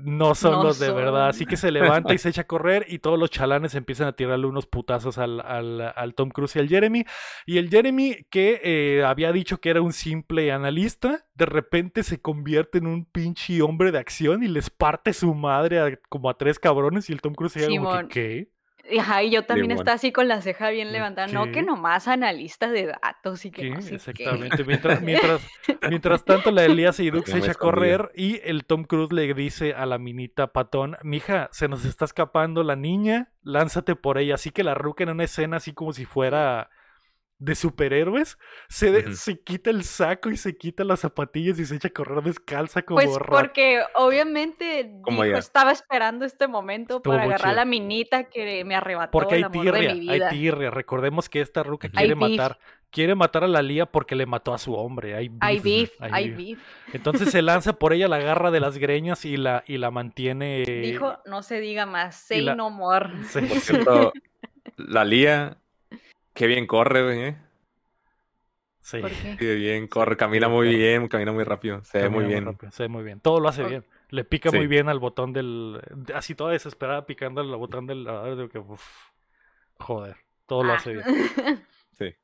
no son No los de verdad. Así que se levanta y se echa a correr y todos los chalanes empiezan a tirarle unos putazos al, al- al Tom Cruise y al Jeremy. Y el Jeremy, que eh, había dicho que era un simple analista, de repente se convierte en un pinche hombre de acción y les parte su madre a- como a tres cabrones y el Tom Cruise se queda como que. Ajá, y yo también Limón. está así con la ceja bien levantada. No, que nomás analista de datos y que ¿Qué? no sé qué. Exactamente. Mientras, mientras, mientras tanto, la Elías Seyduk se Tema echa a correr y el Tom Cruise le dice a la minita patón, mija, se nos está escapando la niña, lánzate por ella. Así que la ruca en una escena así como si fuera de superhéroes, se, de- se quita el saco y se quita las zapatillas y se echa a correr descalza como Pues rat- porque obviamente Como dijo, estaba esperando este momento Estuvo para agarrar chido. la minita que me arrebató Porque hay el amor de tirria, mi hay vida. tirria. Recordemos que esta ruca quiere Hay beef. matar, quiere matar a la Lía porque le mató a su hombre. Hay Hay beef, hay beef. beef. Entonces se lanza por ella, la agarra de las greñas y la, y la mantiene. Dijo, no se diga más, say la- no more. Sí. Por cierto, la Lía, qué bien corre, güey. ¿eh? Sí. ¿Por qué? Qué bien corre, camina muy bien, camina muy rápido, se ve muy bien. rápido, se ve muy bien. Todo lo hace bien. Le pica muy bien al botón del. de- Así toda desesperada picando al botón del lavador. Digo que, uf, joder. Todo lo Ah. hace bien. Sí.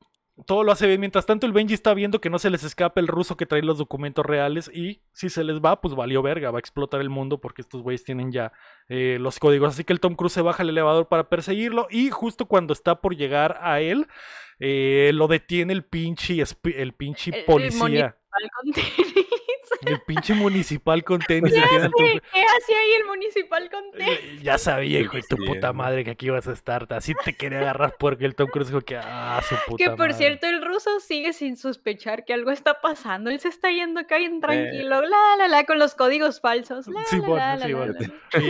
Todo lo hace bien. Mientras tanto, el Benji está viendo que no se les escapa el ruso que trae los documentos reales. Y si se les va, pues valió verga. Va a explotar el mundo porque estos güeyes tienen ya eh, los códigos. Así que el Tom Cruise se baja al elevador para perseguirlo. Y justo cuando está por llegar a él, eh, lo detiene el pinche, el pinche El- el El pinche municipal con tenis. ¿Qué hace ahí el municipal con tenis? Eh, Ya sabía, hijo de tu Sí, puta madre, que aquí ibas a estar. Así te quería agarrar porque el Tom Cruise dijo que, ah, su puta Que por madre. cierto, el ruso sigue sin sospechar que algo está pasando. Él se está yendo acá Eh. bien tranquilo, la la la, con los códigos falsos. La, Sí, la, bueno, la, sí, la, bueno. la, la.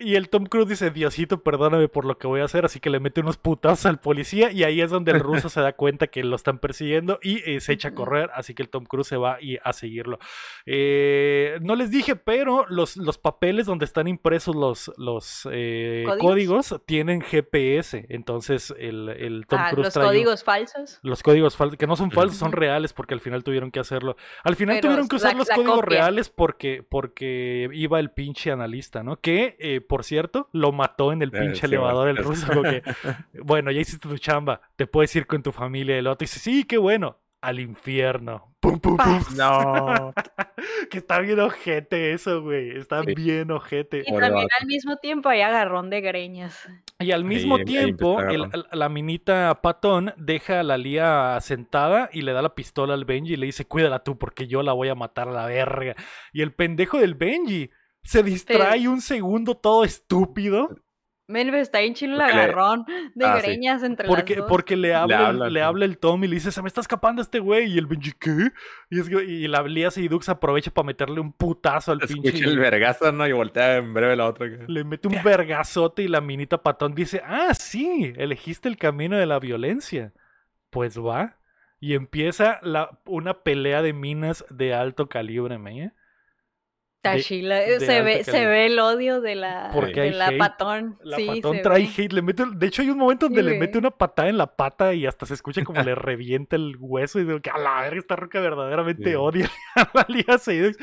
Y, y el Tom Cruise dice, Diosito, perdóname por lo que voy a hacer, así que le mete unos putazos al policía y ahí es donde el ruso se da cuenta que lo están persiguiendo y eh, se echa a correr, así que el Tom Cruise se va y a seguirlo. Eh, no les dije, pero los, los papeles donde están impresos los, los eh, ¿Códigos? ¿Códigos? tienen GPS, entonces el, el Tom Ah, Cruise los trae un- códigos falsos. Los códigos falsos, que no son falsos, son reales porque al final tuvieron que hacerlo. Al final Pero tuvieron que usar la- los la códigos copia. reales porque, porque iba el pinche analista, ¿no? Que, eh, por cierto, lo mató en el Eh, pinche sí, elevador el ruso. bueno, ya hiciste tu chamba, te puedes ir con tu familia. Y el otro dice, sí, qué bueno, al infierno. Pum, pum, pum. No, que está bien ojete eso, güey. Está Sí. bien ojete. Y también al mismo tiempo hay agarrón de greñas. Y al mismo ahí tiempo, el- la minita patón deja a la Lía sentada y le da la pistola al Benji y le dice, cuídala tú porque yo la voy a matar a la verga. Y el pendejo del Benji se distrae un segundo todo estúpido Men, está bien chilo el le- agarrón de Ah, sí. greñas entre porque, las dos. porque le habla, el- habla, le sí. habla el Tom y le dice, se me está escapando este güey. Y el Benji, ¿qué? Y, es que- y la Lía Seydoux aprovecha para meterle un putazo al escucha pinche... el vergazo, ¿no? Y voltea en breve la otra. Le mete un vergazote y la minita patón dice, ah, sí, elegiste el camino de la violencia. Pues va. Y empieza la, una pelea de minas de alto calibre, ¿me? De- de Se ve, se ve el odio de la, de la hate. patón. La sí, patón trae ve. hate, le mete, de hecho hay un momento donde Sí, le mete una patada en la pata y hasta se escucha como le revienta el hueso y digo que a la verga esta roca verdaderamente Sí. odia a la Lía Seydoux.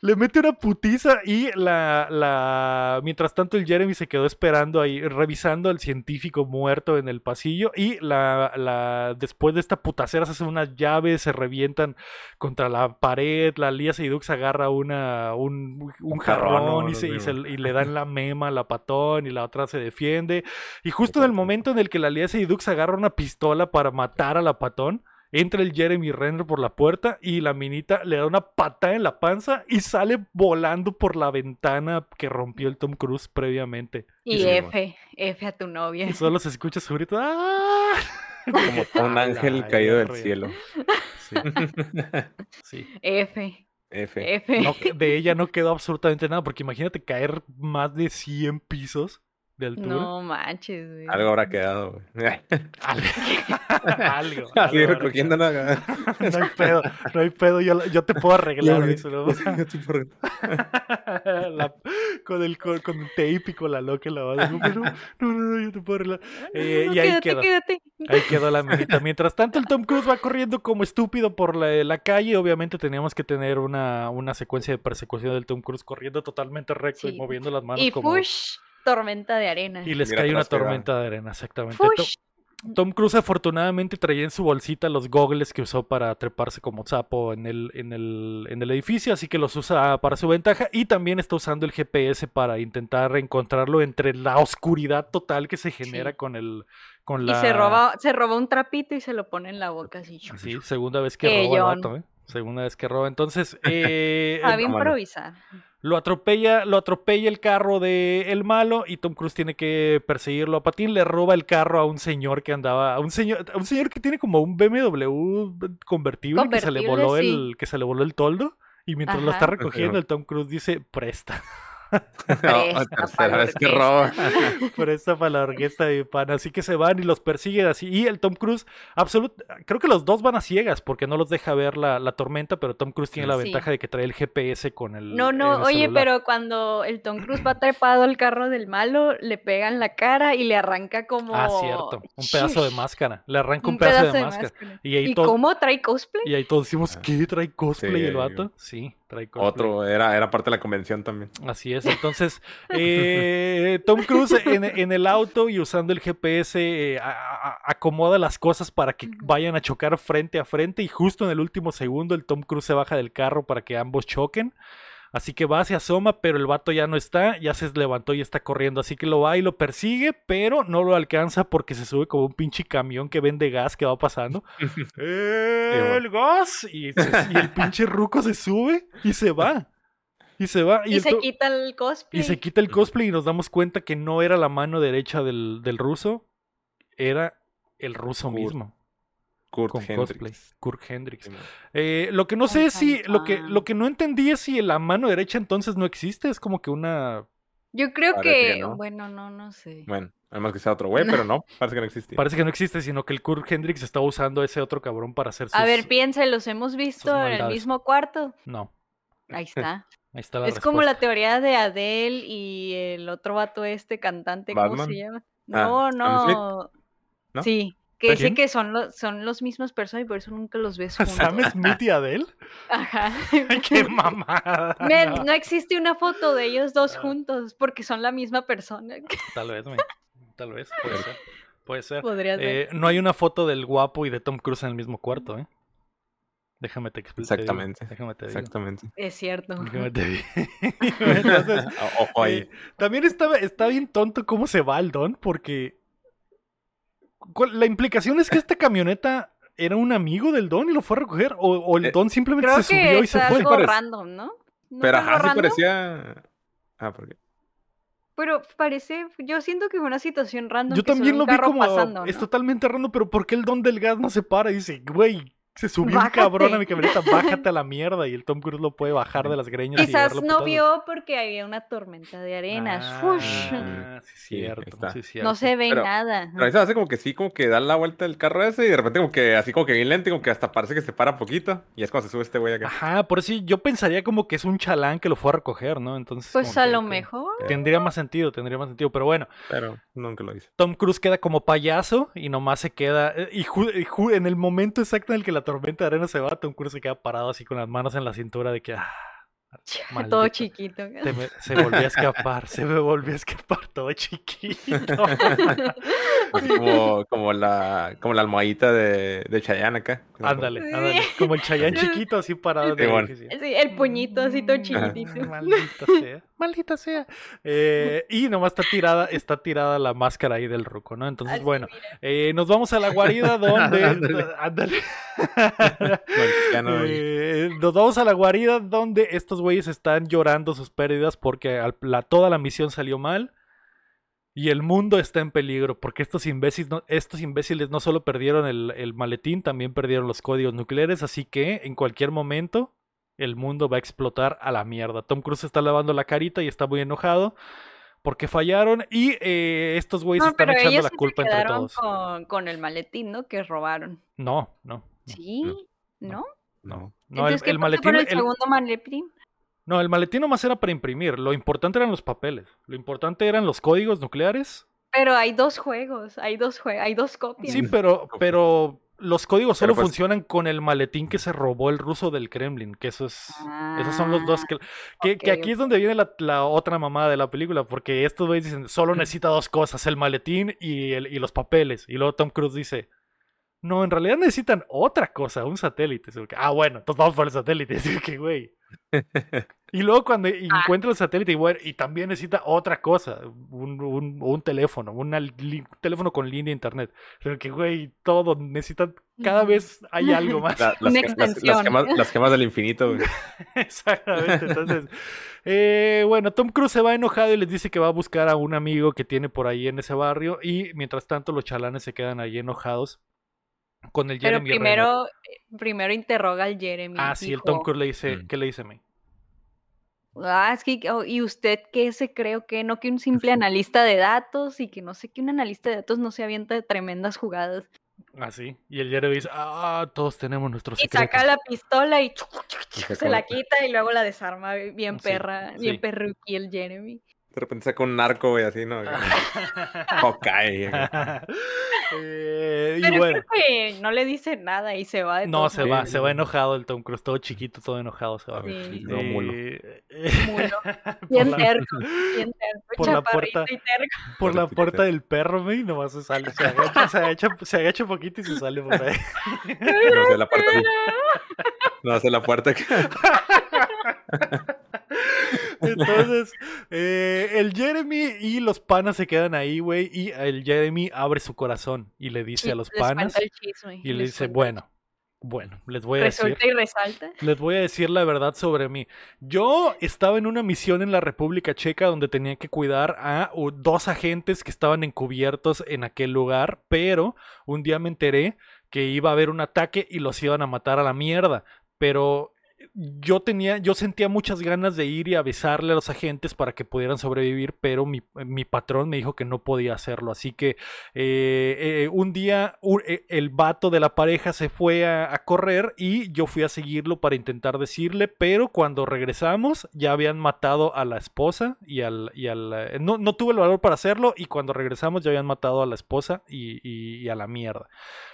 Le mete una putiza y la, la mientras tanto el Jeremy se quedó esperando ahí, revisando al científico muerto en el pasillo y la, la después de esta putacera se hacen unas llaves, se revientan contra la pared, la Lía Seydoux agarra una, un, un Un jarrón jarrón, y, y, se- y le dan la mema a la patón y la otra se defiende. Y justo en el momento en el que la Lía Seydoux agarra una pistola para matar a la patón, entra el Jeremy Renner por la puerta y la minita le da una patada en la panza y sale volando por la ventana que rompió el Tom Cruise previamente. Y F, F a tu novia. Y solo se escucha su grito. ¡Ah! Como un ángel caído del cielo. Sí, sí. F, F. F. No, de ella no quedó absolutamente nada, porque imagínate caer más de 100 pisos de altura. No manches, güey. Algo habrá quedado, güey. algo. Así recogiendo. No hay pedo, no hay pedo, yo, yo te puedo arreglar eso, ¿no? La- con el con, con el tape y con la loca en la base. No, no, no, no, yo te puedo arreglar. Eh, No, y ahí quédate, quedó. quédate. Ahí quedó la minita. Mientras tanto, el Tom Cruise va corriendo como estúpido por la, la calle. Obviamente teníamos que tener una, una secuencia de persecución del Tom Cruise corriendo totalmente recto y moviendo las manos Y como... Fush, tormenta de arena. Y les Mira cae una tormenta de arena, exactamente. Fush. Tom Cruise afortunadamente traía en su bolsita los gogles que usó para treparse como sapo en el, en el, en el edificio, así que los usa para su ventaja y también está usando el GPS para intentar encontrarlo entre la oscuridad total que se genera Sí. con el con Y la se roba, se roba un trapito y se lo pone en la boca así. Sí, segunda vez que roba el vato, ¿eh? Segunda vez que roba. Entonces, eh, Sabe improvisar. lo atropella, lo atropella el carro de el malo y Tom Cruise tiene que perseguirlo a patín. Le roba el carro a un señor que andaba, a un señor, a un señor que tiene como un BMW convertible, que se le voló sí. el, que se le voló el toldo. Y mientras lo está recogiendo, el Tom Cruise dice, presta. No, tercera vez que roba. Presta para la orquesta de pan. Así que se van y los persiguen así. Y el Tom Cruise, absoluto, creo que los dos van a ciegas porque no los deja ver la, la tormenta, pero Tom Cruise tiene la Sí. ventaja de que trae el GPS con el. No, no, el oye, celular. pero cuando el Tom Cruise va trepado al carro del malo, le pega en la cara y le arranca como... Ah, cierto. Un pedazo de máscara. Le arranca un, pedazo, de máscara. Y ahí ¿Y todo- cómo trae cosplay? Y ahí todos decimos, ¿qué? ¿Trae cosplay Sí, el vato? Sí, Otro, era, era parte de la convención también. Así es, entonces eh, Tom Cruise en, en el auto y usando el GPS eh, a- a- acomoda las cosas para que vayan a chocar frente a frente y justo en el último segundo el Tom Cruise se baja del carro para que ambos choquen. Así que va, se asoma, pero el vato ya no está, ya se levantó y está corriendo. Así que lo va y lo persigue, pero no lo alcanza porque se sube como un pinche camión que vende gas que va pasando. ¡El gas! Y, se- y el pinche ruco se sube y se va. Y se va. Y, el se quita el cosplay. y se quita el cosplay y nos damos cuenta que no era la mano derecha del, del ruso, era el ruso mismo, Kurt con Hendricks. cosplay, Kurt. Sí, man. Eh, lo que no sé es si, lo que, lo que no entendí es si la mano derecha entonces no existe, es como que una, Yo creo Parece que, que no. bueno, no, no sé. Bueno, además que sea otro güey, pero no, parece que no existía. parece que no existe, sino que el Kurt Hendricks estaba usando ese otro cabrón para hacer sus... A ver, piensa, ¿los hemos visto en el mismo cuarto? No, Ahí está. ahí está la es como la teoría de Adele y el otro vato este cantante, ¿cómo ¿Batman? se llama? Ah, no. ¿no? Sí, que dice que son los, son los mismas personas y por eso nunca los ves juntos. ¿Sam Smith y Adele? Ajá. ¡Qué mamada! No. no existe una foto de ellos dos juntos porque son la misma persona. Tal vez, tal vez, puede ser, puede ser. Podría ser. Eh, no hay una foto del guapo y de Tom Cruise en el mismo cuarto, ¿eh? Déjame te explico. Exactamente. Déjame te digo. Exactamente. Es cierto. Déjame te. Entonces, Ojo ahí. eh, también está, está bien tonto cómo se va el Don, porque ¿cuál- la implicación es que esta camioneta era un amigo del Don y lo fue a recoger, o, o el Eh, Don simplemente Creo se que subió y se fue. algo Parece- random, ¿no? ¿No pero ajá, sí random? parecía. Ah, porque. Pero parece, yo siento que fue una situación random. Yo que también un lo vi como pasando, es totalmente raro, pero ¿por qué el Don del gas no se para y dice, güey, se subió un cabrón a mi camioneta, bájate a la mierda y el Tom Cruise lo puede bajar de las greñas y Quizás no vio porque había una tormenta de arenas. Fush. Ah, sí, cierto, sí, cierto. No se ve Pero- nada. Pero ahí se hace como que sí, como que da la vuelta el carro ese y de repente como que así como que bien lento como que hasta parece que se para poquito. Y es cuando se sube este güey acá. Ajá, por eso yo pensaría como que es un chalán que lo fue a recoger, ¿no? Entonces. Pues a que- lo mejor. Tendría más sentido, tendría más sentido. Pero bueno, Pero nunca lo hice. Tom Cruise queda como payaso y nomás se queda. eh, Y, y en el momento exacto en el que la tormenta de arena se va, Tom Cruise se queda parado así con las manos en la cintura de que. ah, Todo chiquito. Se, me- se volvió a escapar, se me volvió a escapar todo chiquito. Así como, como la como la almohadita de, de Chayanne acá. Ándale, ándale. Como el Chayán chiquito así parado. edificio. Sí, el puñito así todo chiquitito. Maldita sea, maldita sea. Eh, y nomás está tirada, está tirada la máscara ahí del ruco, ¿no? Entonces, Así, bueno, eh, nos vamos a la guarida donde. Ándale. ándale. Bueno, ya no- Eh, nos vamos a la guarida donde estos güeyes están llorando sus pérdidas porque al- la, toda la misión salió mal. Y el mundo está en peligro porque estos imbéciles no, estos imbéciles no solo perdieron el, el maletín, también perdieron los códigos nucleares. Así que en cualquier momento el mundo va a explotar a la mierda. Tom Cruise está lavando la carita y está muy enojado porque fallaron. Y eh, estos güeyes No, están echando la se culpa entre todos. Con, con el maletín, ¿no? Que robaron. No, no. Sí, ¿no? No. No, el, Entonces, ¿qué el maletín. con el, el- segundo maletín? No, el maletín nomás era para imprimir. Lo importante eran los papeles. Lo importante eran los códigos nucleares. Pero hay dos juegos, hay dos juegos, hay dos copias. Sí, pero, pero los códigos solo Pero pues- funcionan con el maletín que se robó el ruso del Kremlin. Que eso es. esos son los dos que. Que, aquí es donde viene la, la otra mamada de la película. Porque estos güeyes dicen: solo necesita dos cosas: el maletín y, el, y los papeles. Y luego Tom Cruise dice. No, en realidad necesitan otra cosa, un satélite. Que, Ah, bueno, entonces vamos por el satélite. Así que, güey. Y luego cuando encuentra el satélite, y, bueno, y también necesita otra cosa, un, un- un teléfono, una li- un teléfono con línea de internet. O sea, que, güey, todo, necesitan cada vez hay algo más. La- las, Una ge- las- gemas, las gemas del infinito, güey. Exactamente. Entonces, eh, bueno, Tom Cruise se va enojado y les dice que va a buscar a un amigo que tiene por ahí en ese barrio. Y mientras tanto, los chalanes se quedan ahí enojados con el Pero Jeremy Renner. primero, eh, primero interroga al Jeremy. Ah, sí, el Tom Cruise le dice, Mm. ¿qué le dice a mí? Ah, es que, oh, ¿y usted qué se cree o qué? No que un simple analista de datos y que no sé que un analista de datos no se avienta de tremendas jugadas. Ah, sí. Y el Jeremy dice, ah, todos tenemos nuestros Y secretos. saca la pistola y Y se la quita y luego la desarma bien Sí, perra, sí. bien perruqui el Jeremy. De repente saca un narco, güey, así, ¿no? Hawkeye. güey. Eh, y Pero bueno, creo que no le dice nada y se va de no, se va, se va enojado el Tom Cruise, todo chiquito, todo enojado se va. Sí. mulo. Eh, Mulo. por Bien la- terco, bien terco, por la puerta. y terco. por la puerta del perro, güey, nomás se sale, se agacha, se agacha, se agacha poquito y se sale por ahí. No sé la puerta. No sé la puerta. Entonces, eh, el Jeremy y los panas se quedan ahí, güey, y el Jeremy abre su corazón y le dice Y a los panas cuenta el chisme, y le dice, cuenta. bueno, bueno, les voy a decir. Resulta y resalta. Les voy a decir la verdad sobre mí. Yo estaba en una misión en la República Checa donde tenía que cuidar a dos agentes que estaban encubiertos en aquel lugar, pero un día me enteré que iba a haber un ataque y los iban a matar a la mierda. Pero yo tenía, yo sentía muchas ganas de ir y avisarle a los agentes para que pudieran sobrevivir, pero mi, mi patrón me dijo que no podía hacerlo. Así que eh, eh, un día eh, el vato de la pareja se fue a, a correr y yo fui a seguirlo para intentar decirle, pero cuando regresamos ya habían matado a la esposa y al... Y al no, no tuve el valor para hacerlo y cuando regresamos ya habían matado a la esposa y a la mierda.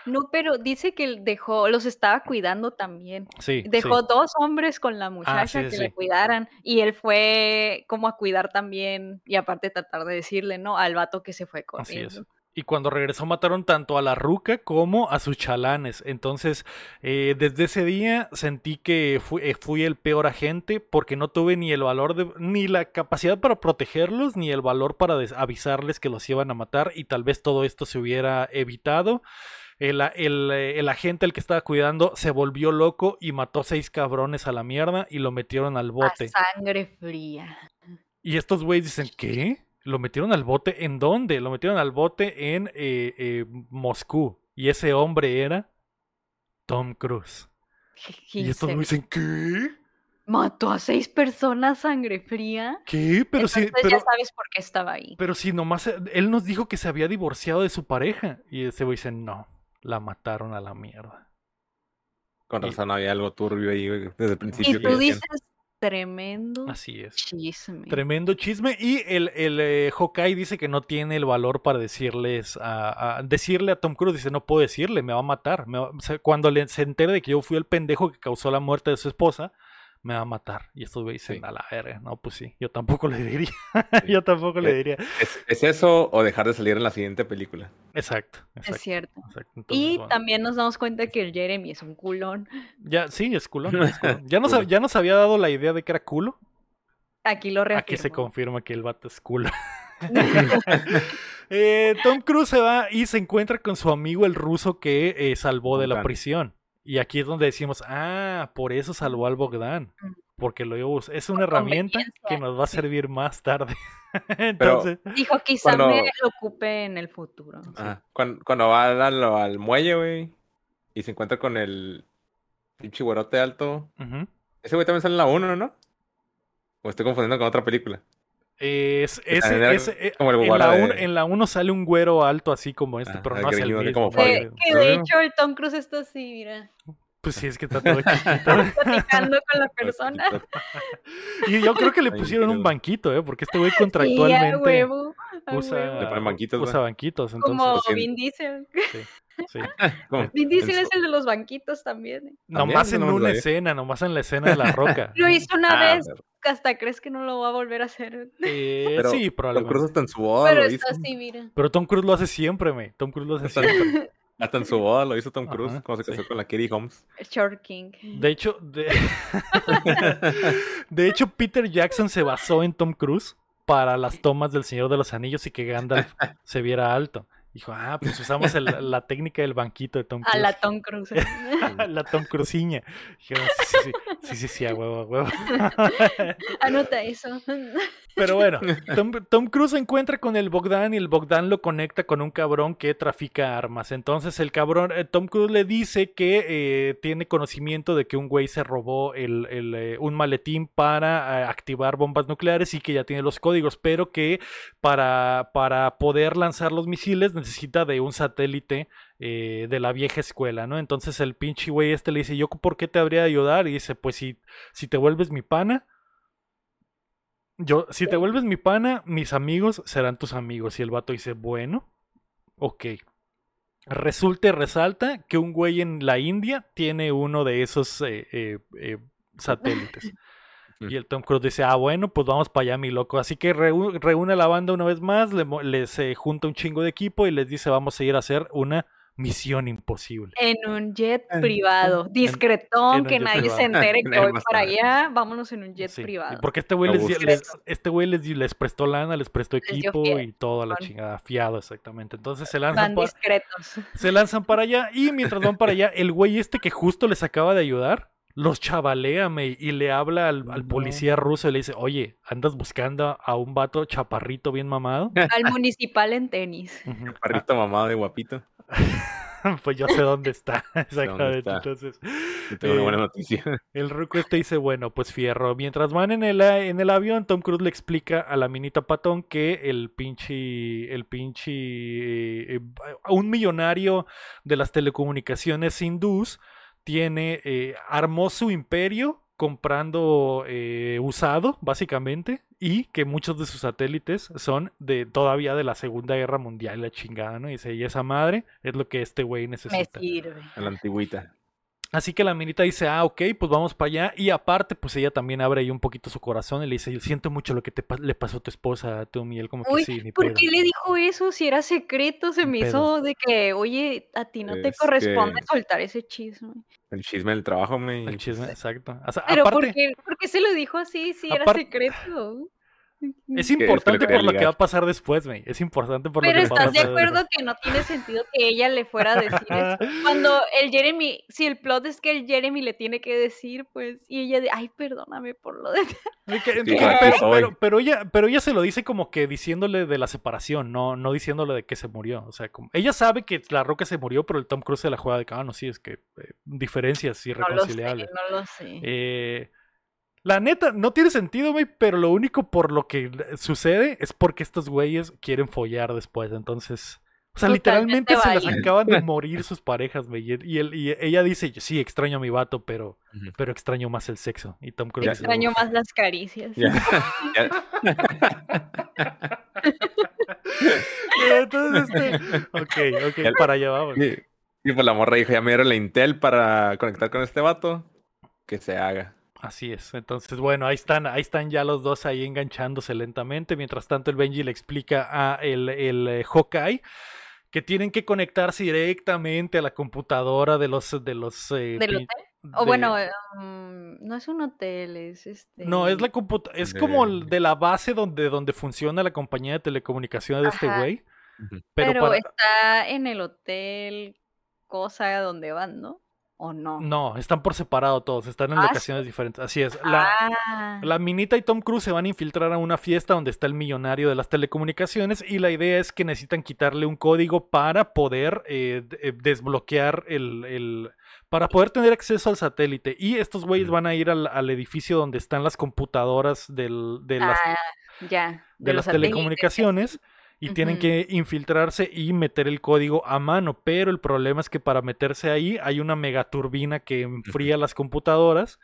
No, pero dice que dejó, los estaba cuidando también. Sí. Dejó sí. dos hombres con la muchacha sí, que le cuidaran y él fue como a cuidar también y aparte tratar de decirle, ¿no? Al vato que se fue Así es. corriendo. Y cuando regresó mataron tanto a la ruca como a sus chalanes. Entonces, eh, desde ese día sentí que fui, eh, fui el peor agente porque no tuve ni el valor de, ni la capacidad para protegerlos, ni el valor para avisarles que los iban a matar y tal vez todo esto se hubiera evitado. El, el, eh, el agente, el que estaba cuidando, se volvió loco y mató seis cabrones a la mierda y lo metieron al bote. A sangre fría. Y estos güeyes dicen, ¿qué? ¿Lo metieron al bote? ¿En dónde? Lo metieron al bote en eh, eh, Moscú. Y ese hombre era Tom Cruise. Y estos güeyes dicen, ¿qué? mató a seis personas sangre fría. ¿Qué? Pero si, Entonces pero, ya sabes por qué estaba ahí. pero si nomás él nos dijo que se había divorciado de su pareja. Y ese güey dice, no, la mataron a la mierda. Con razón había algo turbio ahí, desde el principio. Y que tú decían. dices, tremendo Así es. chisme. Tremendo chisme. Y el, el eh, Hawkeye dice que no tiene el valor para decirles a, a- decirle a Tom Cruise. Dice, no puedo decirle, me va a matar. me va- o sea, cuando le, se entere de que yo fui el pendejo que causó la muerte de su esposa, me va a matar. Y estos güeyes dicen, Sí. a la verga. No, pues sí, yo tampoco le diría. Sí. yo tampoco le diría. ¿Es, es eso o dejar de salir en la siguiente película? Exacto, Es cierto. exacto. Entonces, Y bueno, también nos damos cuenta que el Jeremy es un culón. ya, sí, es culón. es culón. Ya, nos, ya nos había dado la idea de que era culo. Aquí lo reafirmo. Aquí se confirma que el vato es culo. Eh, Tom Cruise se va y se encuentra con su amigo el ruso que eh, salvó de la prisión. Y aquí es donde decimos, ah, por eso salvó al Bogdan. Porque lo us- es una herramienta que nos va a servir más tarde. Entonces, Dijo, quizá Cuando- me lo ocupe en el futuro. Ah, cuando, cuando va al, al muelle, güey, y se encuentra con el pinche güerote alto. ujú. Ese güey también sale en la 1, ¿no? O estoy confundiendo con otra película. Es, era ese, eh, como el en, la guarda uno, de- en la uno sale un güero alto así como este, Ah, pero el no es el mismo. como Que, de hecho el Tom Cruise está así, mira, Pues sí, es que está todo chiquito. platicando con la persona. y yo creo que le pusieron un banquito, ¿eh? Porque este güey Sí, a contractualmente huevo, a usa, huevo. Le ponen banquitos, usa banquitos. Entonces, Como sí. Vin Diesel. sí. Como- Vin Diesel en es el de los banquitos también. ¿eh? Nomás en una escena, nomás en la escena de la roca. Lo hizo una Ah, vez, hasta crees que no lo va a volver a hacer. Eh, Pero sí, Tom probablemente. Cruise hasta en su boda Pero lo hizo. está así, mira. Pero Tom Cruise lo hace siempre, me. Tom Cruise lo hace Hasta, siempre. hasta en su boda lo hizo Tom Cruise, Ajá, cuando se sí. casó con la Katie Holmes. Short King. De hecho, de... de hecho, Peter Jackson se basó en Tom Cruise para las tomas del Señor de los Anillos y que Gandalf se viera alto. Dijo, ah, pues usamos el- la técnica del banquito de Tom Cruise. A la Tom Cruise. la Tom Cruciña. Dijeron, sí, sí, sí, sí, sí, a huevo, a huevo. Anota eso. Pero bueno, Tom, Tom Cruise se encuentra con el Bogdan y el Bogdan lo conecta con un cabrón que trafica armas. Entonces el cabrón, eh, Tom Cruise le dice que eh, tiene conocimiento de que un güey se robó el, el, eh, un maletín para activar bombas nucleares y que ya tiene los códigos, pero que para, para poder lanzar los misiles necesita de un satélite eh, de la vieja escuela, ¿no? Entonces el pinche güey este le dice, ¿yo por qué te habría de ayudar? Y dice, pues si, si te vuelves mi pana, yo, si te vuelves mi pana, mis amigos serán tus amigos. Y el vato dice, bueno, ok. Resulta y resalta que un güey en la India tiene uno de esos eh, eh, satélites. Y el Tom Cruise dice, ah, bueno, pues vamos para allá, mi loco. Así que reú- reúne a la banda una vez más, le mo- les eh, junta un chingo de equipo y les dice, vamos a ir a hacer una misión imposible. En un jet privado, en discretón, que nadie privado. se entere que voy para allá. Vámonos en un jet Sí, privado. Porque este güey les, este güey les, prestó lana, les prestó equipo y toda la chingada, fiado exactamente. Entonces se lanzan Van pa- discretos. Se lanzan para allá y mientras van para allá, el güey este que justo les acaba de ayudar, los chavalea me, y le habla al, policía ruso y le dice, oye, andas buscando a un vato chaparrito bien mamado. Al municipal en tenis. Ujú. Perrito mamado y guapito. pues yo sé dónde está, exactamente. está. Entonces, Yo tengo una Eh, buena noticia. el ruco este dice, bueno, pues fierro. Mientras van en el, a- en el avión, Tom Cruise le explica a la minita patón que el pinche, el pinche, eh, eh, un millonario de las telecomunicaciones hindús tiene, eh, armó su imperio comprando eh, usado, básicamente, y que muchos de sus satélites son de todavía de la Segunda Guerra Mundial, la chingada, ¿no? Y dice, y esa madre es lo que este güey Me necesita. sirve. A la antigüita. Así que la minita dice, ah, ok, pues vamos para allá. Y aparte, pues ella también abre ahí un poquito su corazón y le dice, siento mucho lo que te pa- le pasó a tu esposa, Tom. Y él como que Uy, sí, ni ¿por pedo. qué le dijo eso si era secreto? Se me pedo. hizo de que, oye, a ti no te Es corresponde que- soltar ese chisme. El chisme del trabajo, me. El chisme, exacto. O sea, Pero ¿por aparte, qué, por qué se lo dijo así si era secreto? Es importante por lo que va a pasar después, güey. Es importante por Pero lo que va a estás de pasar acuerdo después. que no tiene sentido que ella le fuera a decir eso. Cuando el Jeremy, si el plot es que el Jeremy le tiene que decir, pues, y ella de, ay, perdóname por lo de... Pero, pero- pero ella, pero ella se lo dice como que diciéndole de la separación, no, no diciéndole de que se murió. O sea, como, ella sabe que la roca se murió, pero el Tom Cruise se la juega de que, ah, no, sí, es que eh, diferencias No lo sé, irreconciliables. no lo sé. Eh, la neta, no tiene sentido, güey, pero lo único por lo que sucede es porque estos güeyes quieren follar después. Entonces, o sea, Totalmente literalmente se les válido. acaban de morir sus parejas, güey. Y, él- y ella dice, sí, extraño a mi vato, pero, pero extraño más el sexo. Y Tom Cruise dice, Extraño más las caricias. Ya, ya. Entonces, este, ok, ok, para allá vamos. Y, y pues la morra dijo, ya me dieron la Intel para conectar con este vato. Que se haga. Así es. Entonces, bueno, ahí están, ahí están ya los dos ahí enganchándose lentamente. Mientras tanto, el Benji le explica a el, el eh, Hawkeye que tienen que conectarse directamente a la computadora de los de los eh, ¿Del hotel? O de- bueno, mm, no es un hotel, es este... no, es la computa es como el de- de la base donde, donde funciona la compañía de telecomunicaciones de este güey. Pero, Pero, para- está en el hotel, cosa donde van, ¿no? ¿O no? no, están por separado todos, están en Ah, ¿sí? locaciones diferentes. Así es. La, Ah, La Minita y Tom Cruise se van a infiltrar a una fiesta donde está el millonario de las telecomunicaciones y la idea es que necesitan quitarle un código para poder eh, eh, desbloquear el, el- para poder tener acceso al satélite. Y estos güeyes van a ir al, al edificio donde están las computadoras del- de las, ah, ya. de las satélites. telecomunicaciones y tienen que infiltrarse y meter el código a mano. Pero el problema es que para meterse ahí hay una megaturbina que enfría las computadoras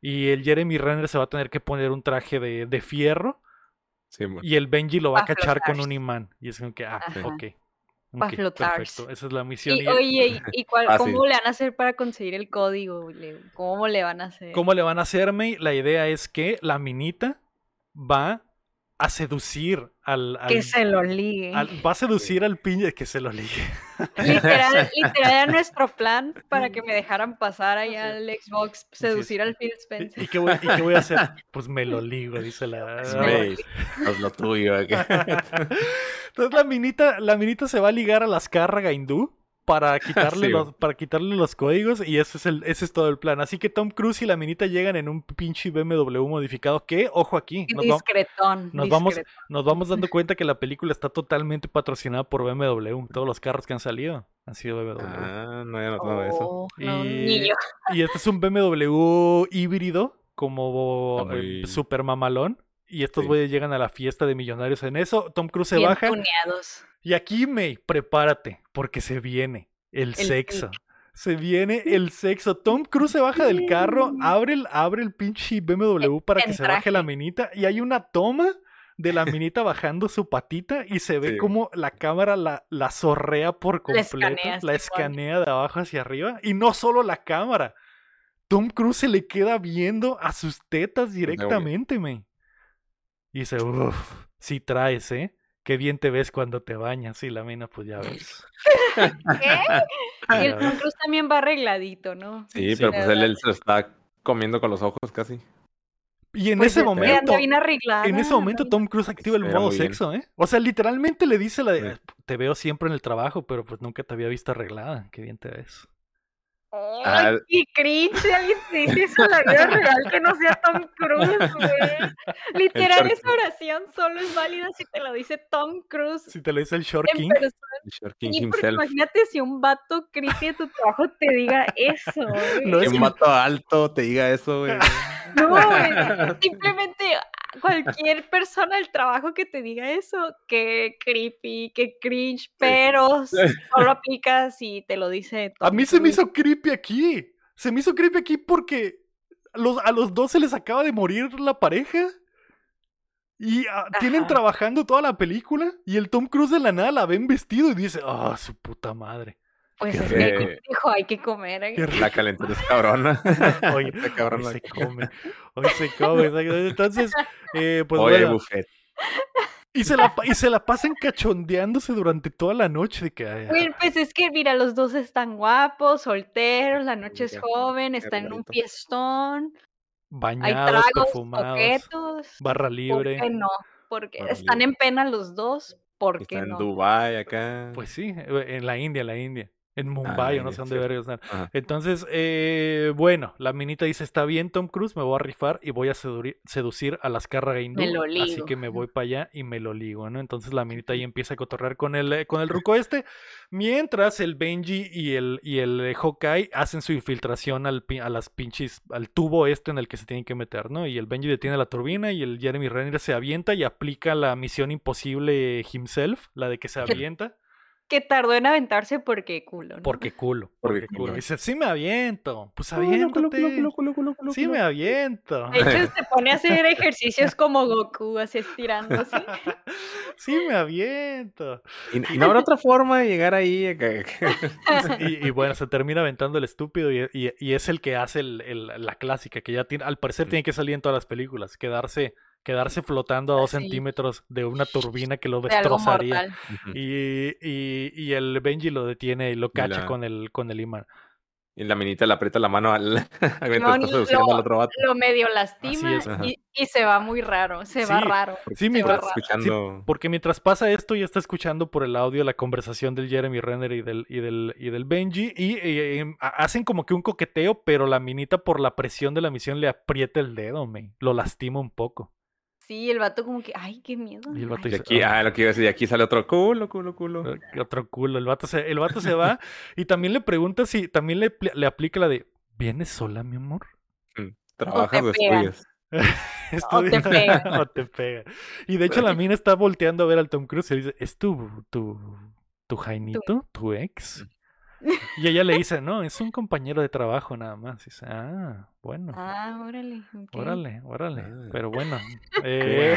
y el Jeremy Renner se va a tener que poner un traje de, de fierro Sí, y el Benji lo va a cachar con un imán. Y es como que, ah, Ajá. ok. Pa' ok, flotar. perfecto. Esa es la misión. Y, Y- oye, ¿y, cuál- cómo le van a hacer para conseguir el código? ¿Cómo le van a hacer? ¿Cómo le van a hacer, May? La idea es que la minita va a seducir al, al- Que se lo ligue. al- va a seducir al piña que se lo ligue. Literal, literal era nuestro plan para que me dejaran pasar allá al Xbox, seducir al Phil ¿Y, Spencer. y qué voy, y qué voy a hacer? Pues me lo ligo, dice la. Lo tuyo. acá. Entonces la minita, la minita se va a ligar a las Cárraga hindú para quitarle, Sí, los, para quitarle los códigos y ese es, el, ese es todo el plan. Así que Tom Cruise y la minita llegan en un pinche BMW modificado que, ojo aquí, nos, va- Discretón. nos vamos, nos vamos dando cuenta que la película está totalmente patrocinada por BMW. Todos los carros que han salido han sido BMW. Ah, no había notado eso. Oh, no, Y- este es un BMW híbrido, como super mamalón. Y estos Sí. güeyes llegan a la fiesta de millonarios en eso. Tom Cruise se Bien baja. Y aquí, May, prepárate, porque se viene el, sexo. Se viene el sexo. Tom Cruise se baja del carro, abre el, abre el pinche BMW para que se baje la minita y hay una toma de la minita bajando su patita y se ve Sí. como la cámara la, la zorrea por La completo, la escanea de abajo hacia arriba y no solo la cámara. Tom Cruise se le queda viendo a sus tetas directamente, me. Y dice, uff, si traes, ¿eh? Qué bien te ves cuando te bañas. Y la mina, pues ya ves. ¿Qué? Y el Tom. Cruise también va arregladito, ¿no? Sí, Sí. pero pues él, él se lo está comiendo con los ojos casi. Y en Pues ese momento, bien arreglada. en ese momento Tom Cruise activa el modo sexo, ¿eh? O sea, literalmente le dice la de, te veo siempre en el trabajo, pero pues nunca te había visto arreglada. Qué bien te ves. Ah. Ay, qué cringe. Alguien te dice eso en la vida real que no sea Tom Cruise, güey. Literal, esa oración solo es válida si te lo dice Tom Cruise Si te lo dice el Short King. El Short himself. imagínate si un vato creepy de tu trabajo te diga eso, güey. No Que es un que- vato alto te diga eso, güey. No. Simplemente cualquier persona del trabajo que te diga eso, que creepy, que cringe, pero solo aplica si te lo dice a Tom mí se me hizo creepy aquí. Se me hizo creepy aquí porque los, a los dos se les acaba de morir la pareja. Y ah, tienen trabajando toda la película. Y el Tom Cruise de la nada la ven vestido y dice, ah, su puta madre. Pues Qué es que hay que comer. ¿eh? Qué La calentura es cabrona. Oye, Está hoy se come, hoy se come. Entonces, eh, pues Oye, bueno, buffet. y se, la, y se la pasan cachondeándose durante toda la noche. De que, ay, Güey, pues es que mira, los dos están guapos, solteros, la noche es joven, están en un fiestón, hay bañados, tragos, perfumados, coquetos. barra ¿Por libre. qué no? Porque Barra están en pena los dos, ¿por qué Está en no? Dubai acá. Pues sí, eh, en la India, en la India. En Mumbai, o no sé dónde vergas. Entonces, eh, bueno, la minita dice, está bien Tom Cruise, me voy a rifar y voy a seducir a las Cárraga hindú. Me lo Así que me voy para allá y me lo ligo, ¿no? Entonces la minita ahí empieza a cotorrear con el, eh, con el ruco este, mientras el Benji y el, y el eh, Hawkeye hacen su infiltración al, a las pinches, al tubo este en el que se tienen que meter, ¿no? Y el Benji detiene la turbina y el Jeremy Renner se avienta y aplica la misión imposible himself, la de que se ¿Qué- avienta. Que tardó en aventarse porque culo, ¿no? Porque culo. Porque Porque culo. Dice, sí me aviento. Pues Culo, culo, culo, aviéntate. culo, culo, culo, culo, Sí me aviento. De hecho, se pone a hacer ejercicios como Goku, así estirándose. Sí me aviento. Y, y no habrá otra forma de llegar ahí. acá. Y, y bueno, se termina aventando el estúpido y, y- y es el que hace el- el- la clásica, que ya tiene, al parecer Mm. tiene que salir en todas las películas, quedarse, quedarse flotando a dos centímetros de una turbina que lo de destrozaría. Y, y- y el Benji lo detiene y lo cacha la- con el, con el imán. Y la minita le aprieta la mano al. mientras Simón, está seduciendo lo- al otro vato. Lo medio lastima es. Y, y se va muy raro, se va raro. Sí, mientras, va escuchando. Porque mientras pasa esto, ya está escuchando por el audio la conversación del Jeremy Renner y del, y del, y del Benji. Y eh, em, ha- hacen como que un coqueteo, pero la minita por la presión de la misión le aprieta el dedo, me. Lo lastima un poco. Sí, el vato como que, ay, qué miedo. Y el vato ay, Y aquí, ah, lo que iba a decir, y aquí sale otro culo, culo, culo. Eh, Otro culo. El vato se, el vato se va y también le pregunta si también le, le aplica la de ¿Vienes sola, mi amor? Trabajas o pegan. estudias. Esto- te pega. o te pega. Y de hecho la mina está volteando a ver al Tom Cruise y le dice, ¿es tu, tu, tu Jainito? ¿Tu ex? Y ella le dice, no, es un compañero de trabajo nada más. Y dice, ah, bueno. Ah, órale. Órale, órale. Ah. Pero bueno. Eh,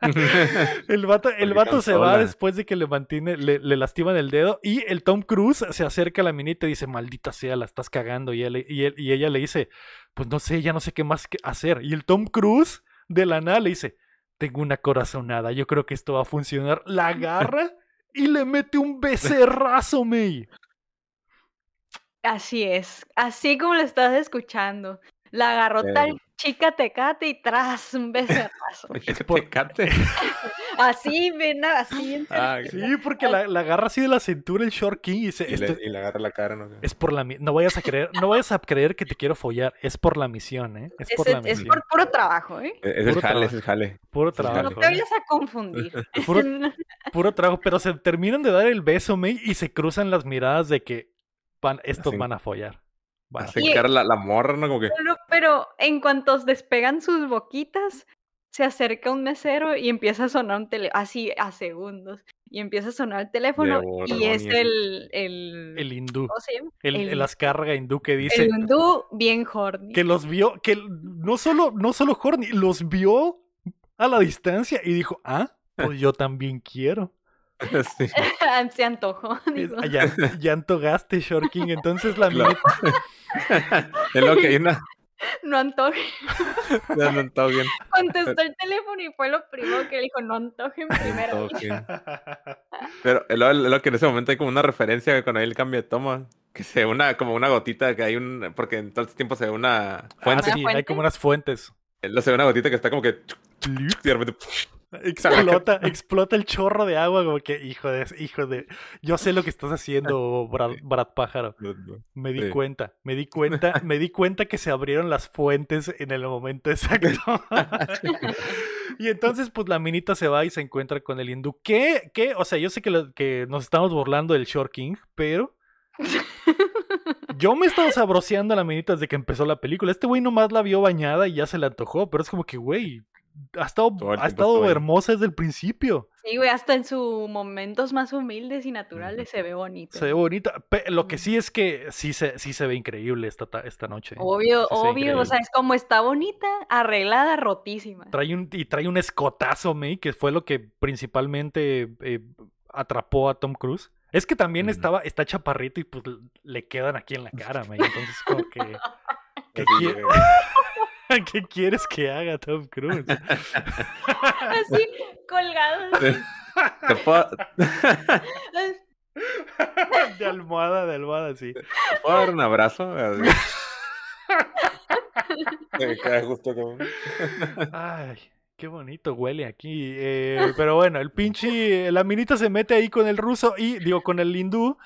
el vato, el vato se va después de que le mantiene, le, le lastiman el dedo. Y el Tom Cruise se acerca a la minita y dice, maldita sea, la estás cagando. Y, él, y, él- y ella le dice, pues no sé, ya no sé qué más que hacer. Y el Tom Cruise de la nada le dice, tengo una corazonada, yo creo que esto va a funcionar. La agarra y le mete un becerrazo, May. Así es, así como lo estás escuchando. La agarró Eh. tal chica tecate y tras un becerrazo. Tecate. Así, ven, así bien Ah. Sí, porque la, la agarra así de la cintura el Short King y dice, y, "Esto le, y le agarra la cara, ¿no? es por la no vayas a creer, no vayas a creer que te quiero follar, es por la misión, ¿eh? Es Es, por la es- es misión. por puro trabajo, ¿eh? Es el Puro jale, es el jale. Puro es trabajo. No te vayas a confundir. Puro, puro trabajo, pero se terminan de dar el beso, May, y se cruzan las miradas de que van, estos Así. van a follar. Van a cara la, la morra, ¿no? Como que. Pero, pero en cuanto despegan sus boquitas, se acerca un mesero y empieza a sonar un teléfono, así a segundos, y empieza a sonar el teléfono y es el, el, El hindú, ¿cómo se llama? el, el- el ascárraga hindú que dice El hindú bien horny. que los vio, que no solo, no solo Horny, los vio a la distancia y dijo, ah, pues yo también quiero. sí. se antojó. Digo. ah, ya, ya antogaste, Short King. Entonces la Claro. minita- es lo que hay una. No antoje. Ya no está bien. Contestó el teléfono y fue lo primero que dijo, no antojen primero. Pero es lo, que en ese momento hay como una referencia con el cambio de toma. Que se ve una, como una gotita que hay un. Porque en todo este tiempo se ve una Ah, fuente. sí, hay fuente? como unas fuentes. Lo se ve una gotita que está como que. Y de repente. Explota, explota el chorro de agua, como que, hijo de, hijo de, yo sé lo que estás haciendo, Brad, Brad Pájaro. Me di Sí. cuenta, me di cuenta, me di cuenta que se abrieron las fuentes en el momento exacto. y entonces, pues la minita se va y se encuentra con el hindú. ¿Qué? ¿Qué? O sea, yo sé que, lo- que nos estamos burlando del Short King, pero yo me he estado sabroseando a la minita desde que empezó la película. Este güey nomás la vio bañada y ya se le antojó, pero es como que, güey, ha estado, ha estado hermosa desde el principio. Sí, güey, hasta en sus momentos más humildes y naturales se ve bonito. Se ve bonita. Lo que sí es que sí se, sí se ve increíble esta, ta- esta noche. Obvio, Sí se ve obvio, o sea, es como está bonita, arreglada, rotísima. Trae un, y trae un escotazo, May, que fue lo que principalmente eh, atrapó a Tom Cruise. Es que también estaba, está chaparrito y pues le quedan aquí en la cara, May. Entonces, como que. ¿Qué, Así, qui- eh, ¿Qué quieres que haga Tom Cruise? Así, colgado. Te puedo, de almohada, de almohada, sí. ¿te puedo dar un abrazo. Me queda justo como. Ay, qué bonito huele aquí. eh, pero bueno, el pinche. La minita se mete ahí con el ruso y, digo, con el hindú.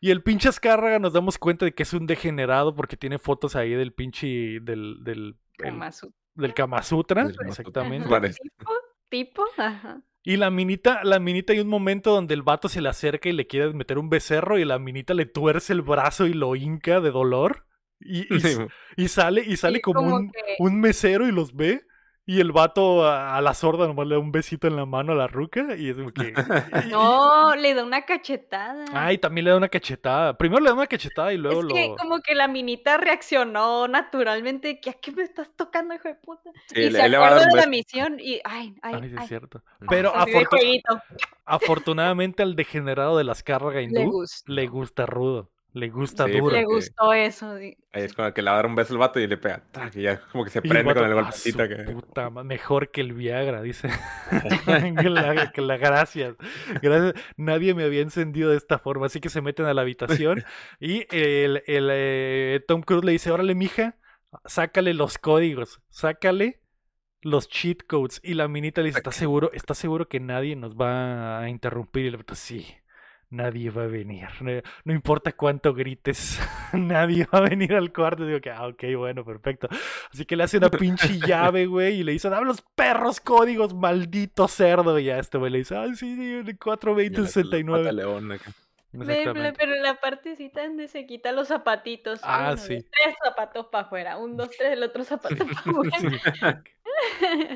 Y el pinche Azcárraga nos damos cuenta de que es un degenerado porque tiene fotos ahí del pinche. del. del, el- Kama Sutra. del Kama Sutra, Del Kama Sutra. exactamente. Parece. Tipo, tipo, ajá. Y la minita, la minita hay un momento donde el vato se le acerca y le quiere meter un becerro y la minita le tuerce el brazo y lo hinca de dolor. Y, y, Sí, y sale, y sale Sí, como, como un, que- un mesero y los ve. Y el vato a, a la sorda nomás le da un besito en la mano a la ruca. Y es como que. No, le da una cachetada. Ay, también le da una cachetada. Primero le da una cachetada y luego es que lo. como que la minita reaccionó naturalmente, que ¿a qué me estás tocando, hijo de puta? Sí, y le- se acuerda de la misión y, ay, ay, Ay, sí es ay. cierto. Pero afortunadamente al degenerado de las cargas hindú Le gusta rudo. Le gusta Sí, duro. Le gustó eso. Ahí es como que le va a dar un beso al vato y le pega. ¡tac! Y ya como que se el prende con el "Ah, golpecito. Que... puta mejor que el Viagra, dice. que, la, que la- gracias. Gracias. Nadie me había encendido de esta forma. Así que se meten a la habitación y el, el, eh, Tom Cruise le dice, órale, mija, sácale los códigos, sácale los cheat codes. Y la minita le dice, ¿estás seguro? ¿Estás seguro que nadie nos va a interrumpir? Y el vato, sí. Nadie va a venir. No, no importa cuánto grites, nadie va a venir al cuarto. Digo que, ah, ok, bueno, perfecto. Así que le hace una pinche llave, güey, y le dice, dame los perros códigos, maldito cerdo. Y ya este güey le dice, ah, sí, sí, el 42069. Exactamente. pero la partecita donde se quita los zapatitos. Ah, uno, sí. dos, tres zapatos para afuera. Un, dos, tres, el otro zapato para afuera.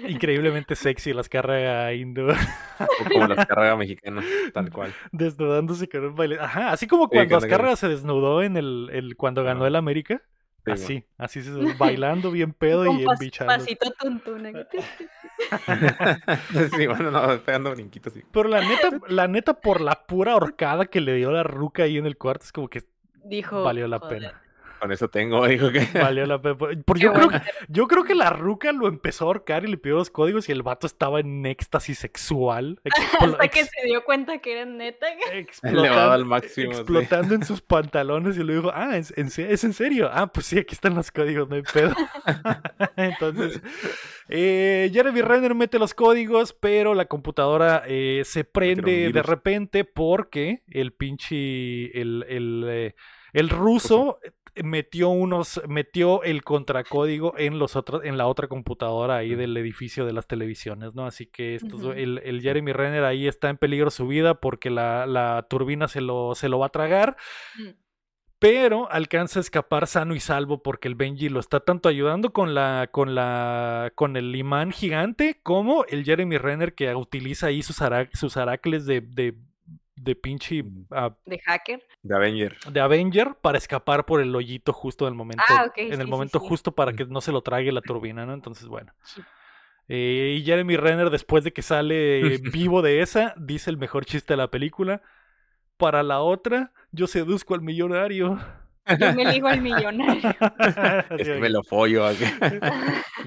Increíblemente sexy las cargas hindú, Como las carreras mexicanas, tal cual. desnudándose con un baile. Ajá, así como Sí, cuando la Azcárraga se desnudó en el, el cuando ganó el América. Sí, así, así se bailando bien pedo y embichando. pasito tuntún. aquí. sí, bueno, no, pegando brinquitos. Sí. Pero la neta, la neta, por la pura horcada que le dio la ruca ahí en el cuarto, es como que Dijo. valió la "Joder". pena. Con eso tengo, dijo que. Valió la pena. Por, yo, creo, yo creo que la ruca lo empezó a ahorcar y le pidió los códigos y el vato estaba en éxtasis sexual. Hasta que se dio cuenta que era neta. Explotando, al máximo, explotando en sus pantalones y le dijo, ah, ¿es, en, ¿es en serio? Ah, pues sí, aquí están los códigos, no hay pedo. Entonces, eh, Jeremy Renner mete los códigos, pero la computadora eh, se prende de repente porque el pinche, el, el, eh, el ruso metió unos, metió el contracódigo en los otros, en la otra computadora ahí del edificio de las televisiones, ¿no? Así que el, Jeremy Renner ahí está en peligro su vida porque la, la turbina se lo, se lo va a tragar. Mm. Pero alcanza a escapar sano y salvo porque el Benji lo está tanto ayudando con la. con la. con el imán gigante como el Jeremy Renner que utiliza ahí sus, sus aracles de, de de pinche... Ah, de hacker. De Avenger. De Avenger para escapar por el hoyito justo en el momento. Ah, en el momento justo para que no se lo trague la turbina, ¿no? Entonces, bueno. Eh, y Jeremy Renner, después de que sale vivo de esa, dice el mejor chiste de la película. Para la otra, yo seduzco al millonario. Yo me ligo al millonario. este me lo follo.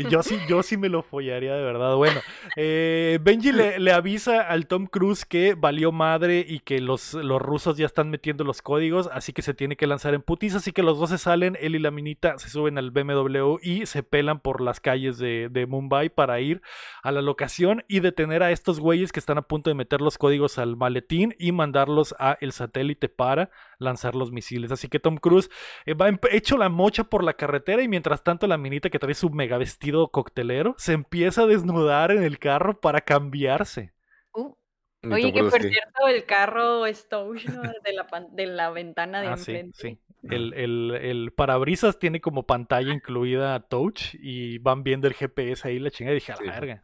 yo, sí, yo sí me lo follaría de verdad. Bueno, eh, Benji le, avisa al Tom Cruise que valió madre y que los, los rusos ya están metiendo los códigos, así que se tiene que lanzar en putis. Así que los dos se salen, él y la minita se suben al BMW y se pelan por las calles de, de Mumbai para ir a la locación y detener a estos güeyes que están a punto de meter los códigos al maletín y mandarlos a el satélite para lanzar los misiles. Así que Tom Cruise eh, va hecho la mocha por la carretera y mientras tanto la minita que trae su mega vestido coctelero se empieza a desnudar en el carro para cambiarse. Uh. Oye, que por cierto, el carro es touch, De la, de la ventana de ah, enfrente. Sí, sí. El, el, el, parabrisas tiene como pantalla incluida touch y van viendo el GPS ahí la chingada y dije, a la verga.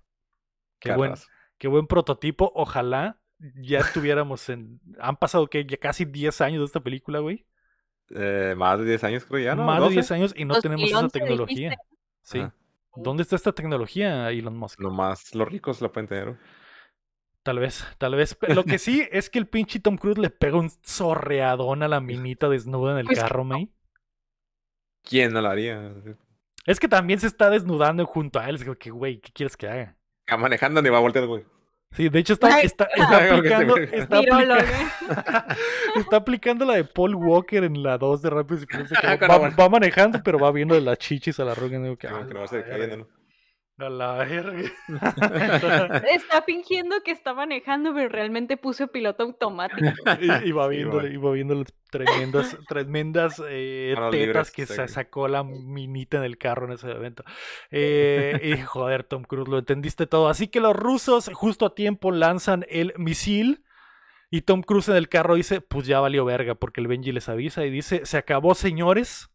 Qué buen, qué buen prototipo. Ojalá ya estuviéramos en. Han pasado que ya casi 10 años de esta película, güey. Eh, más de 10 años creo ya, ¿no? Más de 10 años y no tenemos esa tecnología. Sí. ¿Dónde está esta tecnología, Elon Musk? Lo más, los ricos la pueden tener. Tal vez, tal vez. Lo que sí es que el pinche Tom Cruise le pega un zorreadón a la minita desnuda en el pues carro, May. ¿Quién no lo haría? Es que también se está desnudando junto a él. Es que, güey, ¿qué quieres que haga? Está manejando ni va a voltear, güey. Sí, de hecho está, está, aplicando, está, aplicando la de Paul Walker en la 2 de Rápidos y Furiosos. Va, manejando, pero va viendo de las chichis a la roca. Que, ah, va a ser cayendo, a la verga. Está fingiendo que está manejando, pero realmente puso piloto automático. Y, va viendo, y va viendo las tremendas, tremendas eh, tetas que se sacó la minita en el carro en ese evento. Eh, y joder, Tom Cruise, lo entendiste todo. Así que los rusos, justo a tiempo, lanzan el misil. Y Tom Cruise en el carro dice: Pues ya valió verga, porque el Benji les avisa y dice: Se acabó, señores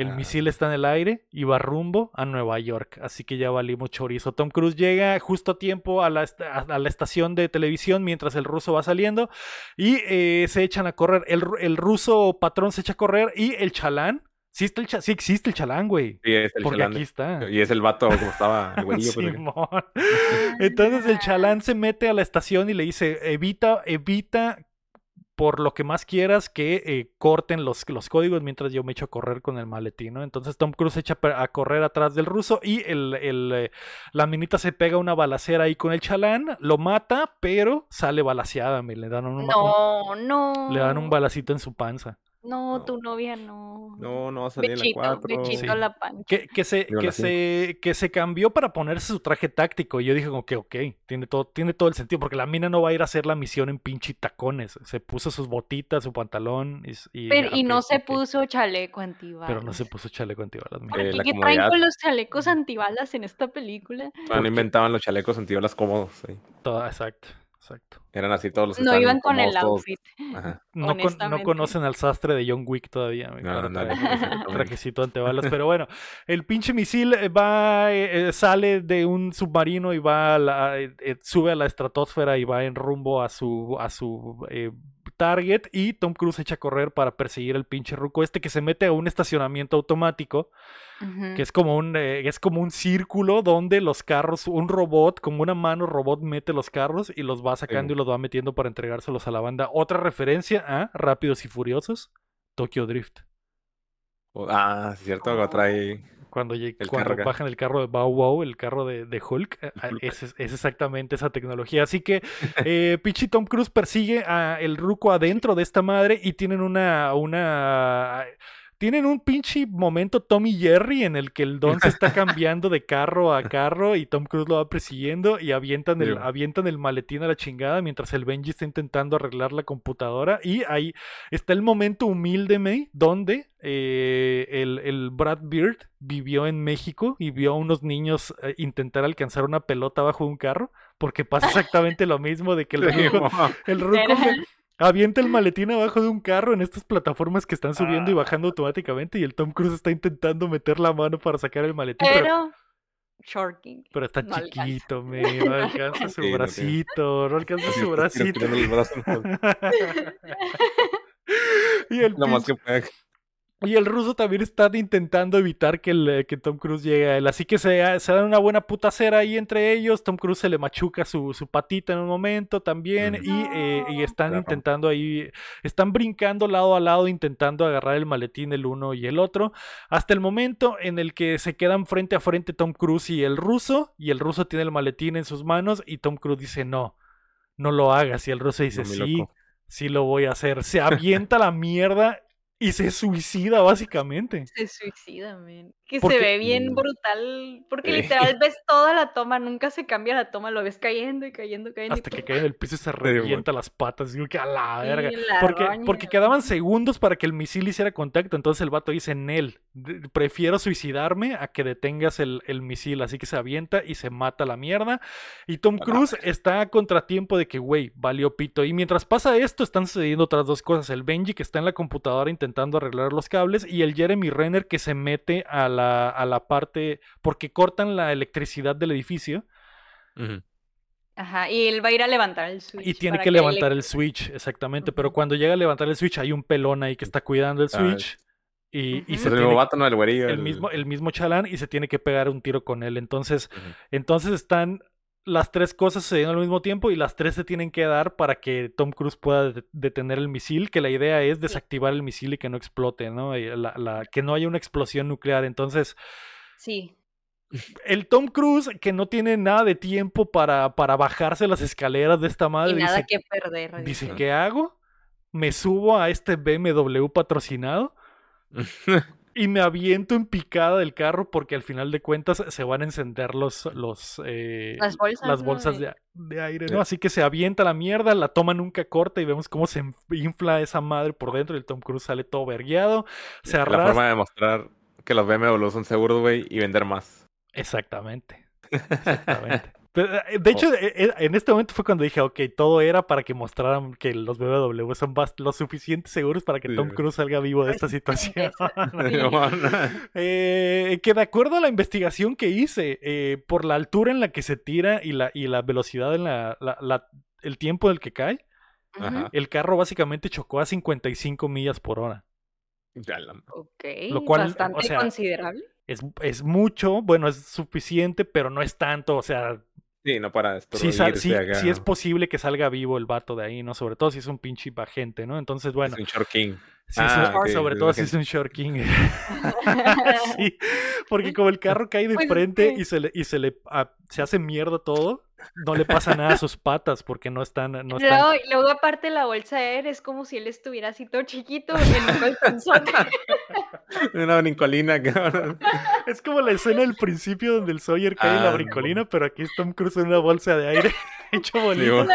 el ah. misil está en el aire y va rumbo a Nueva York. Así que ya valimos chorizo. Tom Cruise llega justo a tiempo a la, a la estación de televisión mientras el ruso va saliendo y eh, se echan a correr. El, el, ruso patrón se echa a correr y el chalán. Sí, está el sí existe el chalán, güey. Sí, es el porque aquí está. Y es el vato como estaba el Entonces el chalán se mete a la estación y le dice, evita, evita por lo que más quieras que eh, corten los, los, códigos mientras yo me echo a correr con el maletín, ¿no? Entonces Tom Cruise echa a correr atrás del ruso y el, el, eh, la minita se pega una balacera ahí con el chalán, lo mata, pero sale balaseada, me le dan un, no, no. le dan un balacito en su panza. No, tu novia no. No, no va a salir en la 4. la pancha. Que, que, se, que, se, que se cambió para ponerse su traje táctico. Y yo dije como que, ok, tiene todo, tiene todo el sentido. Porque la mina no va a ir a hacer la misión en pinche tacones. Se puso sus botitas, su pantalón. Y, Pero, y no se puso chaleco antibalas. Pero no se puso chaleco antibalas. Eh, ¿Qué traen con los chalecos antibalas en esta película? No inventaban los chalecos antibalas cómodos. Sí. Todo, exacto. Exacto. Eran así todos los No iban con el outfit. No, no, conocen al sastre de John Wick todavía. No, no, trajecito antebalas. Pero bueno, el pinche misil eh, va, eh, eh, sale de un submarino y va a la, sube a la estratosfera y va en rumbo a su, a su target. Y Tom Cruise echa a correr para perseguir al pinche ruco este que se mete a un estacionamiento automático que es como un eh, es como un círculo donde los carros, un robot, como una mano robot mete los carros y los va sacando y los va metiendo para entregárselos a la banda. Otra referencia a Rápidos y Furiosos, Tokyo Drift. O- Ah, sí, cierto, lo trae. Cuando, cuando bajan el carro de Bow Wow, el carro de, de Hulk, Hulk. Es, es exactamente esa tecnología. Así que eh, pinche Tom Cruise persigue a el ruco adentro de esta madre y tienen una, una, tienen un pinche momento Tom y Jerry en el que el Don se está cambiando de carro a carro y Tom Cruise lo va persiguiendo y avientan el, avientan el maletín a la chingada mientras el Benji está intentando arreglar la computadora y ahí está el momento humilde me donde eh, el, el Brad Beard vivió en México y vio a unos niños eh, intentar alcanzar una pelota bajo un carro porque pasa exactamente lo mismo de que el Sí, ruco, el ruco avienta el maletín abajo de un carro en estas plataformas que están subiendo y bajando automáticamente y el Tom Cruise está intentando meter la mano para sacar el maletín, pero, Pero, Shorking. pero está no chiquito, me, no alcanza su Sí, bracito, no alcanza su bracito. pues, y el Lo más que puede. Y el ruso también está intentando evitar que, el, que Tom Cruise llegue a él. Así que se, se dan una buena putacera ahí entre ellos. Tom Cruise se le machuca su, su patita en un momento también. Y, eh, y están Claro. intentando ahí. Están brincando lado a lado, intentando agarrar el maletín el uno y el otro. Hasta el momento en el que se quedan frente a frente Tom Cruise y el ruso. Y el ruso tiene el maletín en sus manos. Y Tom Cruise dice: No, no lo hagas. Y el ruso dice: No, Sí, loco. sí lo voy a hacer. Se avienta la mierda y se suicida básicamente. Se suicida, men. Que Porque- se ve bien Mm. brutal. Porque literal ves toda la toma, nunca se cambia la toma, lo ves cayendo y cayendo, cayendo. y Hasta que cae en el piso y se revienta las patas. Digo que a la Sí, verga. la Porque, roña, porque quedaban segundos para que el misil hiciera contacto. Entonces el vato dice en él. Prefiero suicidarme a que detengas el, el misil. Así que se avienta y se mata la mierda. Y Tom Cruise está a contratiempo de que, güey, valió pito. Y mientras pasa esto, están sucediendo otras dos cosas. El Benji que está en la computadora intentando arreglar los cables. Y el Jeremy Renner que se mete a la, a la parte. Porque cortan la electricidad del edificio. Ajá, y él va a ir a levantar el switch. Y tiene que le- levantar el switch, exactamente. Pero cuando llega a levantar el switch, hay un pelón ahí que está cuidando el Ah, switch. Y, se el tiene- vato, ¿no? El güerillo. el mismo, el mismo chalán y se tiene que pegar un tiro con él. Entonces, entonces están las tres cosas sucediendo al mismo tiempo y las tres se tienen que dar para que Tom Cruise pueda de- detener el misil, que la idea es desactivar el misil y que no explote, ¿no? Y la- la- que no haya una explosión nuclear. Entonces, Sí. el Tom Cruise, que no tiene nada de tiempo para, para bajarse las escaleras de esta madre, Y nada dice, que perder. dice. ¿qué hago? Me subo a este BMW patrocinado y me aviento en picada del carro porque al final de cuentas se van a encender los, los eh, Las bolsas, las ¿no? bolsas de- de, de aire, Sí. ¿no? Así que se avienta la mierda, la toma nunca corta y vemos cómo se infla esa madre por dentro y el Tom Cruise sale todo vergueado, se la arrastra. forma de demostrar que los BMW son seguros, güey, y vender más. Exactamente. Exactamente. Pero, eh, De hecho, eh, eh, en este momento fue cuando dije, ok, todo era para que mostraran que los BMW son bast- lo suficiente seguros para que Sí, Tom. Cruise salga vivo de esta situación. Eh, que de acuerdo a la investigación que hice, eh, por la altura en la que se tira y la, y la velocidad en la, la- la- el tiempo en el que cae. Ajá. el carro básicamente chocó a 55 millas por hora. Ok, Lo cual, o bastante sea, considerable. Es, es mucho, bueno, es suficiente, pero no es tanto, o sea, Sí, no para sí, sí- acá. sí es posible que salga vivo el vato de ahí, ¿no? Sobre todo si es un pinche gente, ¿no? Entonces, bueno, Es un short king. sí es un- Ah, sobre todo si es un short king. sí, porque como el carro cae de Pues, frente y se le, y se le ah, se hace mierda todo, no le pasa nada a sus patas porque no están, no están Luego, y luego aparte la bolsa de aire es como si él estuviera así todo chiquito en un. Una brincolina, cabrón. Es como la escena del principio donde el Sawyer cae en la Ah, brincolina, pero aquí es Tom Cruise en una bolsa de aire hecho bolita. bueno.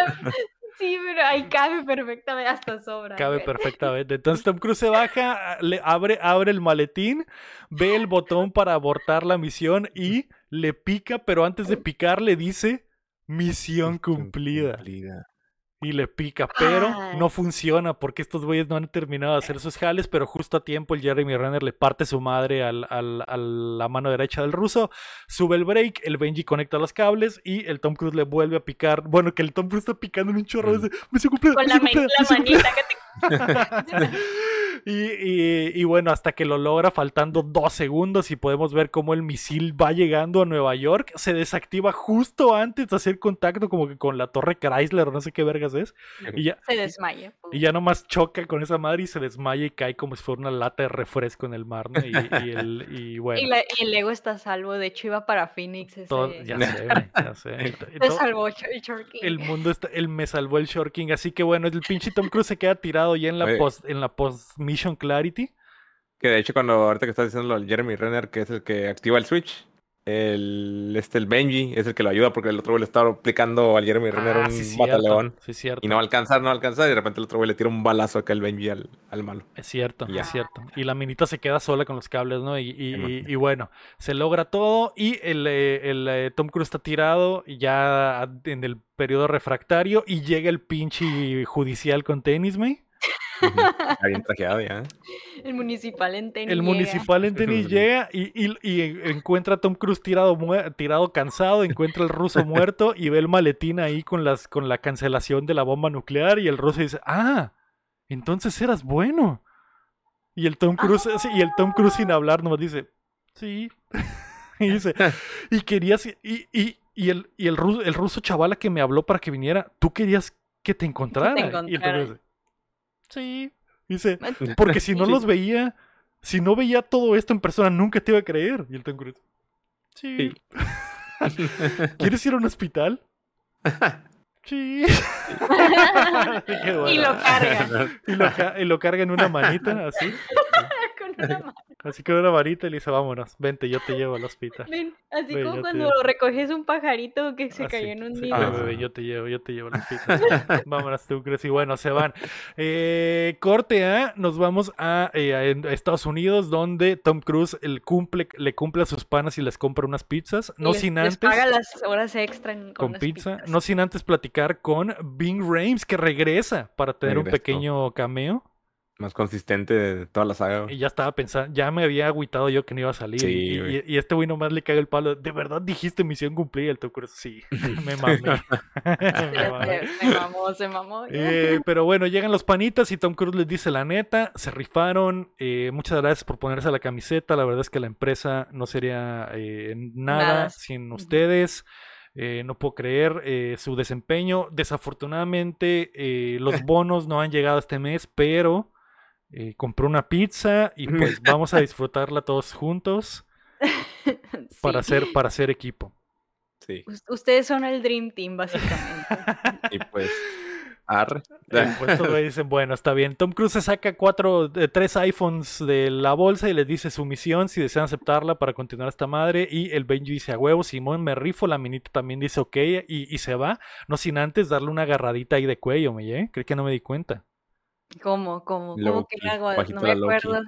Sí, pero ahí cabe perfectamente, hasta sobra. Cabe güey. perfectamente. Entonces Tom Cruise se baja, le abre, abre el maletín, ve el botón para abortar la misión y le pica, pero antes de picar le dice misión cumplida. Y le pica, pero no funciona porque estos güeyes no han terminado de hacer sus jales, pero justo a tiempo el Jeremy Renner le parte su madre al, al- a la mano derecha del ruso, sube el break, el Benji conecta los cables y el Tom Cruise le vuelve a picar. Bueno, que el Tom Cruise está picando en un chorro Mm. cumplida, Con la, ma- cumplida, la cumplida". manita que te... Y, y- y bueno, hasta que lo logra faltando dos segundos y podemos ver cómo el misil va llegando a Nueva York, se desactiva justo antes de hacer contacto como que con la torre Chrysler o no sé qué vergas es. Y ya, Se desmaya. y ya nomás choca con esa madre y se desmaya y cae como si fuera una lata de refresco en el mar, ¿no? Y, y el, y bueno, Y, la- y el ego está a salvo. De hecho, iba para Phoenix. Ese... todo- ya sé, ya sé. Salvó el Short King. el mundo está, el me salvó el Short King, así que bueno, el pinche Tom Cruise se queda tirado ya en la Oye. post, en la post Clarity. Que de hecho, cuando ahorita que estás diciendo del Jeremy Renner, que es el que activa el switch, el, este, el Benji es el que lo ayuda porque el otro güey le está aplicando al Jeremy Renner Ah, un sí, cierto, bataleón. sí. Y no alcanzar, no alcanzar. Y de repente el otro güey le tira un balazo acá al Benji al, al malo. Es cierto, es cierto. Y la minita se queda sola con los cables, ¿no? Y, y- Simón. y- y bueno, se logra todo y el, eh, el, eh, Tom Cruise está tirado ya en el periodo refractario y llega el pinche judicial con tenis, güey. Ujú. Está bien trajeado ya. ¿eh? El municipal en tenis. El llega. municipal en tenis llega y, y- y encuentra a Tom Cruise tirado, tirado cansado, encuentra al ruso muerto y ve el maletín ahí con, las, con la cancelación de la bomba nuclear y el ruso dice, ah, entonces eras bueno. Y el Tom Cruise, sí, y el Tom Cruise sin hablar nomás dice, sí. y dice, y querías, y, y, y el, y el, ruso, el ruso chavala que me habló para que viniera, tú querías que te encontrara. Y el Tom encontrara. Cruise dice, sí. Dice, porque si no Sí. los veía, si no veía todo esto en persona, nunca te iba a creer. Y el Tom Cruise, sí. ¿Quieres ir a un hospital? Sí. Y lo carga. Y lo, ca- y lo carga en una manita, así. con una mano. Así con una varita y le dice, vámonos, vente, yo te llevo al hospital. Ven, Así Ven, como cuando recoges un pajarito que se Así, cayó en un nido. Ah. bebé, yo te llevo, yo te llevo al hospital. Vámonos, tú crees. Y bueno, se van. Eh, corte A, nos vamos a, eh, a Estados Unidos, donde Tom Cruise el cumple, le cumple a sus panas y les compra unas pizzas. No les, sin les antes. paga las horas extra en- con, con las pizza. pizzas. No sin antes platicar con Bing Rames, que regresa para tener un pequeño cameo. Más consistente de toda la saga. güey. Y ya estaba pensando, ya me había agüitado yo que no iba a salir. Sí, y, güey. y- y este güey nomás le caga el palo. ¿De verdad dijiste misión cumplida? El Tom Cruise, sí, me mamé. Me mamé. se, mamó, se mamó. Eh, pero bueno, llegan los panitas y Tom Cruise les dice la neta, se rifaron, eh, muchas gracias por ponerse la camiseta, la verdad es que la empresa no sería eh, nada, Nada. sin ustedes, eh, no puedo creer eh, su desempeño, desafortunadamente eh, los bonos no han llegado este mes, pero eh, compré una pizza y pues vamos a disfrutarla todos juntos para, Sí. hacer, para hacer equipo. Sí. Us- Ustedes son el Dream Team, básicamente. Y pues. Arre. Eh, pues güeyes dicen, bueno, está bien. Tom Cruise se saca cuatro, eh, tres iPhones de la bolsa y les dice su misión, si desean aceptarla para continuar esta madre. Y el Benji dice, a huevo, Simón, me rifo. La minita también dice, ok, y, y se va. No sin antes darle una agarradita ahí de cuello, me ¿eh? Creo que no me di cuenta. ¿Cómo? ¿Cómo? ¿Cómo que le hago? No me acuerdo.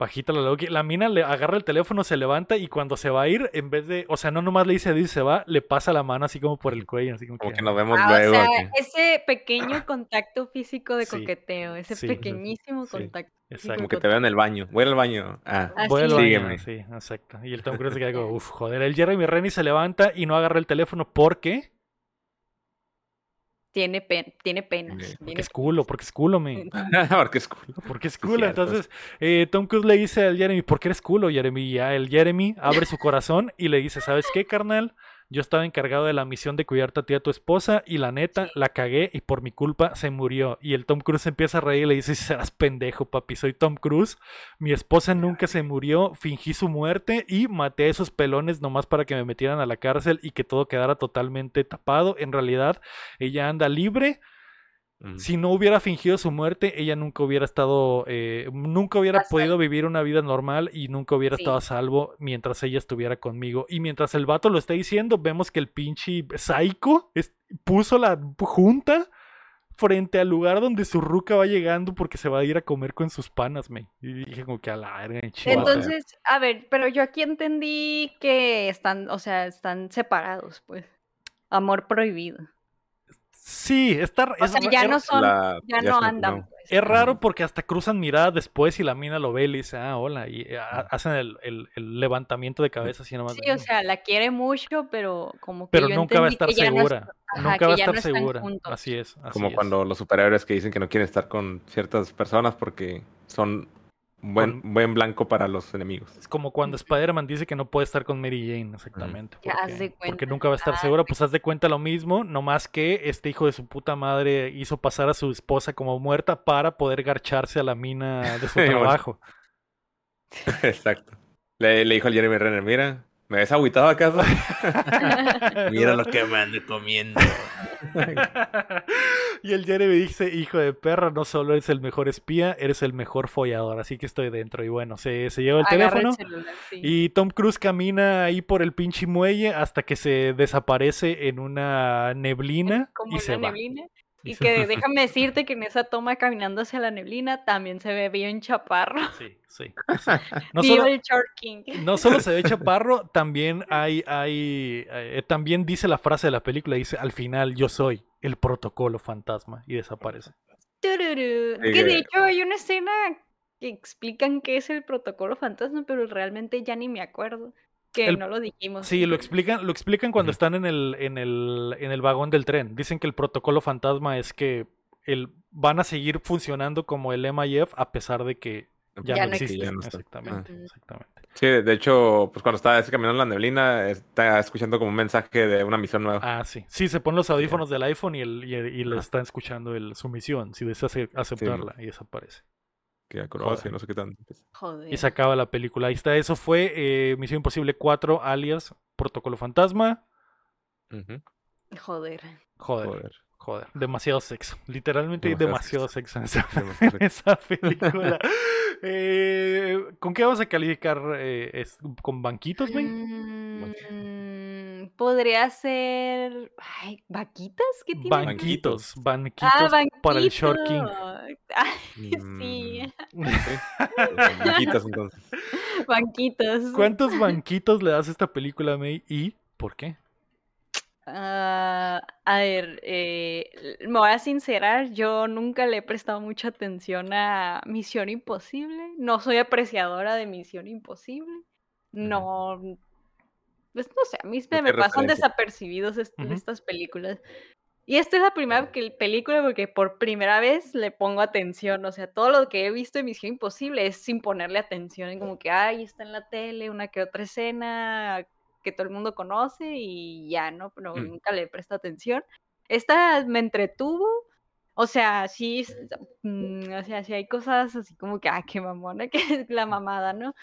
Bajita la Loki. La mina le agarra el teléfono, se levanta y cuando se va a ir, en vez de, o sea, no nomás le dice y se va, le pasa la mano así como por el cuello, así como, Como que, que nos vemos Ah, luego. o sea, ese pequeño contacto físico de Sí, coqueteo, ese sí, pequeñísimo sí, contacto. exacto. Como que te veo en el baño. Voy al baño. Ah. Voy al sí. baño, Sígueme. sí, exacto. Y el Tom Cruise se queda como, uff, joder. El Jeremy Rennie se levanta y no agarra el teléfono porque, Tiene, pen- tiene penas. Ok, porque tiene es culo, porque es culo, me. Porque es cool. Porque es culo. Entonces, eh, Tom Cruise le dice al Jeremy, ¿por qué eres culo, Jeremy? Y ya el Jeremy abre su corazón y le dice, ¿sabes qué, carnal? Yo estaba encargado de la misión de cuidarte a ti y a tu esposa y la neta, la cagué y por mi culpa se murió. Y el Tom Cruise empieza a reír y le dice, serás pendejo, papi, soy Tom Cruise. Mi esposa nunca se murió, fingí su muerte y maté a esos pelones nomás para que me metieran a la cárcel y que todo quedara totalmente tapado. En realidad, ella anda libre. Mm. Si no hubiera fingido su muerte, ella nunca hubiera estado, eh, nunca hubiera podido vivir una vida normal y nunca hubiera Sí. estado a salvo mientras ella estuviera conmigo. Y mientras el vato lo está diciendo, vemos que el pinche psycho es- puso la junta frente al lugar donde su ruca va llegando porque se va a ir a comer con sus panas, me. Y dije como que a la verga. Entonces, a ver, pero yo aquí entendí que están, o sea, están separados, pues. Amor prohibido. Sí, está O es, sea, ya es- no son, La- ya ya no andan, pues. es raro porque hasta cruzan miradas después y la mina lo ve y le dice, ah, hola, y eh, ha- hacen el, el- el levantamiento de cabeza así nomás. de, Sí, o sea, la quiere mucho, pero como que pero yo nunca va a estar no segura. ajá, nunca va a estar segura. juntos. Así es. Así Como es. cuando los superhéroes que dicen que no quieren estar con ciertas personas porque son buen, Con- buen blanco para los enemigos. Es como cuando Spider-Man dice que no puede estar con Mary Jane, exactamente. Ya, haz porque, de porque nunca va a estar Haz segura, pues haz de cuenta lo mismo, nomás que este hijo de su puta madre hizo pasar a su esposa como muerta para poder garcharse a la mina de su trabajo. Exacto. Le, le dijo al Jeremy Renner, mira, ¿me ves agüitado acaso? mira lo que me ando comiendo. y el Jeremy dice, hijo de perra, no solo eres el mejor espía, eres el mejor follador, así que estoy dentro. Y bueno, se, se lleva el Agarra teléfono. celular, sí. Y Tom Cruise camina ahí por el pinche muelle hasta que se desaparece en una neblina como y se una va. neblina. Y Y que déjame decirte que en esa toma caminando hacia la neblina también se ve bien chaparro. Sí, sí. No, solo, el Short King. no solo se ve chaparro, también hay, hay, eh, también dice la frase de la película, dice, al final yo soy el protocolo fantasma y desaparece. Que de que- hecho hay una escena que explican qué es el protocolo fantasma, pero realmente ya ni me acuerdo. Que El- no lo dijimos. Sí, lo explican, lo explican cuando están en el, en el, en el vagón del tren. Dicen que el protocolo fantasma es que el, van a seguir funcionando como el MIF a pesar de que ya, Ya no no existe. existe, ya no está. exactamente, Ah. exactamente. Sí, de hecho, pues cuando estaba ese caminando en la neblina, está escuchando como un mensaje de una misión nueva. Ah, sí. Sí, se ponen los audífonos del iPhone y, el, y, le Ajá. están escuchando el, su misión. Si desea ace- aceptarla y desaparece. Que a Croacia, joder. no sé qué tanto. Joder. Y se acaba la película. Ahí está. Eso fue eh, Misión Imposible 4, alias Protocolo Fantasma. Joder. Joder, joder. Joder. Demasiado sexo. Literalmente hay Demasiado demasiado sexo en esa, Demasiado en esa película. Eh, ¿Con qué vamos a calificar? eh, es- ¿Con banquitos, güey? Mm, podría ser. Ay, ¿vaquitas? ¿Qué tiene? Banquitos. Banquitos Ah, para el Short King. Ay, sí, Mm, ok. Banquitas, entonces. banquitos. ¿Cuántos banquitos le das a esta película, May? ¿Y por qué? Ah, a ver, eh, me voy a sincerar, yo nunca le he prestado mucha atención a Misión Imposible. No soy apreciadora de Misión Imposible. No, pues no sé, a mí me, me pasan desapercibidos est- Ujú. estas películas. Y esta es la primera que- película porque por primera vez le pongo atención. O sea, todo lo que he visto de Misión Imposible es sin ponerle atención. Como que, ay, está en la tele, una que otra escena que todo el mundo conoce y ya, ¿no? Pero Mm. nunca le presto atención. Esta me entretuvo. O sea, sí, mm, o sea, sí hay cosas así como que, ah, qué mamona, que es la mamada, ¿no?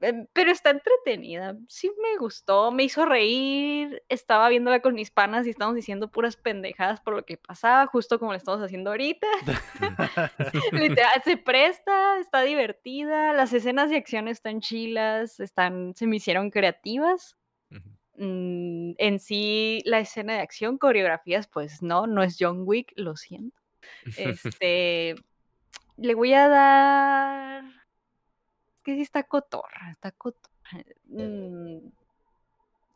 Em, Pero está entretenida. Sí me gustó, me hizo reír. Estaba viéndola con mis panas y estábamos diciendo puras pendejadas por lo que pasaba, justo como lo estamos haciendo ahorita. Literal, se presta, está divertida. Las escenas de acción están chilas, están, se me hicieron creativas. Mm, en sí, la escena de acción, coreografías, pues no, no es John Wick, lo siento. Este, le voy a dar. Que sí está cotorra, está cotorra. Mm,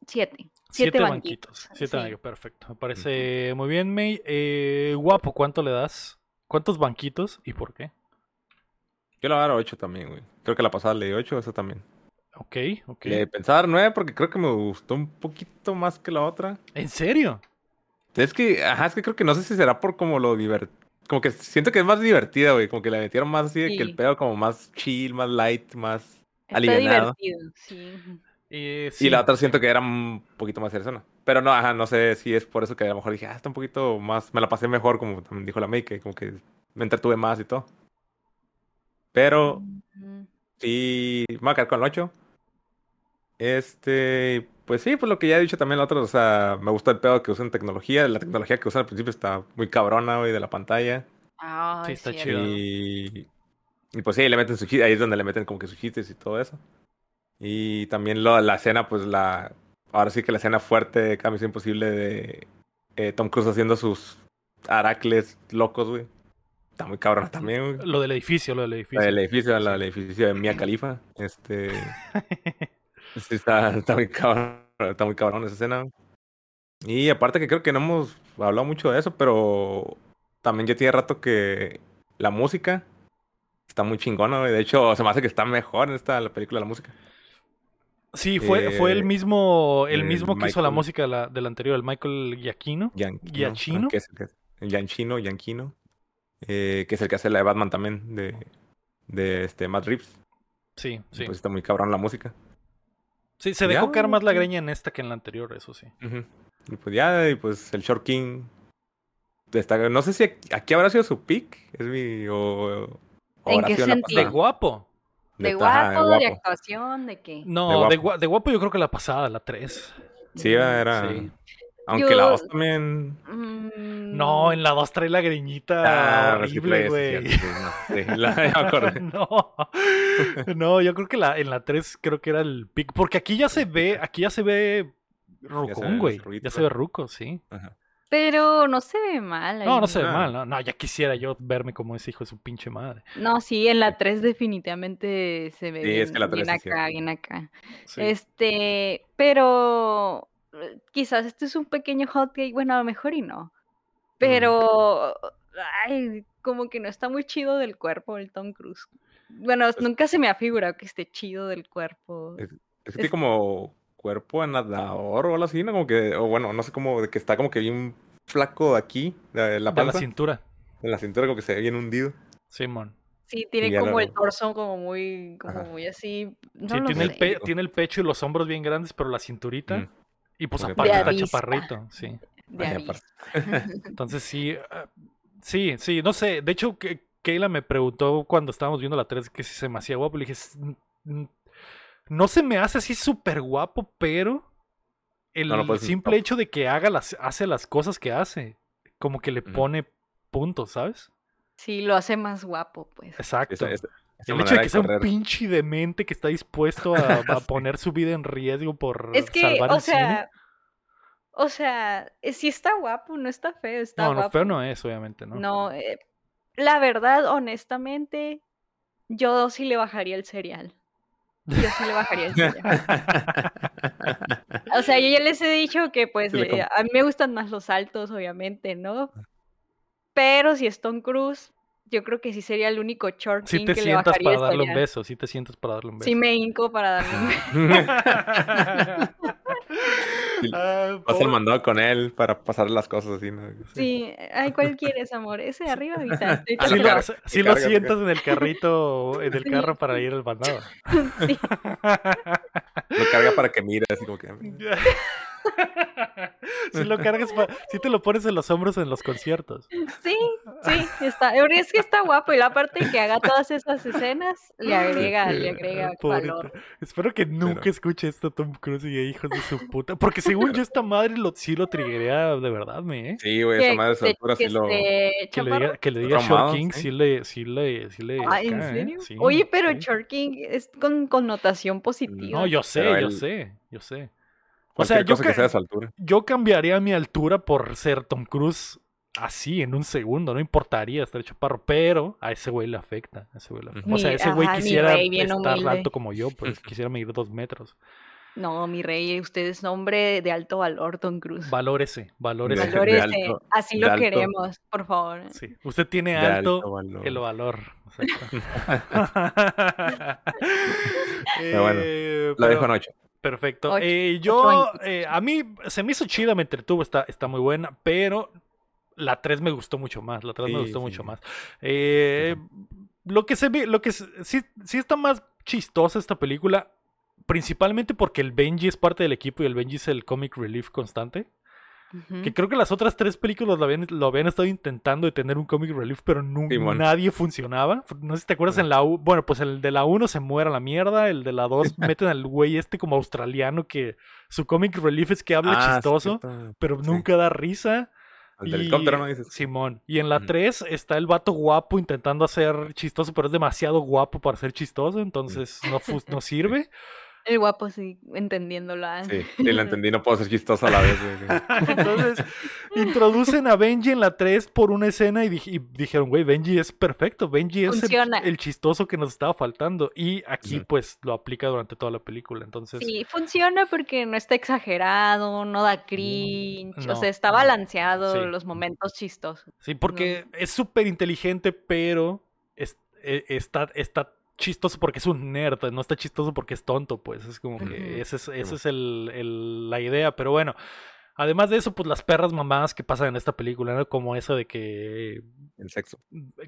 siete. Siete, Siete banquitos. banquitos. Siete sí. banquitos, perfecto. Me parece muy bien, May. Eh, guapo, ¿cuánto le das? ¿Cuántos banquitos y por qué? Yo le voy a dar 8 también, güey. Creo que la pasada le di 8, esa también. Ok, ok. Le pensaba dar 9 porque creo que me gustó un poquito más que la otra. ¿En serio? Es que, ajá, es que creo que no sé si será por como lo divertido. Como que siento que es más divertida, güey. Como que le metieron más así de que Sí. el pedo como más chill, más light, más Está alivianado. divertido, sí. Eh, Y sí. la otra siento que era un poquito más persona. Pero no, ajá, no sé si es por eso que a lo mejor dije, ah, está un poquito más, me la pasé mejor, como también dijo la May, que como que me entretuve más y todo. Pero Ujú. sí, me voy a quedar con el 8. Este, pues sí, pues lo que ya he dicho también la otra, o sea, me gustó el pedo que usan tecnología, la tecnología que usan al principio está muy cabrona, güey, de la pantalla. Ah, Sí, está cierto. chido. Y, y pues sí, le meten chistes, ahí es donde le meten como que sus chistes y todo eso. Y también lo, la escena, pues la, ahora sí que la escena fuerte de Misión Imposible de eh, Tom Cruise haciendo sus aracles locos, güey. Está muy cabrona también, güey. Lo del edificio, lo del edificio. del edificio, la del edificio de Mia Khalifa. Este, sí, está, está muy cabrón, está muy cabrón esa escena. Y aparte que creo que no hemos hablado mucho de eso, pero también ya tiene rato que la música está muy chingona. De hecho, se me hace que está mejor en esta la película la música. Sí, fue, fue el Eh, mismo, el mismo que hizo la música de la, del anterior, el Michael Giacchino. ¿Giacchino? ¿no? Que es el que- el Gianchino, Gianchino. eh, que es el que hace la de Batman también, de, de este Matt Reeves. Sí, sí. Pues está muy cabrón la música. Sí, se Ya, dejó caer más la greña en esta que en la anterior, eso sí. Y pues ya, y pues el Short King. Está, no sé si aquí habrá sido su pick. Es mi. O, o ¿En qué sentido? De guapo. ¿De Ajá, guapo, de actuación, de qué? No, De de, gua- de guapo yo creo que la pasada, la 3. Sí, era. Sí. Aunque Yo- la 2 también. Mm, No, en la 2 trae la greñita Ah, horrible, güey. sí, sí, no, sí, ya no, no, yo creo que la, en la 3 creo que era el pick. Porque aquí ya se ve, aquí ya se ve rucón, güey. ruidito, Ya se ve ruco, sí. Ajá. Pero no se ve mal. No, ahí. no se ve Ah. mal, no, no, ya quisiera yo verme como ese hijo de su pinche madre. No, sí, en la 3 definitivamente se ve Sí, bien, es que la bien 3 sí es acá, bien acá. Sí. Este, pero quizás este es un pequeño hot cake, bueno, a lo mejor y no. Pero, ay, como que no está muy chido del cuerpo el Tom Cruise. Bueno, nunca se me ha figurado que esté chido del cuerpo. Es- Es que Es- tiene como cuerpo de nadador o algo así, ¿no? Como que, o bueno, no sé cómo, de que está como que bien flaco aquí, de la de la panza, cintura, de la cintura, como que se ve bien hundido. Simón. Sí, tiene como el torso como muy, como Ajá. muy así. No Sí, lo tiene el, sé. pe- tiene el pecho y los hombros bien grandes, pero la cinturita. Mm. Y pues aparte está chaparrito, sí. Entonces sí, ah, sí, sí, no sé. De hecho, que Kayla me preguntó cuando estábamos viendo la 3 que si se me hacía guapo. Le dije, "S- n- n- no se me hace así súper guapo, pero el No simple hecho de que haga las, hace las cosas que hace, como que le pone puntos, ¿sabes? Sí, lo hace más guapo, pues. Exacto. Esa- esa- esa el hecho de que sea un pinche demente que está dispuesto a, poner su vida en riesgo por Es que, salvar o el cine. sea, o sea, eh, si está guapo, no está feo, está No, no, guapo. feo no es, obviamente, ¿no? No, eh, la verdad, honestamente, yo sí le bajaría el cereal. Yo sí le bajaría el cereal. O sea, yo ya les he dicho que pues eh, a mí me gustan más los altos, obviamente, ¿no? Pero si es Tom Cruise, yo creo que sí sería el único short king te que le sientas bajaría para el darle un beso, si te sientas para darle un beso. Sí me hinco para darle un beso. Sí, Ah, Vas al pobre- mandado con él para pasar las cosas así, ¿no? Sí, ay, ¿cuál quieres, amor? Ese de arriba ahorita. estoy Ah, Sí lo sí lo lo sientas en el carrito, en el Sí. carro para ir al mandado. Sí. Lo carga para que mire, así como que. si lo cargas, si te lo pones en los hombros en los conciertos. Sí, sí, está. Es que está guapo y la parte que haga todas esas escenas le agrega, le agrega Pobrecito. valor. Espero que nunca Pero- escuche esto Tom Cruise y hijos de su puta. Porque según yo, esta madre lo, sí lo triguea de verdad, me, ¿eh? Sí, güey, esa Que- madre de su que- altura que sí lo. Que le diga, que le diga Short King, sí. sí le, sí le, sí le. Ah, ¿en ¿eh? serio? Sí, Oye, pero sí. Short King es con connotación positiva. No, yo sé, Pero yo sé, yo sé. O Cualquier sea, yo, cosa que sea de su altura. yo cambiaría mi altura por ser Tom Cruise así, en un segundo. No importaría estar chaparro, pero a ese güey le afecta. a ese güey le afecta. O sea, ese güey ajá, quisiera rey, estar humilde. alto como yo, pues quisiera medir dos metros. No, mi rey, usted es hombre de alto valor, Tom Cruise. Valórese, valórese. De- Valórese, alto- así lo alto. queremos, por favor. Sí. Usted tiene De alto, alto valor. el valor. Exacto. Pero bueno, Eh, La pero- dejo 8. Perfecto. Ocho- Eh, yo, eh, a mí se me hizo chida, me entretuvo, está, está muy buena, pero la 3 me gustó mucho más, la 3 me gustó sí. mucho más. Eh, lo que se ve, lo que sí, sí está más chistosa esta película, principalmente porque el Benji es parte del equipo y el Benji es el comic relief constante. Que creo que las otras tres películas lo habían, lo habían estado intentando de tener un comic relief, pero nu- Simón. nadie funcionaba. No sé si te acuerdas Ajá. en la U. Bueno, pues el de la 1 se muere a la mierda. El de la 2 meten al güey este como australiano que su comic relief es que habla Ah, sí, chistoso, pero sí. nunca da risa. El del helicóptero, ¿no? Dices. Simón. Y en la. 3 está el vato guapo intentando hacer chistoso, pero es demasiado guapo para ser chistoso, entonces no, no sirve. El guapo, sí, entendiéndolo. ah. Sí, sí, lo entendí. No puedo ser chistoso a la vez. güey. Entonces, introducen a Benji en la 3 por una escena y, dij- y dijeron, güey, Benji es perfecto, Benji es el, chistoso que nos estaba faltando. Y aquí pues lo aplica durante toda la película. Entonces, Sí, funciona porque no está exagerado, no da cringe, no, o sea, está balanceado sí. los momentos chistosos. sí, porque es súper inteligente, pero es- e- está, está chistoso porque es un nerd, no está chistoso porque es tonto, pues es como que esa es, esa Simón. es el- el- la idea. Pero bueno, Además de eso, pues las perras mamadas que pasan en esta película, ¿no? Como eso de que. El sexo.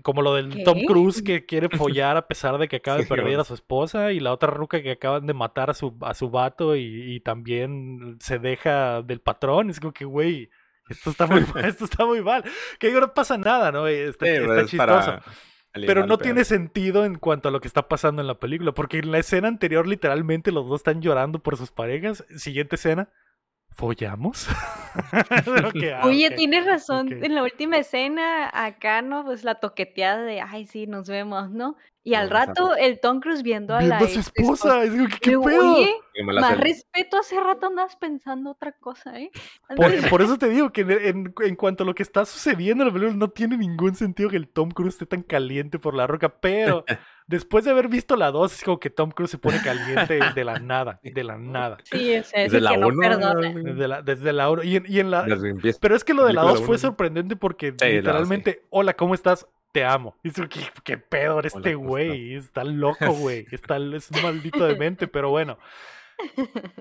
Como lo del ¿Qué? Tom Cruise que quiere follar a pesar de que acaba de Sí, perder bueno. a su esposa. Y la otra ruca que acaban de matar a su, a su vato y, y también se deja del patrón. Es como que, güey. Esto está muy mal, esto está muy mal. Que digo, no pasa nada, ¿no? Está, Sí, está pues, es chistoso. para Pero no tiene sentido en cuanto a lo que está pasando en la película, porque en la escena anterior literalmente los dos están llorando por sus parejas. Siguiente escena, ¿follamos? Ah, Oye, tienes razón. En la última escena, acá, ¿no? Pues la toqueteada de, ay, sí, nos vemos, ¿no? Y al rato, el Tom Cruise viendo a Viendo la a su ex esposa, es como que, ¿qué pedo? Oye, más respeto, hace rato andabas pensando otra cosa, ¿eh? Por, Andas- por eso te digo que en, en- en cuanto a lo que está sucediendo en la película, no tiene ningún sentido que el Tom Cruise esté tan caliente por la roca, pero después de haber visto la 2, es como que Tom Cruise se pone caliente de la nada, de la nada. Sí, sea, Desde la que no perdona. Desde la, desde la uno- y en, y en la. Pero es que lo de la película 2 de fue sorprendente porque literalmente, hola, ¿cómo estás? Te amo. Y eso, ¿qué, qué pedo este ¿cómo güey? Está loco, güey. Está, es un maldito demente, pero bueno.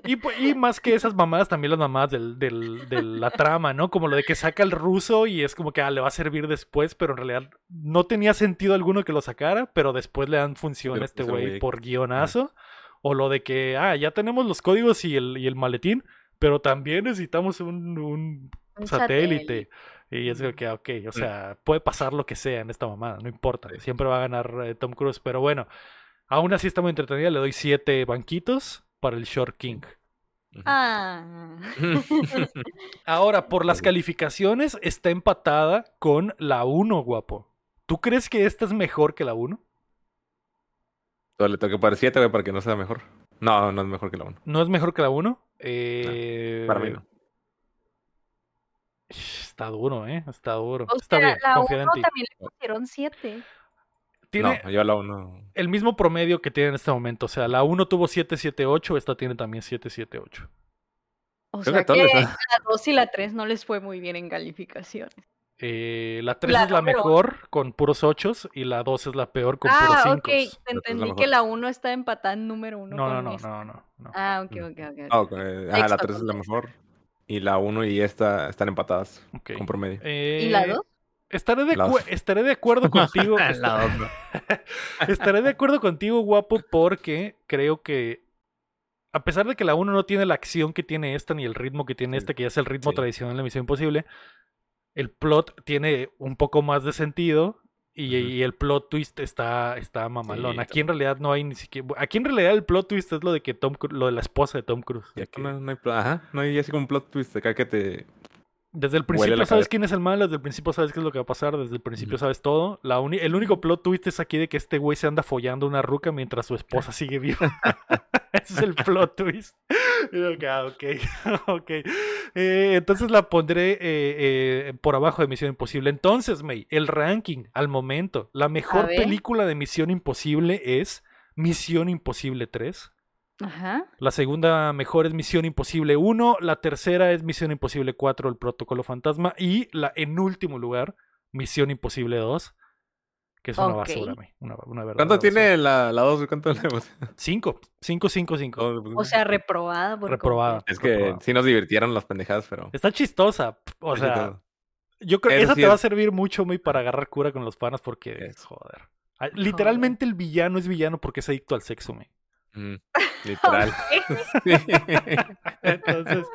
Y, pu- y más que esas mamadas, también las mamadas del, del- de la trama, ¿no? Como lo de que saca el ruso y es como que ah, le va a servir después, pero en realidad no tenía sentido alguno que lo sacara, pero después le dan función a este pues, güey por guionazo. O lo de que, ah, ya tenemos los códigos y el, y el maletín, pero también necesitamos un, un Un satélite. Y es como que, ok, o sea, puede pasar lo que sea en esta mamada, no importa. Sí. Siempre va a ganar eh, Tom Cruise, pero bueno, aún así está muy entretenida. Le doy siete banquitos para el Short King. Ah. Ahora, por las calificaciones, está empatada con la 1, guapo. ¿Tú crees que esta es mejor que la 1? Solo le tengo que poner 7, güey, para que no sea mejor. No, no es mejor que la 1. ¿No es mejor que la 1? Eh... Para mí no. Está duro, ¿eh? Está duro. O Está sea, bien, la confío en 1 ti. también le pusieron 7. Tiene No, yo a la 1. el mismo promedio que tiene en este momento. O sea, la 1 tuvo 778, esta tiene también 778. O Creo sea que que la 2 y la 3 no les fue muy bien en calificaciones. Eh, la 3 La es la número mejor con puros 8 y la 2 es la peor con puros Ah, 5. ok. Creo que es la entendí que la 1 está empatada en número 1 No, no, no, no, no, no. Ah, ok, Mm. ok, ok. ok. Ah, ok, eh, ajá, la Sexto, 3 es la mejor. Y la 1 y esta están empatadas. Ok. Con promedio. ¿Y la Eh, 2? Estaré de, estaré de acuerdo contigo. Estaré de acuerdo contigo, guapo, porque creo que a pesar de que la 1 no tiene la acción que tiene esta ni el ritmo que tiene Sí. esta, que ya es el ritmo Sí. tradicional de la Misión Imposible, el plot tiene un poco más de sentido y, el plot twist está, está mamalón. Sí, aquí en realidad no hay ni siquiera. Aquí en realidad el plot twist es lo de que Tom lo de la esposa de Tom Cruise. Y aquí que no, no hay, ajá, no hay así como un plot twist acá que te. Desde el principio sabes cabeza. quién es el malo, desde el principio sabes qué es lo que va a pasar, desde el principio sabes todo. La el único plot twist es aquí de que este güey se anda follando una ruca mientras su esposa sigue viva. Ese es el plot twist. Ah, ok, ok. Eh, entonces la pondré eh, eh, por abajo de Misión Imposible. Entonces, May, el ranking al momento. La mejor película de Misión Imposible es Misión Imposible 3. Ajá. La segunda mejor es Misión Imposible 1. La tercera es Misión Imposible 4, el protocolo fantasma. Y la en último lugar, Misión Imposible 2. Que es una Ok. basura, güey, Una, una verdadera ¿Cuánto basura. tiene la 2? ¿Cuánto le hemos- Cinco. Cinco, cinco, cinco. Oh, pues, O sea, reprobada por Reprobada. Es que reprobado. sí nos divirtieron las pendejadas, pero. Está chistosa. O sea, yo creo que Eso esa sí te va a servir mucho, muy para agarrar cura con los panas porque, Es- joder. Ah, Literalmente el villano es villano porque es adicto al sexo, me. Mm, literal. Entonces,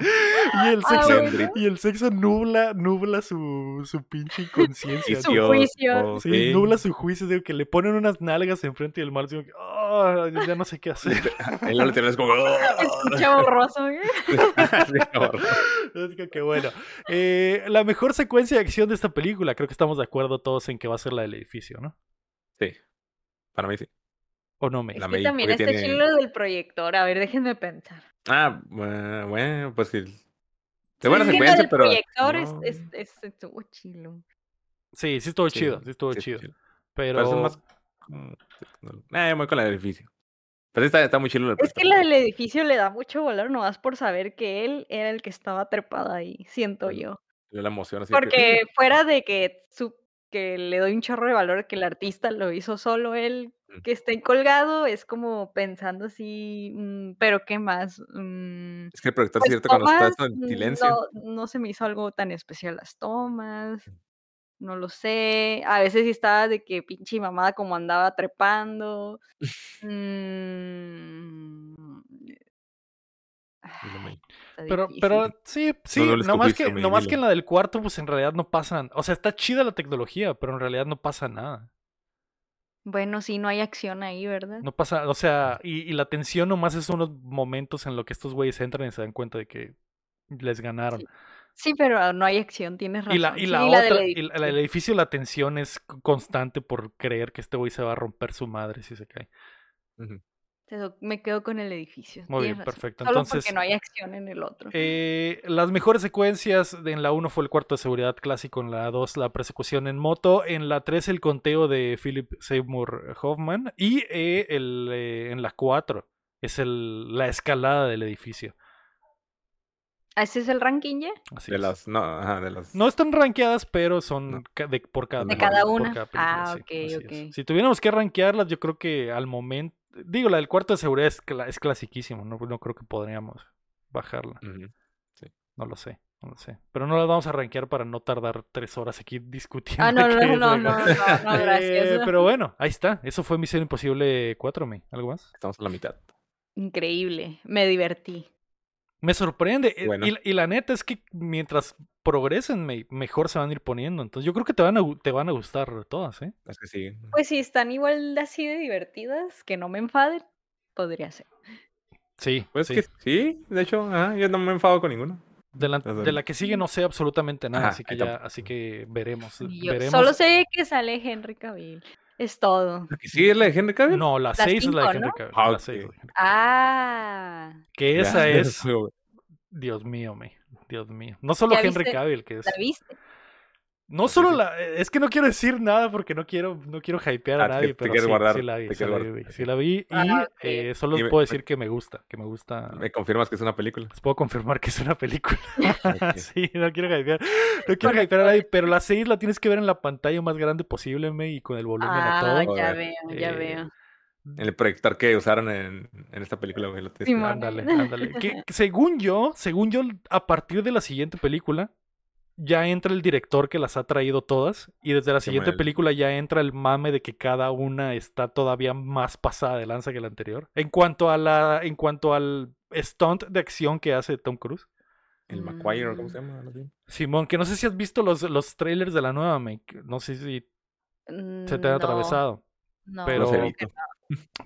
y el Ah, sexo, bueno. y el sexo nubla, nubla su, su pinche inconsciencia. Su juicio. Sí, nubla su juicio, digo, que le ponen unas nalgas enfrente del mar, digo, que, "Ah, ya no sé qué hacer. Lo tienes como. Se escucha borroso, ¿eh? Es que, que bueno. Eh, la mejor secuencia de acción de esta película, creo que estamos de acuerdo todos en que va a ser la del edificio, ¿no? Sí. Para mí sí. ¿O no me? Es La que también está tiene- chido lo del proyector. A ver, déjenme pensar. Ah, bueno, bueno, pues sí. Sí, De buena es que lo secuencia, pero. proyector es- no. es, es, estuvo chilo. Sí, sí estuvo Sí, chido, sí estuvo sí, chido. chido. Pero, es más. Eh, voy con el edificio. Pero sí está, está muy chido el Es que la del edificio le da mucho valor nomás por saber que él era el que estaba trepado ahí, siento Sí. yo. La emoción así que, Porque fuera de que, su, que le doy un chorro de valor que el artista lo hizo solo él, que esté colgado es como pensando así, mm, pero ¿qué más? Mm, Es que el proyector pues cierto cuando estás en mm, silencio. no, no se me hizo algo tan especial las tomas, no lo sé. A veces sí estaba de que pinche mamada como andaba trepando. Mm, Pero, pero sí, sí, no nomás, que, nomás que en la del cuarto, pues en realidad no pasa, o sea, está chida la tecnología, pero en realidad no pasa nada. Bueno, sí, no hay acción ahí, ¿verdad? No pasa, o sea, y, y la tensión nomás es unos momentos en los que estos güeyes entran y se dan cuenta de que les ganaron. Sí. Sí, pero no hay acción, tienes razón. Y la, y Sí, la otra, y la- el edificio. la tensión es constante por creer que este güey se va a romper su madre si se cae. Eso, Me quedo con el edificio. Muy bien, razón. perfecto. Solo Entonces, porque no hay acción en el otro. Eh, las mejores secuencias de- en la 1 fue el cuarto de seguridad clásico, en la 2 la persecución en moto, en la 3 el conteo de Philip Seymour Hoffman y eh, el, eh, en la 4 es el, la escalada del edificio. ¿Ese es el ranking ya? Así De es. las, no, ajá, de las. No están rankeadas, pero son No. ca- de, por cada, De cada por una. cada película, Ah, sí, ok, es. ok. Si tuviéramos que rankearlas, yo creo que al momento, digo, la del cuarto de seguridad es, cla- es clasiquísimo, no, no creo que podríamos bajarla. Ujú. No lo sé, no lo sé. Pero no las vamos a rankear para no tardar tres horas aquí discutiendo. Ah, no, no, no, la no, no, gracias. Eh, pero bueno, ahí está. Eso fue Misión Imposible 4, ¿me? ¿Algo más? Estamos a la mitad. Increíble, me divertí. Me sorprende. eh, Bueno. Y, y la neta es que mientras progresen, me- mejor se van a ir poniendo. Entonces yo creo que te van a, te van a gustar todas, ¿eh? Es que sí. Pues si están igual de así de divertidas, que no me enfaden, podría ser. Sí, Pues sí. que sí, de hecho, ajá, yo no me enfado con ninguno. De la, de la que sigue no sé absolutamente nada, Ajá, así que ya, así que veremos. Yo. veremos. Solo sé que sale Henry Cavill. Es todo. ¿La que sigue es la de Henry Cavill? No, la 6 es la de Henry ¿no? Cavill. Ah, la seis es la de Henry Cavill. Ah, Que Ya, esa es. fue, güey. Dios mío, me. Dios mío. No solo ¿Ya Henry viste? Cavill, que es. ¿la viste? No solo sí. la. Es que no quiero decir nada porque no quiero, no quiero hypear a Ah, nadie, te pero quieres sí, guardar, sí la vi, te sí la vi, sí la vi. Y Ah, eh, solo Y me- puedo me- decir que me gusta, que me gusta. Me confirmas que es una película. Les puedo confirmar que es una película. Sí, no quiero hypear. No quiero hypear a nadie, pero la 6 la tienes que ver en la pantalla más grande posible, me, y con el volumen a Ah, todo. Ya veo, ya Eh, veo. En el proyector que usaron en, en esta película, güey. Ándale, ándale. Que, que según yo, según yo, a partir de la siguiente película, ya entra el director que las ha traído todas. Y desde la siguiente película ya entra el mame de que cada una está todavía más pasada de lanza que la anterior. En cuanto a la, en cuanto al stunt de acción que hace Tom Cruise. El Maguire, ¿o ¿cómo se llama? Algo así. Simón, que no sé si has visto los, los trailers de la nueva, me- no sé si se te ha Mm, No, atravesado. No, pero-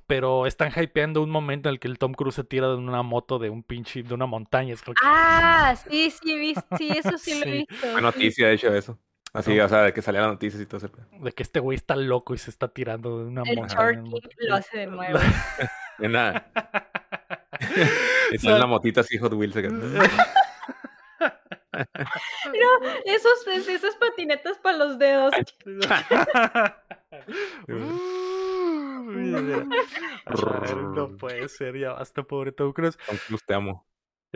Pero están hypeando un momento en el que el Tom Cruise se tira de una moto de un pinche, de una montaña. Es como que- Ah, sí, sí, vi- sí, eso sí lo he visto. Sí. noticia, de hecho, eso. Así, No. o sea, de que salían las noticias y todo ese de que este güey está loco y se está tirando de una El montaña. En moto. lo hace de nuevo. De nada. Sea- sale una motita así, Hot Wheels. No, esos, es- esas patinetas para los dedos. Ay, no puede ser, ya basta, pobre Tom Cruise. Tom Cruise, te amo.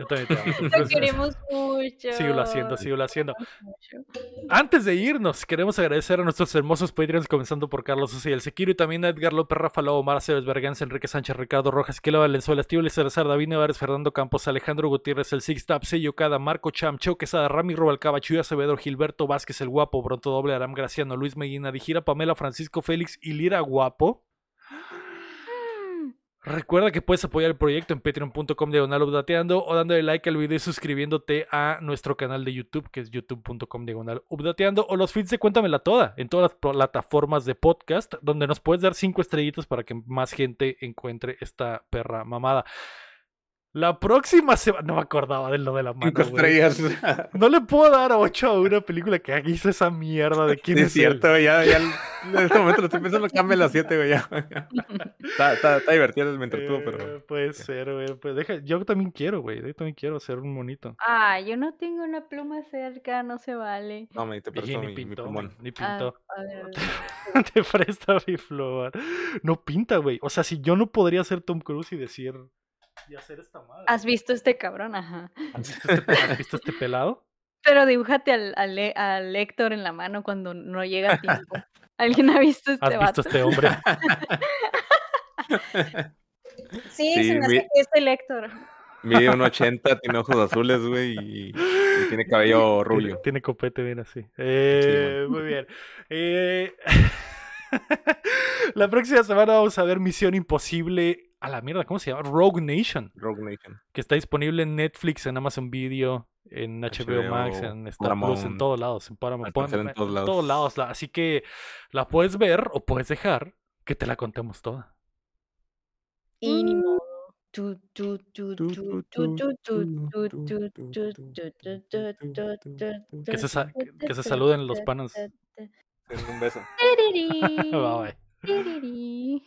Yo también te amo, Lo queremos mucho. Síguelo haciendo, síguelo haciendo. Antes de irnos, queremos agradecer a nuestros hermosos Patreons, comenzando por Carlos Sosa y el Sequiro, y también a Edgar López, Rafa Lobo, Mara Cebes, Berganza, Enrique Sánchez, Ricardo Rojas, Kela Valenzuela, Estíbal Cerzar, David Nevares, Fernando Campos, Alejandro Gutiérrez, el Six Tap, Cada, Marco Cham, Cheo Quesada, Rami Rubalcaba, Chuy Acevedo, Gilberto Vázquez, el Guapo, Bronto Doble, Aram Graciano, Luis Medina, Dijira, Pamela, Francisco Félix y Lira Guapo. Recuerda que puedes apoyar el proyecto en patreon.com diagonal updateando o dándole like al video y suscribiéndote a nuestro canal de YouTube, que es youtube.com diagonal updateando, o los feeds de Cuéntamela Toda en todas las plataformas de podcast, donde nos puedes dar cinco estrellitas para que más gente encuentre esta perra mamada. La próxima semana. No me acordaba de lo de la mano. Cinco güey. estrellas. No le puedo dar 8 a una película que hizo esa mierda de quién Sí, es, es cierto, él? güey. Ya, ya, en este momento lo estoy pensando, cambia las 7, güey. Ya. Está, está, está divertido, me entretuvo, Eh, pero. puede ser, güey. Pues deja, yo también quiero, güey. Yo también quiero hacer un monito. Ah, yo no tengo una pluma cerca, no se vale. No, me te Y presto ni mi, mi pintó, plumón. ni Ah, pintó. a ver, Te presta mi flor. No pinta, güey. O sea, si yo no podría ser Tom Cruise y decir. Y hacer esta madre. ¿Has visto este cabrón? Ajá. ¿Has visto este, has visto este pelado? Pero dibújate al, al, Hé- al Héctor en la mano cuando no llega a tiempo. ¿Alguien ha visto este ¿Has visto este hombre? Sí, Sí, se me hace mi- que es el Héctor. Mide un 80, tiene ojos azules, güey, y, y tiene cabello rubio. tiene copete bien así. Eh, muy bien. Eh, la próxima semana vamos a ver Misión Imposible a la mierda, ¿cómo se llama? Rogue Nation. Rogue Nation. Que está disponible en Netflix, en Amazon Video, en HBO, Max, en Star Plus, en todos lados, en Paramount, en, en todos lados. Así que la puedes ver o puedes dejar que te la contemos toda. Que se, saluden los panos. Un beso. bye bye.